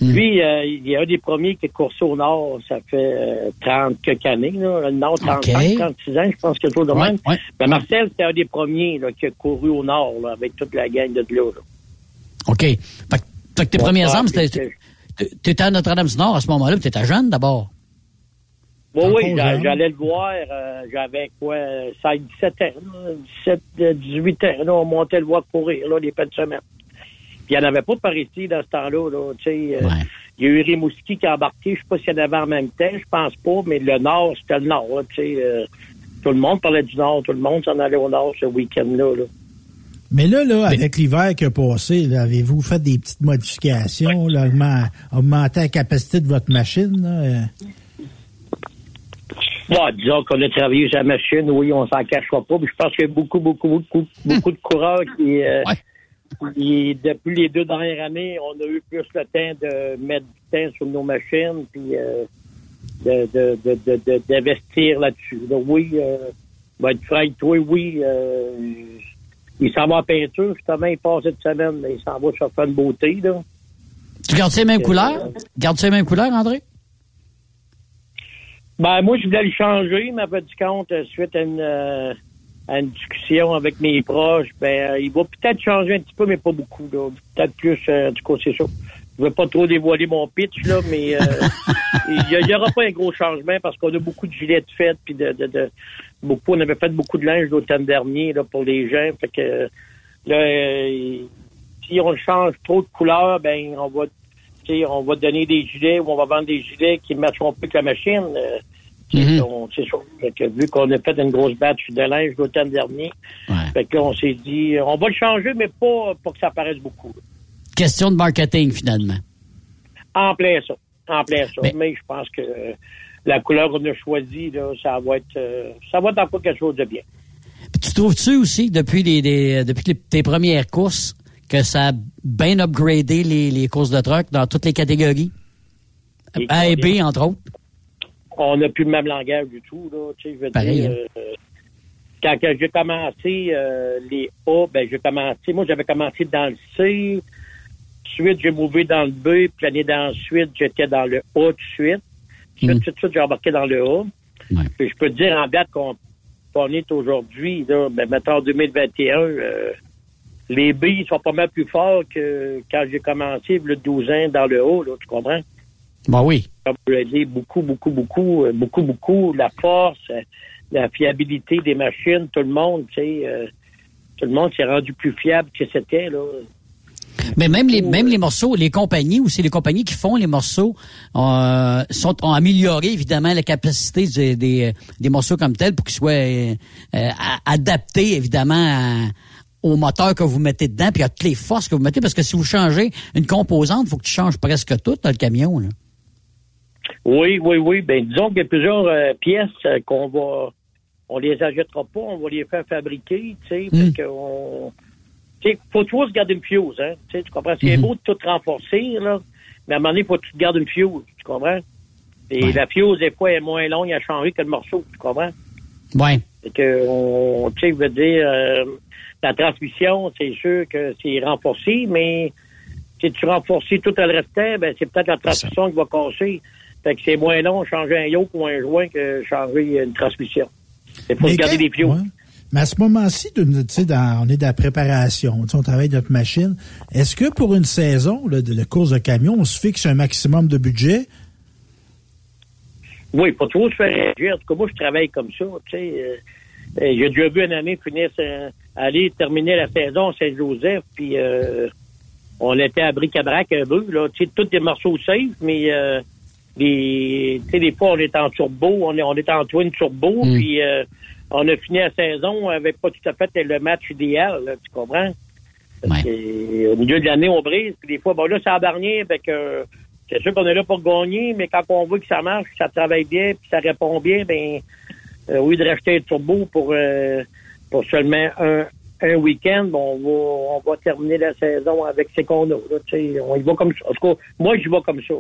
Lui, euh, il est un des premiers qui est coursé au nord, ça fait euh, 30 quelques années, là, le nord, 35, Ok. 36 ans, je pense que toujours de Ouais, même. ouais. Ben, Marcel, c'était un des premiers là, qui a couru au nord, là, avec toute la gang de là. OK. Fait, que- tes Mon premières armes, c'était... c'était- Tu étais à Notre-Dame-du-Nord à ce moment-là, tu étais jeune d'abord. Oui, oui, jeune. j'allais le voir. euh, J'avais quoi, 16, 17 ans, là, 17, euh, 18 ans. Là, on montait le voir courir, là, les fins de semaine. Puis il n'y en avait pas par ici dans ce temps-là. Là, tu sais, euh, Il y a eu Rimouski qui a embarqué. Je sais pas s'il y en avait en même temps. Je pense pas. Mais le Nord, c'était le Nord. là, tu sais, euh, tout le monde parlait du Nord. Tout le monde s'en allait au Nord ce week-end-là. Là. Mais là, là, avec l'hiver qui a passé, là, avez-vous fait des petites modifications, là, augment- augmenter la capacité de votre machine? Là, euh? Bon, disons qu'on a travaillé sur la machine, oui, on s'en cachera pas. Mais je pense qu'il y a beaucoup, beaucoup, beaucoup, beaucoup de coureurs qui, euh, qui, depuis les deux dernières années, on a eu plus le temps de mettre du temps sur nos machines, puis euh, d'investir là-dessus. Donc, oui, euh, ben, toi, oui, euh, il s'en va en peinture, justement, il passe cette semaine, mais il s'en va sur une beauté, là. Tu gardes ces mêmes Euh, couleurs? Gardes ces mêmes couleurs, André? Ben, moi, je voulais le changer, mais après du compte, euh, suite à une, à une discussion avec mes proches, ben, euh, il va peut-être changer un petit peu, mais pas beaucoup, là. Peut-être plus, euh, du coup, c'est ça. Je veux pas trop dévoiler mon pitch, là, mais euh, il y, aura pas un gros changement parce qu'on a beaucoup de gilets de fête, puis de, de, de- beaucoup, on avait fait beaucoup de linge l'automne dernier, là, pour les gens. Fait que, là, euh, si on change trop de couleurs, ben, on va, tu sais, on va donner des gilets ou on va vendre des gilets qui ne matcheront plus que la machine. Euh, on- C'est sûr. Fait que, vu qu'on a fait une grosse batch de linge l'automne dernier, fait qu'on s'est dit, on va le changer, mais pas pour que ça paraisse beaucoup. Question de marketing, finalement. En plein ça. En plein ça. Mais, je pense que euh, la couleur qu'on a choisie, là, ça va être euh, ça va être encore quelque chose de bien. Tu trouves-tu aussi, depuis, les, les- depuis les- tes premières courses, que ça a bien upgradé les, les courses de truck dans toutes les catégories? A et B, entre autres. On n'a plus le même langage du tout, là. Tu sais, je veux Pareil, dire, hein? euh, quand j'ai commencé euh, les A, ben j'ai commencé, moi j'avais commencé dans le C, ensuite j'ai mouvé dans le B, puis l'année d'ensuite, j'étais dans le A tout de suite. Ensuite, tout de suite, j'ai embarqué dans le A. Puis je peux te dire en date qu'on est aujourd'hui, ben, mettons en 2021, euh, les B ils sont pas mal plus forts que quand j'ai commencé le 12 ans dans le haut, là, tu comprends? Ben oui. Comme je l'ai dit, beaucoup, beaucoup, beaucoup, euh, beaucoup, beaucoup, la force, euh, la fiabilité des machines, tout le monde, tu sais, euh, tout le monde s'est rendu plus fiable que c'était, là. Mais même les, même les morceaux, les compagnies, ou c'est les compagnies qui font les morceaux, euh, sont, ont amélioré évidemment la capacité des, des, des morceaux comme tels pour qu'ils soient euh, euh, adaptés évidemment à- au moteur que vous mettez dedans, puis à toutes les forces que vous mettez, parce que si vous changez une composante, il faut que tu changes presque tout dans le camion. Là. Oui, oui, oui. Ben, disons qu'il y a plusieurs euh, pièces euh, qu'on va, on les achètera pas, on va les faire fabriquer, tu sais, Hmm. parce qu'on, tu sais, faut toujours se garder une fuse, hein, tu comprends? C'est Hmm. beau de tout renforcer, là, mais à un moment donné, faut que tu te gardes une fuse, tu comprends? Et la fuse, des fois, est moins longue à changer que le morceau, tu comprends? Ouais. Fait que, on, tu sais, je veux dire, euh, la transmission, c'est sûr que c'est renforcé, mais si tu renforces tout le restant, ben, c'est peut-être la transmission qui va casser. Fait que c'est moins long de changer un yoke ou un joint que changer une transmission. Il faut Mais se garder des pions. ouais. Mais à ce moment-ci, on est dans la préparation, on travaille notre machine. Est-ce que pour une saison là, de, de course de camion, on se fixe un maximum de budget? Oui, pas trop se faire réagir. En tout cas, moi, je travaille comme ça. Euh, euh, j'ai déjà vu une année finir, sa- aller terminer la saison à Saint-Joseph, puis euh, on était à bric-à-brac un peu, là. Tous des morceaux safe, mais euh, des, tu sais, des fois, on est en turbo, on est, on est en twin turbo, Mm. puis euh, on a fini la saison avec pas tout à fait le match idéal, là, tu comprends? Parce que, au milieu de l'année, on brise, puis des fois, bon, là, ça a dernier, avec euh, c'est sûr qu'on est là pour gagner, mais quand on voit que ça marche, que ça travaille bien, puis ça répond bien, ben euh, lieu de racheter un turbo pour euh, pour seulement un, un week-end, bon, on va on va terminer la saison avec ce qu'on a. Là, tu sais, on y va comme ça. En tout cas, moi, j'y vais comme ça.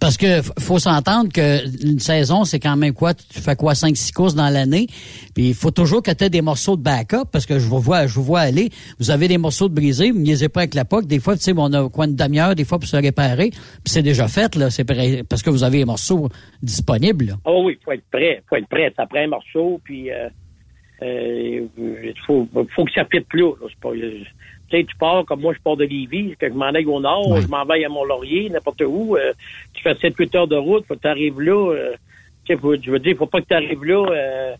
Parce que faut s'entendre que une saison, c'est quand même quoi? Tu fais quoi, 5-6 courses dans l'année? Puis il faut toujours que tu aies des morceaux de backup, parce que je vous vois, je vous vois aller. Vous avez des morceaux de brisés, vous niaisez pas avec la POC. Des fois, tu sais, on a quoi une demi-heure, des fois, pour se réparer. Puis c'est déjà fait, là. C'est parce que vous avez les morceaux disponibles, là. Oh oui, faut être prêt, faut être prêt. Ça prend un morceau, puis euh, euh, faut, faut que ça fitte plus. là. Tu sais, tu pars comme moi, je pars de Lévis, que je m'en aille au nord, je m'en vais à Mont-Laurier, n'importe où. euh, tu fais 7-8 heures de route, faut que tu arrives là. euh, Tu sais, je veux dire, faut pas que tu arrives là, euh,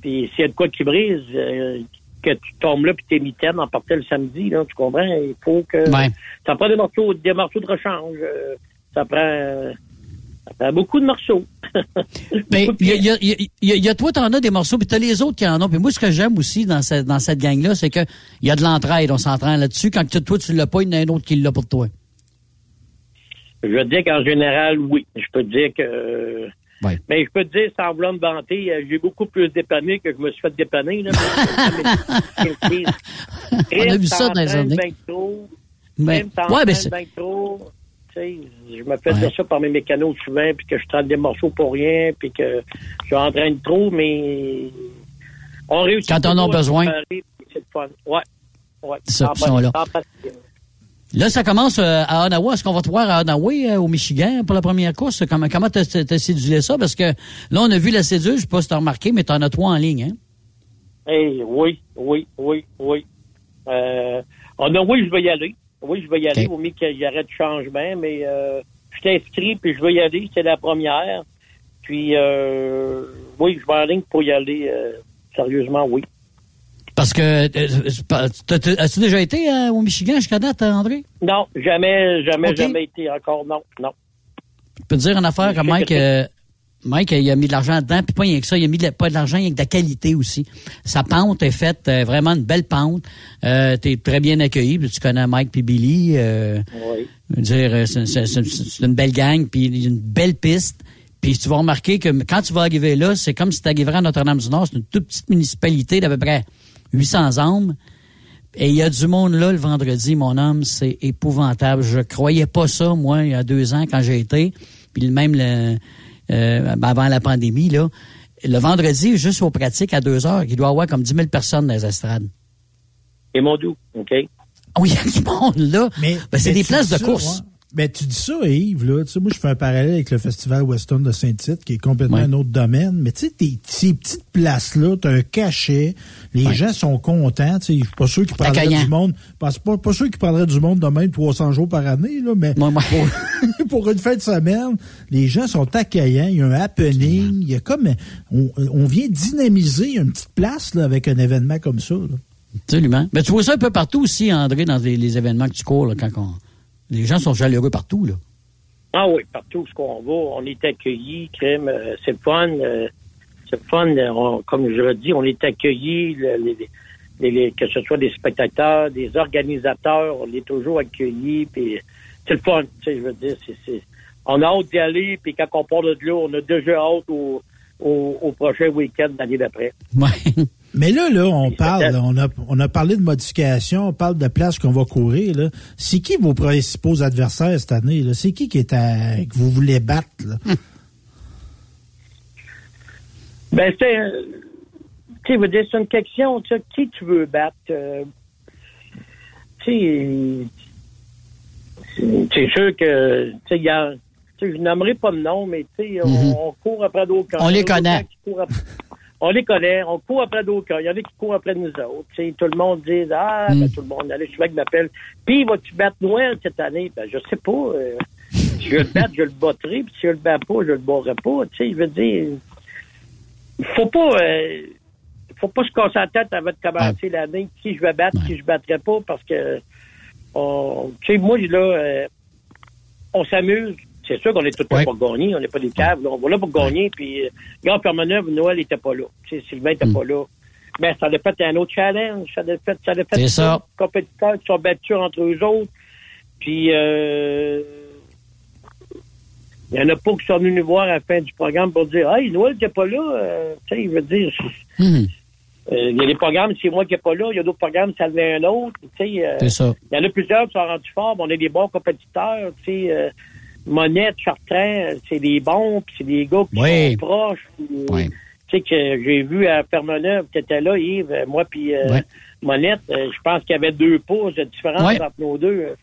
puis s'il y a de quoi qui brise, que tu tombes là puis t'es mitaine en partant le samedi, là, tu comprends? Il faut que Ouais. ça prend des morceaux, des morceaux de rechange. ça prend beaucoup de morceaux. Ben, il y a, y y y toi, t'en as des morceaux, puis t'as les autres qui en ont. Puis moi, ce que j'aime aussi dans cette, dans cette gang-là, c'est que il y a de l'entraide. On s'entraîne là-dessus. Quand tu- toi, tu l'as pas, il y en a un autre qui l'a pour toi. Je veux dire qu'en général, oui. Je peux te dire que. euh, Ouais. Mais je peux te dire, sans vouloir me vanter, euh, j'ai beaucoup plus dépanné que je me suis fait dépanner. Là, On a vu ça dans les années. Trop. Mais, Même ouais, ben, je me fais Ouais. dire ça par mes mécanos souvent, puis que je traite des morceaux pour rien, puis que je entraîne trop, mais on réussit. Quand on en a besoin. C'est fun. Ouais. Ouais. Ça, En ils sont là. ça commence euh, à Ottawa. Est-ce qu'on va te voir à Ottawa, euh, au Michigan, pour la première course? Comment comment t'as t'as cédulé ça? Parce que là, on a vu la cédule, je sais pas si t'as remarqué, mais t'en as trois en ligne, hein? Hey, oui, oui, oui, oui. Euh, on a, oui, je vais y aller. Oui, je vais y aller. Au mieux qu'il y aurait de changement, mais euh, je suis inscrit, puis je vais y aller. C'est la première. Puis, euh, oui, je vais en ligne pour y aller. euh, sérieusement, oui. Parce que, euh, as-tu déjà été au Michigan jusqu'à date, André? Non, jamais, jamais, jamais été encore. Non, non. Je peux te dire une affaire Mike, que- Mike, il a mis de l'argent dedans, puis pas rien que ça, il a mis de pas de l'argent, il y a que de la qualité aussi. Sa pente est faite, euh, vraiment une belle pente. Euh, T'es très bien accueilli, tu connais Mike puis Billy. Euh, Oui. je veux dire, euh, c'est c'est- c'est- c'est une belle gang, puis une belle piste. Puis tu vas remarquer que quand tu vas arriver là, c'est comme si tu arriverais à Notre-Dame-du-Nord. C'est une toute petite municipalité d'à peu près 800 âmes. Et il y a du monde là le vendredi, mon homme, c'est épouvantable. Je croyais pas ça, moi, il y a deux ans, quand j'ai été. Puis même le, euh, avant la pandémie, là. Le vendredi, juste aux pratiques, à deux heures, il doit y avoir comme 10 000 personnes dans les estrades. Et mon doux, OK? Ah Oui, il y a du monde là. Mais, Ben, c'est mais des places de course. Ben, tu dis ça, Yves, là. Tu sais, moi, je fais un parallèle avec le Festival Western de Saint-Tite, qui est complètement Ouais. un autre domaine. Mais tu sais, tes- ces petites places-là, t'as un cachet. Les Ouais. gens sont contents. Tu sais, je suis pas sûr qu'ils accueillant. du monde. Pas, pas, sûr qu'ils prendraient du monde de même 300 jours par année, là. Mais ouais. pour, pour une fin de semaine, les gens sont accueillants. Il y a un happening. Il y a comme, on, on vient dynamiser une petite place, là, avec un événement comme ça, là. Absolument. Mais tu vois ça un peu partout aussi, André, dans les, les événements que tu cours, là, quand on- les gens sont chaleureux partout, là. Ah oui, partout où on va, on est accueillis, crème, euh, c'est le fun. euh, c'est le fun, euh, on- comme je le dis, on est les- les- les- que ce soit des spectateurs, des organisateurs, on est toujours accueillis, puis c'est le fun, tu sais, je veux dire, on a hâte d'y aller, puis quand on part de là, on a déjà hâte au, au, au prochain week-end l'année d'après. Ouais. Mais là, là, on parle, on a, on a parlé de modifications, on parle de places qu'on va courir. Là. C'est qui vos principaux adversaires cette année? Là? C'est qui qui est à, que vous voulez battre? Là? Ben, c'est, euh, tu veux dire, c'est une question, tu sais, qui tu veux battre? euh, tu sais, c'est- sûr que, tu sais, il y a, tu sais, je nommerai pas de nom, mais tu sais, on, Mhm. on court après d'autres On les connaît. après- On les connaît, on court après d'autres camps. Il y en a qui courent après nous autres. Tout le monde dit Ah, ben, Mm. tout le monde, allez, je qui m'appelle. Puis, vas-tu battre Noël cette année? Ben, je sais pas. euh, si je le battre, je le battrai. Puis, si je le bats pas, je le barrerai pas. Tu sais, je veux dire, il faut pas, euh, faut pas se casser la tête avant de commencer l'année. Qui je vais battre, qui je battrai pas, parce que, on, tu sais, moi, là, euh, on s'amuse. C'est sûr qu'on est tout le temps Ouais. pour gagner, on n'est pas des caves. là. On va là pour gagner, puis, euh, gars, Permaneuve, Noël n'était pas là. Tu sais, Sylvain n'était pas là. Mais ça a fait un autre challenge. Ça a fait, ça a fait ça. d'autres compétiteurs qui sont battus entre eux autres. Puis, euh, il y en a pas qui sont venus nous voir à la fin du programme pour dire Hey, Noël n'était pas là. Euh, tu sais, il veut dire. Mhm. euh, Il y a des programmes, c'est moi qui n'ai pas là. Il y a d'autres programmes, ça devient un autre. Tu sais, euh, C'est ça. il y en a plusieurs qui sont rendus forts. On est des bons compétiteurs. Tu sais, euh, Monette, Chartrand, c'est des bons, puis c'est des gars qui Oui. sont proches. Ouais. Tu sais que j'ai vu à Fermeneuve, tu étais là, Yves, moi puis euh. Monette, euh, je pense qu'il y avait deux pouces de différence entre nos deux.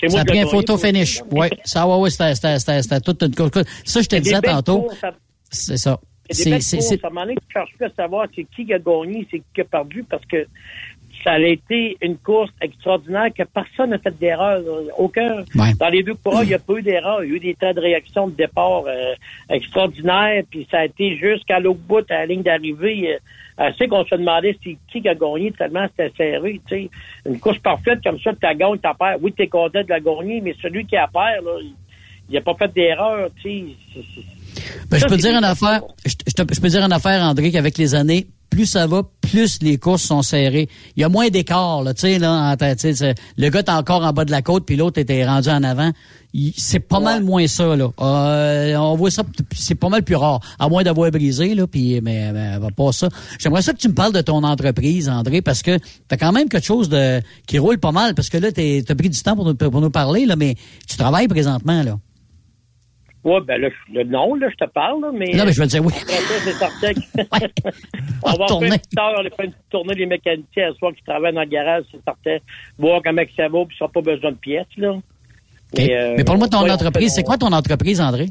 C'est moi Ça a pris un photo finish. Oui, ça, ouais, ouais, c'était, toute une. Ça, je te disais tantôt. ça- C'est ça. C'est des courses. c'est- À un moment donné, tu cherches plus à savoir c'est qui qui a gagné, c'est qui a perdu, parce que ça a été une course extraordinaire que personne n'a fait d'erreur. Aucun. Ouais. Dans les deux coureurs, il n'y a pas eu d'erreur. Il y a eu des temps de réaction de départ euh, extraordinaires. Puis ça a été jusqu'à l'autre bout, à la ligne d'arrivée. Euh, assez qu'on se demandait c'est qui a gagné tellement c'était serré. Une course parfaite comme ça, tu as gagné, tu perds. Oui, tu es content de la gagner, mais celui qui a perd, là, il n'a pas fait d'erreur. Ben, je peux dire une affaire. Je, je te- je peux dire une affaire, André, qu'avec les années, plus ça va, plus les courses sont serrées. Il y a moins d'écart, là, tu sais, là, c'est- le gars est encore en bas de la côte, puis l'autre était rendu en avant. C'est pas mal moins ça, là. Euh, on voit ça, c'est pas mal plus rare. À moins d'avoir brisé, là, puis, mais, mais, pas ça. J'aimerais ça que tu me parles de ton entreprise, André, parce que t'as quand même quelque chose de, qui roule pas mal, parce que là, t'as pris du temps pour nous, pour nous parler, là, mais tu travailles présentement, là. Ouais, ben là, le nom, là, je te parle, là, mais. Non, mais je veux dire, oui. Après ça, c'est certain que- on va tourner. faire une petite heure, on a fait une petite tournée des mécaniciens, à soir qui travaillent dans le garage, c'est certain. Voir comment ça va, puis ça n'a pas besoin de pièces, là. OK. euh, mais parle-moi de ton ouais, entreprise. C'est quoi ton entreprise, André?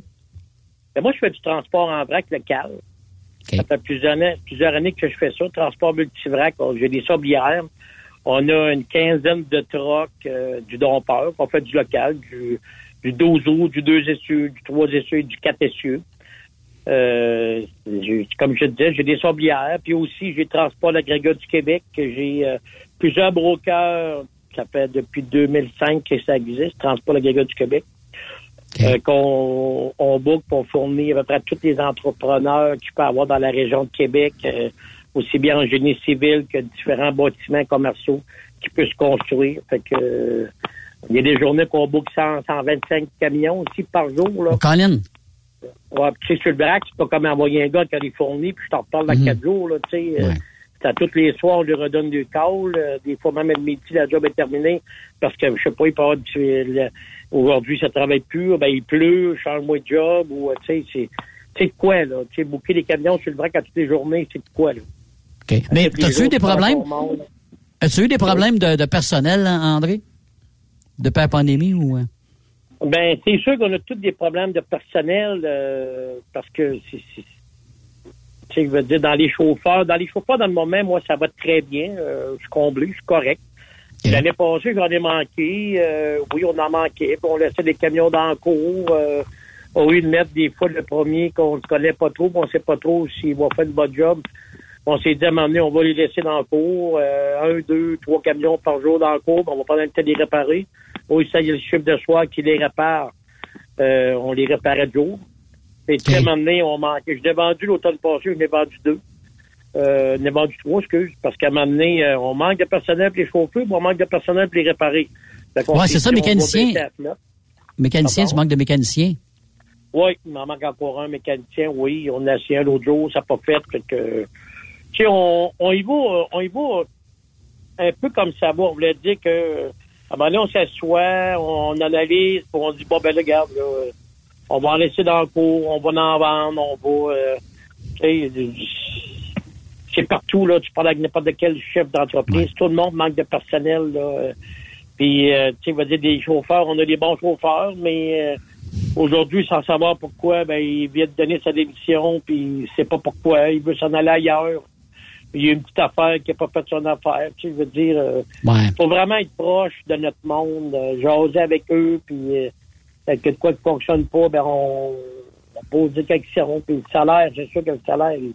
Ben, moi, je fais du transport en vrac local. Ça fait plusieurs années, plusieurs années que je fais ça, transport multivrac. J'ai des sablières. On a une quinzaine de trocs, euh, du dompeur. On fait du local, du, du 12 roues, du 2 essieux, du 3 essieux et du 4 essieux. Euh, comme je te disais, j'ai des sablières. Puis aussi, j'ai Transport l'agrégat du Québec. J'ai euh, plusieurs brokers. Ça fait depuis 2005 que ça existe, Transport l'agrégat du Québec. Euh, qu'on on book pour fournir à peu près tous les entrepreneurs qu'il peut avoir dans la région de Québec, euh, aussi bien en génie civil que différents bâtiments commerciaux qui peuvent se construire. Fait que euh, il y a des journées qu'on 100, 125 camions aussi par jour. Là. Colin? Ouais, puis tu sais, sur le braque, c'est pas comme envoyer un gars les fournis, puis je t'en reparle dans Mhm. quatre jours, là, tu sais. euh, à tous les soirs, on lui redonne du call. euh, des fois, même le midi, la job est terminée, parce que, je sais pas, il peut avoir du- aujourd'hui, ça travaille plus, ben, il pleut, change-moi de job, ou, tu sais, c'est, c'est de quoi, là? Tu sais, booker des camions sur le vrac à toutes les journées, c'est de quoi, là? OK. Mais tous les as-tu eu des problèmes? As-tu eu des problèmes de, de personnel, hein, André? Depuis la pandémie ou. euh? Ben, c'est sûr qu'on a tous des problèmes de personnel euh, parce que c'est, c'est- tu sais, je veux dire, dans les chauffeurs, dans les chauffeurs, dans le moment, moi, ça va très bien. Euh, je suis comblé, je suis correct. L'année passée, j'en ai manqué. euh, oui, on en manquait. puis On laissait des camions dans le cours. Euh, au lieu de mettre des fois le premier qu'on ne connaît pas trop, on ne sait pas trop s'il va faire le bon job. On s'est dit à un moment donné, on va les laisser dans le cours. un, deux, trois camions par jour dans le cours, on va pas le temps de les réparer. Oui, ça, il y a le chiffre de soir qui les répare. Euh, on les réparait de jour. Et un moment donné, on manquait. Je l'ai vendu l'automne passé, je l'ai vendu deux. Euh, je l'ai vendu trois, excuse, parce qu'à un moment donné, euh, on manque de personnel pour les chauffeurs, puis on manque de personnel pour les réparer. S'est c'est ça, mécanicien. Mécanicien, Ah tu manques de mécanicien. Oui, il m'en manque encore un mécanicien, oui. On a essayé un l'autre jour, ça n'a pas fait. fait que, tu sais, on, on y va, euh, on y va un peu comme ça va. On voulait dire que, à un moment donné, on s'assoit, on analyse, puis on dit, bon, ben, là, regarde, là, euh, on va en laisser dans le cours, on va en vendre, on va, euh, c'est partout, là. Tu parles avec n'importe quel chef d'entreprise. Tout le monde manque de personnel, là. euh, Puis, euh, tu sais, va dire des chauffeurs, on a des bons chauffeurs, mais euh, aujourd'hui, sans savoir pourquoi, ben, il vient de donner sa démission, puis il sait pas pourquoi, il veut s'en aller ailleurs. Il y a une petite affaire qui n'a pas fait son affaire. Tu sais, je veux dire, euh, Ouais. faut vraiment être proche de notre monde, euh, jaser avec eux, puis euh, que de quoi qui fonctionne pas, ben on, on pose des questions. Puis le salaire, c'est sûr que le salaire, il-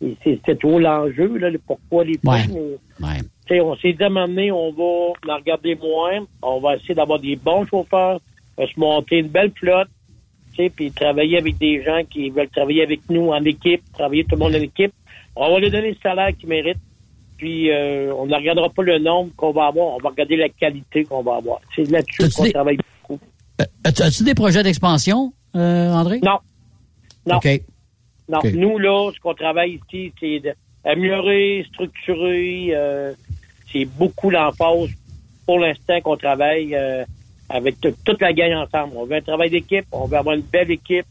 il- c'est trop l'enjeu, là, pourquoi les prix. Ouais. mais- Ouais. tu sais, on s'est dit à un moment donné, on va en regarder moins, on va essayer d'avoir des bons chauffeurs, euh, se monter une belle flotte, tu sais, puis travailler avec des gens qui veulent travailler avec nous en équipe, travailler tout le monde en équipe. On va leur donner le salaire qu'ils méritent, puis euh, on ne regardera pas le nombre qu'on va avoir, on va regarder la qualité qu'on va avoir. C'est là-dessus qu'on des- travaille beaucoup. Euh, As-tu des projets d'expansion, euh, André? Non. Non. Non, nous, là, ce qu'on travaille ici, c'est d'améliorer, structurer. euh, c'est beaucoup l'emphase pour l'instant qu'on travaille avec toute la gang ensemble. On veut un travail d'équipe, on veut avoir une belle équipe.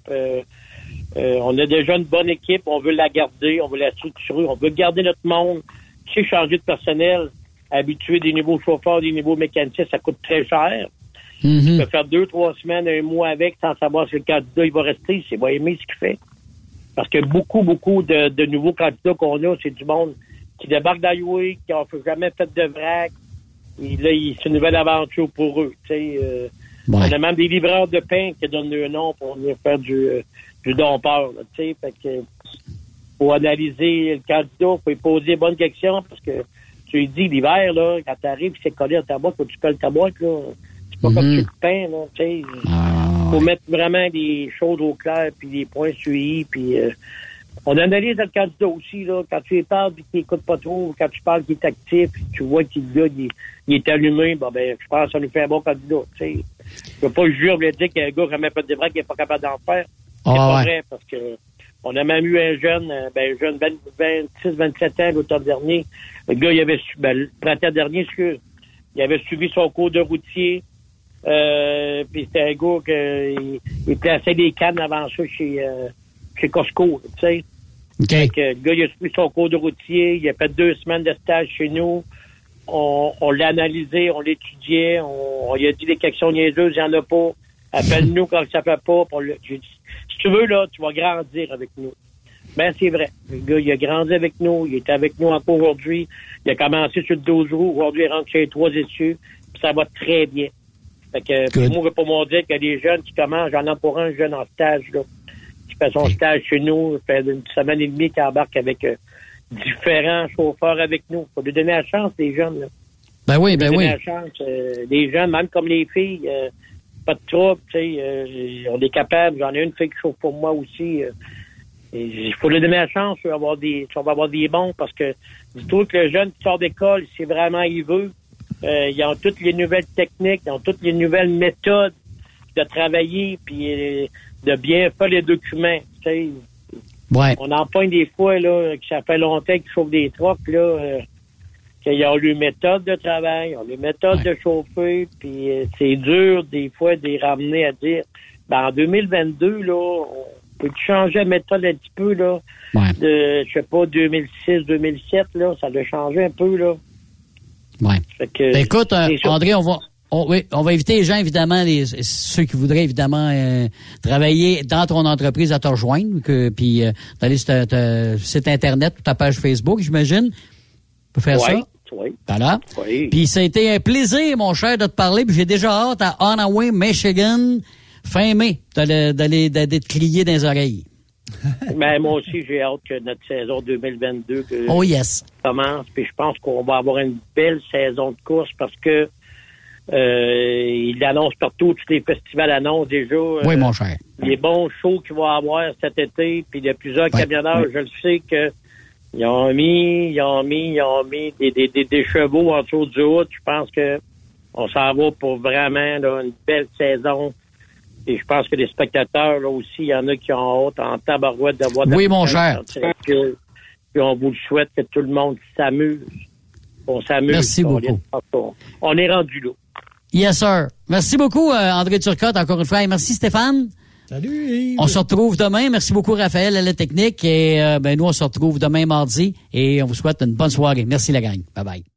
Euh, on a déjà une bonne équipe, on veut la garder, on veut la structurer, on veut garder notre monde. Tu sais, changer de personnel, habituer des nouveaux chauffeurs, des nouveaux mécaniciens, ça coûte très cher. Tu peux faire deux, trois semaines, un mois avec sans savoir si le candidat il va rester, s'il va aimer ce qu'il fait. Parce que beaucoup, beaucoup de, de nouveaux candidats qu'on a, c'est du monde qui débarquent d'Highway, qui n'ont jamais fait de vrac. Et là, c'est une nouvelle aventure pour eux. euh, On a même des livreurs de pain qui donnent le nom pour venir faire du, euh, du dompeur. là, tu sais. Fait que faut analyser le candidat, faut lui poser les bonnes questions parce que tu lui dis l'hiver, là, quand t'arrives, c'est collé à ta boîte, faut que tu colles ta boîte, là. C'est pas comme Mhm. sur le pain, là, tu sais. faut mettre vraiment des choses au clair, puis des points i, puis euh, on analyse le candidat aussi, là. Quand tu lui parles puis qu'il écoute pas trop, quand tu parles qu'il est actif, puis tu vois qu'il gars, il, est- il est allumé, bon, ben, je pense que ça nous fait un bon candidat, tu sais. Je veux pas jurer, je dire qu'un gars qui a même pas de bras, qui est pas capable d'en faire. C'est Ah, pas ouais. vrai, parce que on a même eu un jeune, euh, ben, un jeune 26, 27 ans l'automne dernier. Le gars, il avait, ben, le printemps dernier, excuse. Il avait suivi son cours de routier. Euh, puis c'était un gars que, il, il plaçait des cannes avant ça chez, euh, chez Costco, tu sais. Que le gars, il a suivi son cours de routier. Il a fait deux semaines de stage chez nous. On, on l'a analysé, on l'étudiait. On, on lui a dit des questions niaiseuses, il n'y en a pas. Appelle-nous quand ça fait pas. Pour le, j'ai dit, si tu veux, là, tu vas grandir avec nous. Ben, c'est vrai. Le gars, il a grandi avec nous. Il était avec nous encore aujourd'hui. Il a commencé sur le 12 roues. Aujourd'hui, il rentre chez les trois issues. Puis ça va très bien. Fait que, puis moi, je veux pas m'en dire qu'il y a des jeunes qui commencent. J'en ai pour un jeune en stage, là, qui fait son stage chez nous. Fait une semaine et demie qu'il embarque avec euh, différents chauffeurs avec nous. Faut lui donner la chance, les jeunes, là. Ben oui, Faut ben oui. donner la chance. euh, les jeunes, même comme les filles, euh, pas de trouble, tu sais, euh, on est capable. J'en ai une fille qui chauffe pour moi aussi. euh, Il faut lui donner la chance, on va avoir des, on va avoir des bons, parce que dis-toi que le jeune qui sort d'école, si vraiment il veut, euh, ils ont toutes les nouvelles techniques, ils ont toutes les nouvelles méthodes de travailler, puis euh, de bien faire les documents. tu sais. Ouais. On en pointe des fois, là, que ça fait longtemps qu'ils chauffent des trucks, là, euh, qu'ils ont les méthodes de travail, ils ont les méthodes de chauffer, puis euh, c'est dur, des fois, de les ramener à dire, ben, en 2022, là, on peut changer la méthode un petit peu, là, de, je sais pas, 2006, 2007, là, ça a changé un peu, là. Ouais. Que, Ben, écoute, euh. André, on va, on, oui, on va inviter les gens, évidemment, les, ceux qui voudraient, évidemment, euh, travailler dans ton entreprise à te rejoindre, que, puis euh, d'aller sur ta- ta site Internet ou ta page Facebook, j'imagine. Tu peux faire Ouais, ça? Oui. Voilà. Oui. Puis ça a été un plaisir, mon cher, de te parler. Puis j'ai déjà hâte à Onaway, Michigan, fin mai, d'aller, te crier dans les oreilles. Ben, moi aussi, j'ai hâte que notre saison 2022 que- Oh yes. commence. Puis je pense qu'on va avoir une belle saison de course parce que euh, il annonce partout, tous les festivals annoncent déjà euh, Oui, mon cher. les bons shows qu'il va y avoir cet été. Puis il y a plusieurs camionneurs, je le sais que ils ont mis, ils ont mis, ils ont mis des, des, des, des chevaux en dessous du haut. Je pense que on s'en va pour vraiment là, une belle saison. Et je pense que les spectateurs, là aussi, il y en a qui ont hâte en tabarouette d'avoir de la Oui, mon cher. Puis, on vous le souhaite que tout le monde s'amuse. On s'amuse. Merci On beaucoup. est- On est rendu là. Yes, sir. Merci beaucoup, euh, André Turcotte, encore une fois. Et merci, Stéphane. Salut. On se retrouve demain. Merci beaucoup, Raphaël, à la technique. Et euh, ben, nous, on se retrouve demain mardi. Et on vous souhaite une bonne soirée. Merci, la gang. Bye-bye.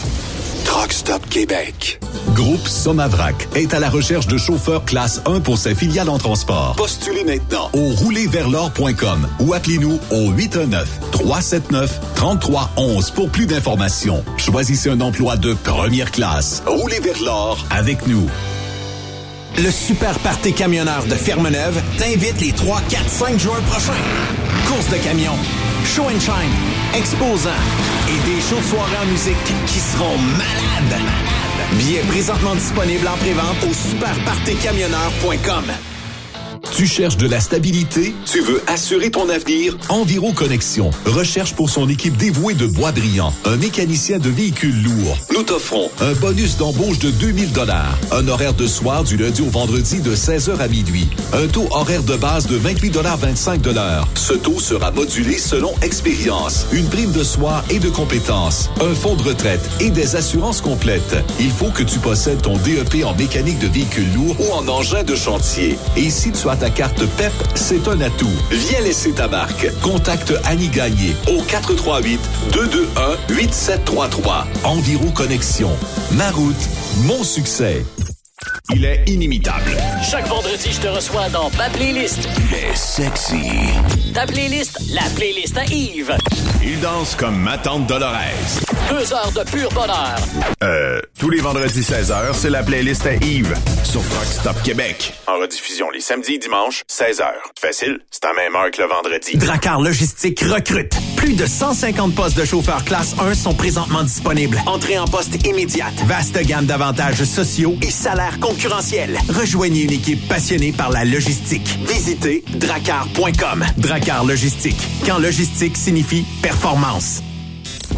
Truck Stop Québec. Groupe Somavrac est à la recherche de chauffeurs classe 1 pour ses filiales en transport. Postulez maintenant au roulerversl'or.com ou appelez-nous au 819-379-3311 pour plus d'informations. Choisissez un emploi de première classe. Roulez vers l'or avec nous. Le Super Party Camionneur de Fermeneuve t'invite les 3, 4, 5 juin prochains. Course de camion, show and shine, exposants et des shows de soirée en musique qui seront malades. Billets présentement disponibles en prévente au superpartycamionneur.com. Tu cherches de la stabilité? Tu veux assurer ton avenir? Enviro Connexion recherche pour son équipe dévouée de bois brillant un mécanicien de véhicules lourds. Nous t'offrons un bonus d'embauche de 2000 dollars, un horaire de soir du lundi au vendredi de 16h à minuit, un taux horaire de base de 28,25 dollars. Ce taux sera modulé selon expérience, une prime de soir et de compétences, un fonds de retraite et des assurances complètes. Il faut que tu possèdes ton DEP en mécanique de véhicules lourds ou en engin de chantier. Et si tu as ta carte PEP, c'est un atout. Viens laisser ta marque. Contacte Annie Gagné au 438 221 8733. Enviro Connexion. Ma route, mon succès. Il est inimitable. Chaque vendredi, je te reçois dans ma playlist. Il est sexy. Ta playlist, la playlist à Yves. Il danse comme ma tante Dolores. Deux heures de pur bonheur. Euh, tous les vendredis 16h, c'est la playlist à Yves sur Rock Stop Québec. En rediffusion les samedis et dimanches, 16h. Facile, c'est à même heure que le vendredi. Dracar Logistique recrute. Plus de 150 postes de chauffeurs classe 1 sont présentement disponibles. Entrée en poste immédiate. Vaste gamme d'avantages sociaux et salaires concurrentiels. Rejoignez une équipe passionnée par la logistique. Visitez dracar.com. Dracar Logistique. Quand logistique signifie performance.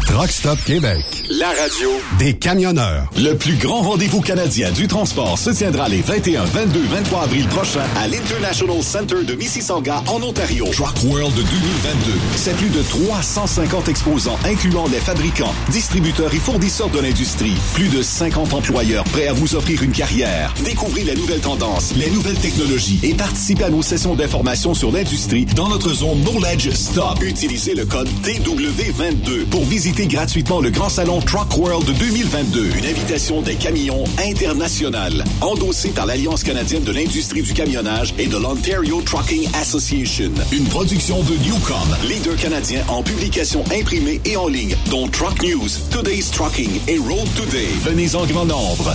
Truck Stop Québec. La radio Des camionneurs. Le plus grand rendez-vous canadien du transport se tiendra les 21, 22, 23 avril prochains à l'International Center de Mississauga en Ontario. Truck World 2022. C'est plus de 350 exposants incluant les fabricants, distributeurs et fournisseurs de l'industrie. Plus de 50 employeurs prêts à vous offrir une carrière. Découvrez les nouvelles tendances, les nouvelles technologies et participez à nos sessions d'information sur l'industrie dans notre zone Knowledge Stop. Utilisez le code TW22 pour visiter gratuitement le grand salon Truck World 2022. Une invitation des camions internationales. Endossée par l'Alliance canadienne de l'industrie du camionnage et de l'Ontario Trucking Association. Une production de Newcom, leader canadien en publication imprimée et en ligne, dont Truck News, Today's Trucking et Road Today. Venez en grand nombre.